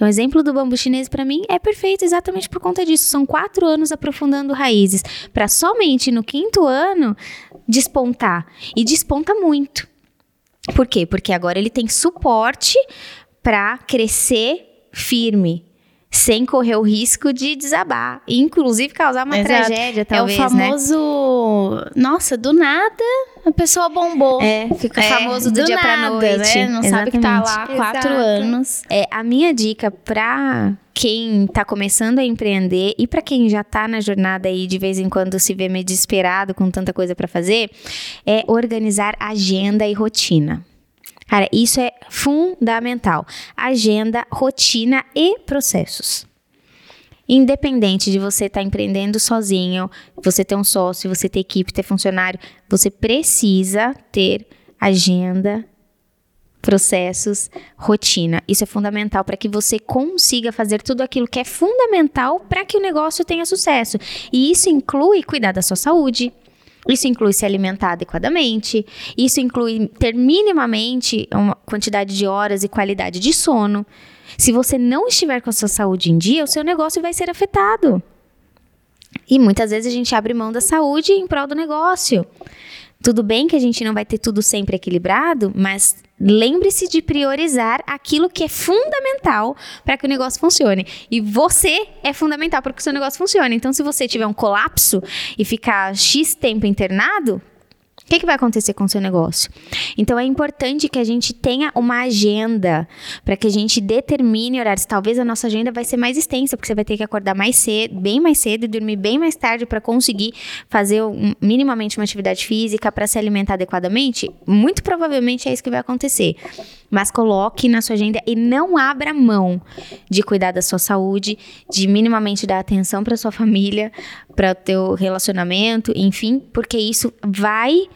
S1: Então, o exemplo do bambu chinês para mim é perfeito exatamente por conta disso. São quatro anos aprofundando raízes para somente no quinto ano despontar e desponta muito. Por quê? Porque agora ele tem suporte para crescer firme, sem correr o risco de desabar, e inclusive causar uma
S2: Exato.
S1: tragédia, talvez,
S2: é o
S1: né?
S2: famoso. Nossa, do nada a pessoa bombou.
S1: É, fica
S2: É,
S1: famoso do, dia pra
S2: nada,
S1: noite.
S2: Né? Não sabe que tá lá há
S3: Exatamente.
S2: quatro anos.
S1: É, a minha dica pra quem tá começando a empreender e pra quem já tá na jornada aí de vez em quando se vê meio desesperado com tanta coisa pra fazer, é organizar agenda e rotina. Cara, isso é fundamental. Agenda, rotina e processos. Independente de você estar empreendendo sozinho, você ter um sócio, você ter equipe, ter funcionário, você precisa ter agenda, processos, rotina. Isso é fundamental para que você consiga fazer tudo aquilo que é fundamental para que o negócio tenha sucesso. E isso inclui cuidar da sua saúde. Isso inclui se alimentar adequadamente. Isso inclui ter minimamente uma quantidade de horas e qualidade de sono. Se você não estiver com a sua saúde em dia, o seu negócio vai ser afetado. E muitas vezes a gente abre mão da saúde em prol do negócio. Tudo bem que a gente não vai ter tudo sempre equilibrado, mas lembre-se de priorizar aquilo que é fundamental para que o negócio funcione. E você é fundamental para que o seu negócio funcione. Então, se você tiver um colapso e ficar X tempo internado, que, que vai acontecer com o seu negócio? Então é importante que a gente tenha uma agenda para que a gente determine horários. Talvez a nossa agenda vai ser mais extensa, porque você vai ter que acordar mais cedo, bem mais cedo e dormir bem mais tarde para conseguir fazer um- minimamente uma atividade física para se alimentar adequadamente. Muito provavelmente é isso que vai acontecer. Mas coloque na sua agenda e não abra mão de cuidar da sua saúde, de minimamente dar atenção para sua família, para o teu relacionamento, enfim, porque isso vai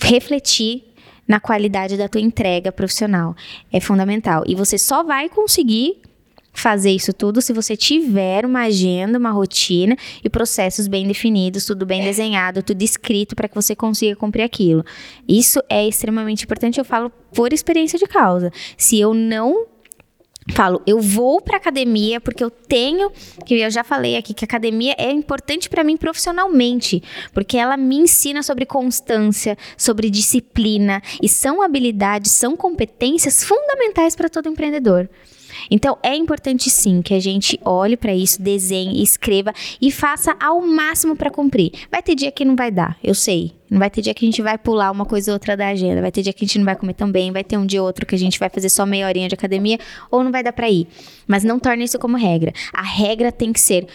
S1: refletir na qualidade da tua entrega profissional. É fundamental. E você só vai conseguir fazer isso tudo se você tiver uma agenda, uma rotina e processos bem definidos, tudo bem desenhado, tudo escrito para que você consiga cumprir aquilo. Isso é extremamente importante, eu falo por experiência de causa. Se eu não falo, eu vou para academia porque eu tenho, que eu já falei aqui que a academia é importante para mim profissionalmente, porque ela me ensina sobre constância, sobre disciplina e são habilidades, são competências fundamentais para todo empreendedor. Então é importante sim que a gente olhe para isso, desenhe, escreva e faça ao máximo para cumprir. Vai ter dia que não vai dar, eu sei. Não vai ter dia que a gente vai pular uma coisa ou outra da agenda, vai ter dia que a gente não vai comer tão bem, vai ter um dia ou outro que a gente vai fazer só meia horinha de academia ou não vai dar para ir. Mas não torne isso como regra. A regra tem que ser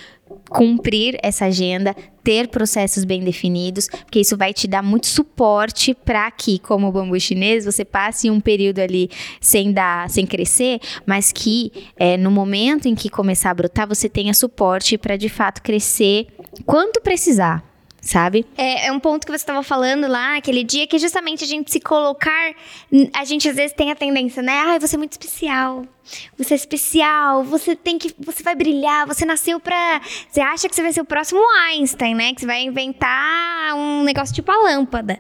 S1: cumprir essa agenda, ter processos bem definidos, porque isso vai te dar muito suporte para que, como o bambu chinês, você passe um período ali sem dar, sem crescer, mas que é, no momento em que começar a brotar, você tenha suporte para de fato crescer quanto precisar. Sabe?
S3: É, é um ponto que você estava falando lá naquele dia, que justamente a gente se colocar. A gente às vezes tem a tendência, né? Ai, você é muito especial. Você é especial, você tem que. Você vai brilhar, você nasceu pra. Você acha que você vai ser o próximo Einstein, né? Que você vai inventar um negócio tipo a lâmpada.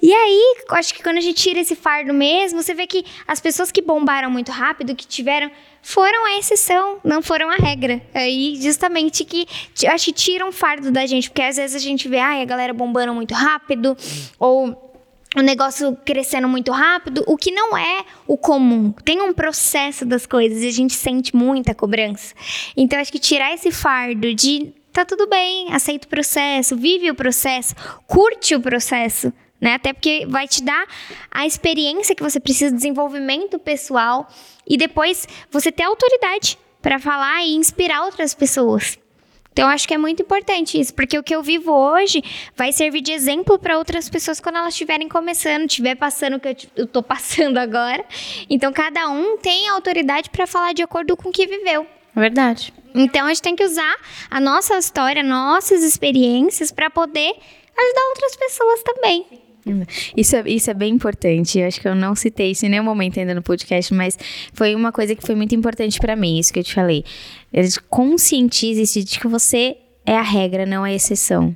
S3: E aí, acho que quando a gente tira esse fardo mesmo, você vê que as pessoas que bombaram muito rápido, que tiveram foram a exceção, não foram a regra. Aí, justamente que acho que tira um fardo da gente, porque às vezes a gente vê, ai, a galera bombando muito rápido, ou o negócio crescendo muito rápido, o que não é o comum. Tem um processo das coisas e a gente sente muita cobrança. Então, acho que tirar esse fardo de tá tudo bem, aceita o processo, vive o processo, curte o processo. Né? Até porque vai te dar a experiência que você precisa, desenvolvimento pessoal e depois você ter autoridade para falar e inspirar outras pessoas. Então, eu acho que é muito importante isso, porque o que eu vivo hoje vai servir de exemplo para outras pessoas quando elas estiverem começando, estiver passando o que eu, tô passando agora. Então, cada um tem autoridade para falar de acordo com o que viveu.
S2: Verdade.
S3: Então, a gente tem que usar a nossa história, nossas experiências para poder ajudar outras pessoas também.
S1: Isso é, isso é bem importante. Eu acho que eu não citei isso em nenhum momento ainda no podcast, mas foi uma coisa que foi muito importante pra mim, isso que eu te falei. Conscientize-se de que você é a regra, não a exceção.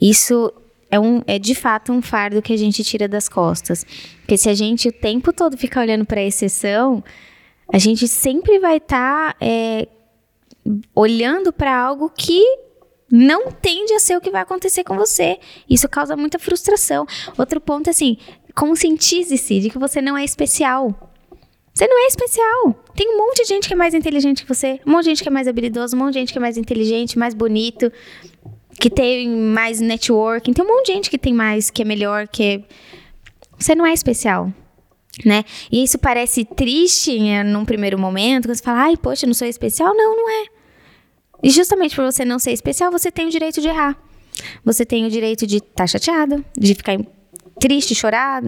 S1: Isso é, um, é de fato um fardo que a gente tira das costas. Porque se a gente o tempo todo ficar olhando pra exceção, A gente sempre vai estar tá, é, olhando para algo que não tende a ser o que vai acontecer com você. Isso causa muita frustração. Outro ponto é assim, conscientize-se de que você não é especial. Você não é especial. Tem um monte de gente que é mais inteligente que você, um monte de gente que é mais habilidoso, um monte de gente que é mais inteligente, mais bonito, que tem mais networking. Tem um monte de gente que tem mais, que é melhor, que é... Você não é especial. Né? E isso parece triste né, num primeiro momento, quando você fala, ai, poxa, não sou especial. Não, não é. E justamente por você não ser especial, você tem o direito de errar. Você tem o direito de estar tá chateado, de ficar triste, chorar,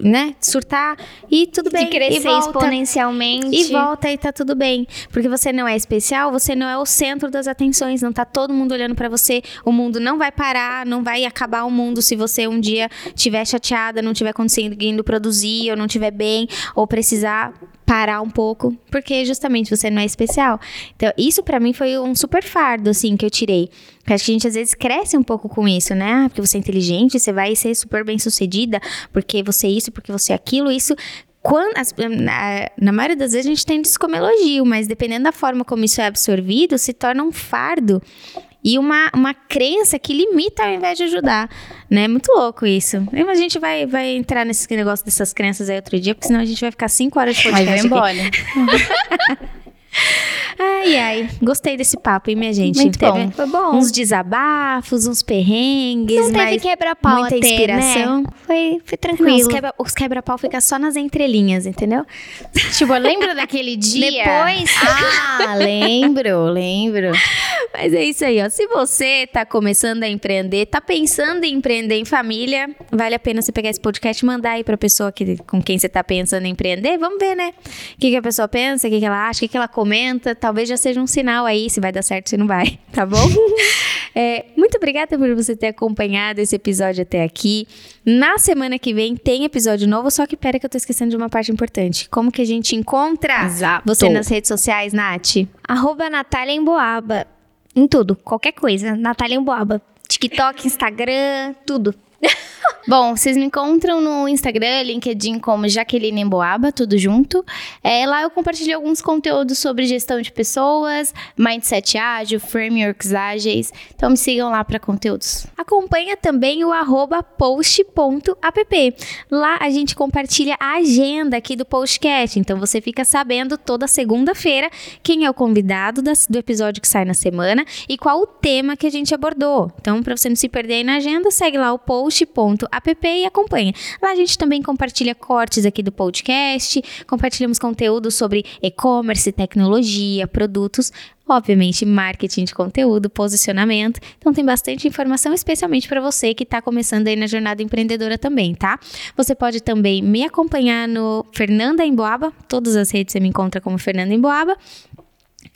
S1: né? Surtar e tudo bem.
S3: De crescer
S1: e volta,
S3: exponencialmente.
S1: E volta e tá tudo bem. Porque você não é especial, você não é o centro das atenções, não tá todo mundo olhando para você. O mundo não vai parar, não vai acabar o mundo se você um dia tiver chateada, não tiver conseguindo produzir, ou não tiver bem, ou precisar parar um pouco, porque justamente você não é especial. Então, isso para mim foi um super fardo, assim, que eu tirei. Porque acho que a gente às vezes cresce um pouco com isso, né? Ah, porque você é inteligente, você vai ser super bem sucedida, porque você é isso, porque você é aquilo. Isso quando, as, na, na, maioria das vezes a gente tem isso como elogio, mas dependendo da forma como isso é absorvido, se torna um fardo e uma, uma crença que limita ao invés de ajudar, né? Muito louco isso. A gente vai, vai entrar nesse negócio dessas crenças aí outro dia, porque senão a gente vai ficar cinco horas de podcast
S2: Aí vai embora.
S1: Ai, ai. Gostei desse papo, hein, minha gente?
S2: Muito
S1: teve
S2: bom.
S3: Foi bom.
S1: uns desabafos, uns perrengues.
S3: Não teve quebra-pau
S1: muita
S3: até,
S1: inspiração.
S3: né? Foi, foi
S1: Não,
S3: tranquilo.
S1: os quebra- os quebra-pau ficam só nas entrelinhas, entendeu?
S2: Tipo, lembra daquele dia?
S3: Depois-
S2: Ah, lembro, lembro.
S1: Mas é isso aí, ó. Se você tá começando a empreender, tá pensando em empreender em família, vale a pena você pegar esse podcast e mandar aí pra pessoa que, com quem você tá pensando em empreender. Vamos ver, né? O que, que a pessoa pensa, o que, que ela acha, o que, que ela comenta. Talvez já seja um sinal aí se vai dar certo, se não vai, tá bom? É, muito obrigada por você ter acompanhado esse episódio até aqui. Na semana que vem tem episódio novo, só que pera que eu tô esquecendo de uma parte importante. Como que a gente encontra
S2: Exato.
S1: você nas redes sociais, Nath?
S3: Arroba Natália Emboaba. Em tudo, qualquer coisa. Natália Emboaba. TikTok, Instagram, tudo.
S2: Bom, vocês me encontram no Instagram, LinkedIn como Jaqueline Emboaba, tudo junto. É, lá eu compartilho alguns conteúdos sobre gestão de pessoas, mindset ágil, frameworks ágeis. Então me sigam lá para conteúdos.
S1: Acompanha também o post.app. Lá a gente compartilha a agenda aqui do podcast. Então você fica sabendo toda segunda-feira quem é o convidado do episódio que sai na semana e qual o tema que a gente abordou. Então, para você não se perder aí na agenda, segue lá o post.app e acompanha. Lá a gente também compartilha cortes aqui do podcast, compartilhamos conteúdo sobre e-commerce, tecnologia, produtos. Obviamente, marketing de conteúdo, posicionamento. Então, tem bastante informação, especialmente para você que está começando aí na jornada empreendedora também, tá? Você pode também me acompanhar no Fernanda Emboaba. Todas as redes você me encontra como Fernanda Emboaba.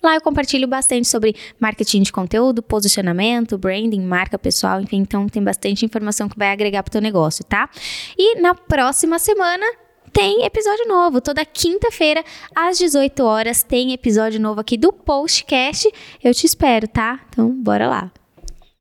S1: Lá eu compartilho bastante sobre marketing de conteúdo, posicionamento, branding, marca pessoal, enfim, então tem bastante informação que vai agregar para o teu negócio, tá? E na próxima semana tem episódio novo. Toda quinta-feira, às 18 horas, tem episódio novo aqui do Postcast. Eu te espero, tá? Então, bora lá.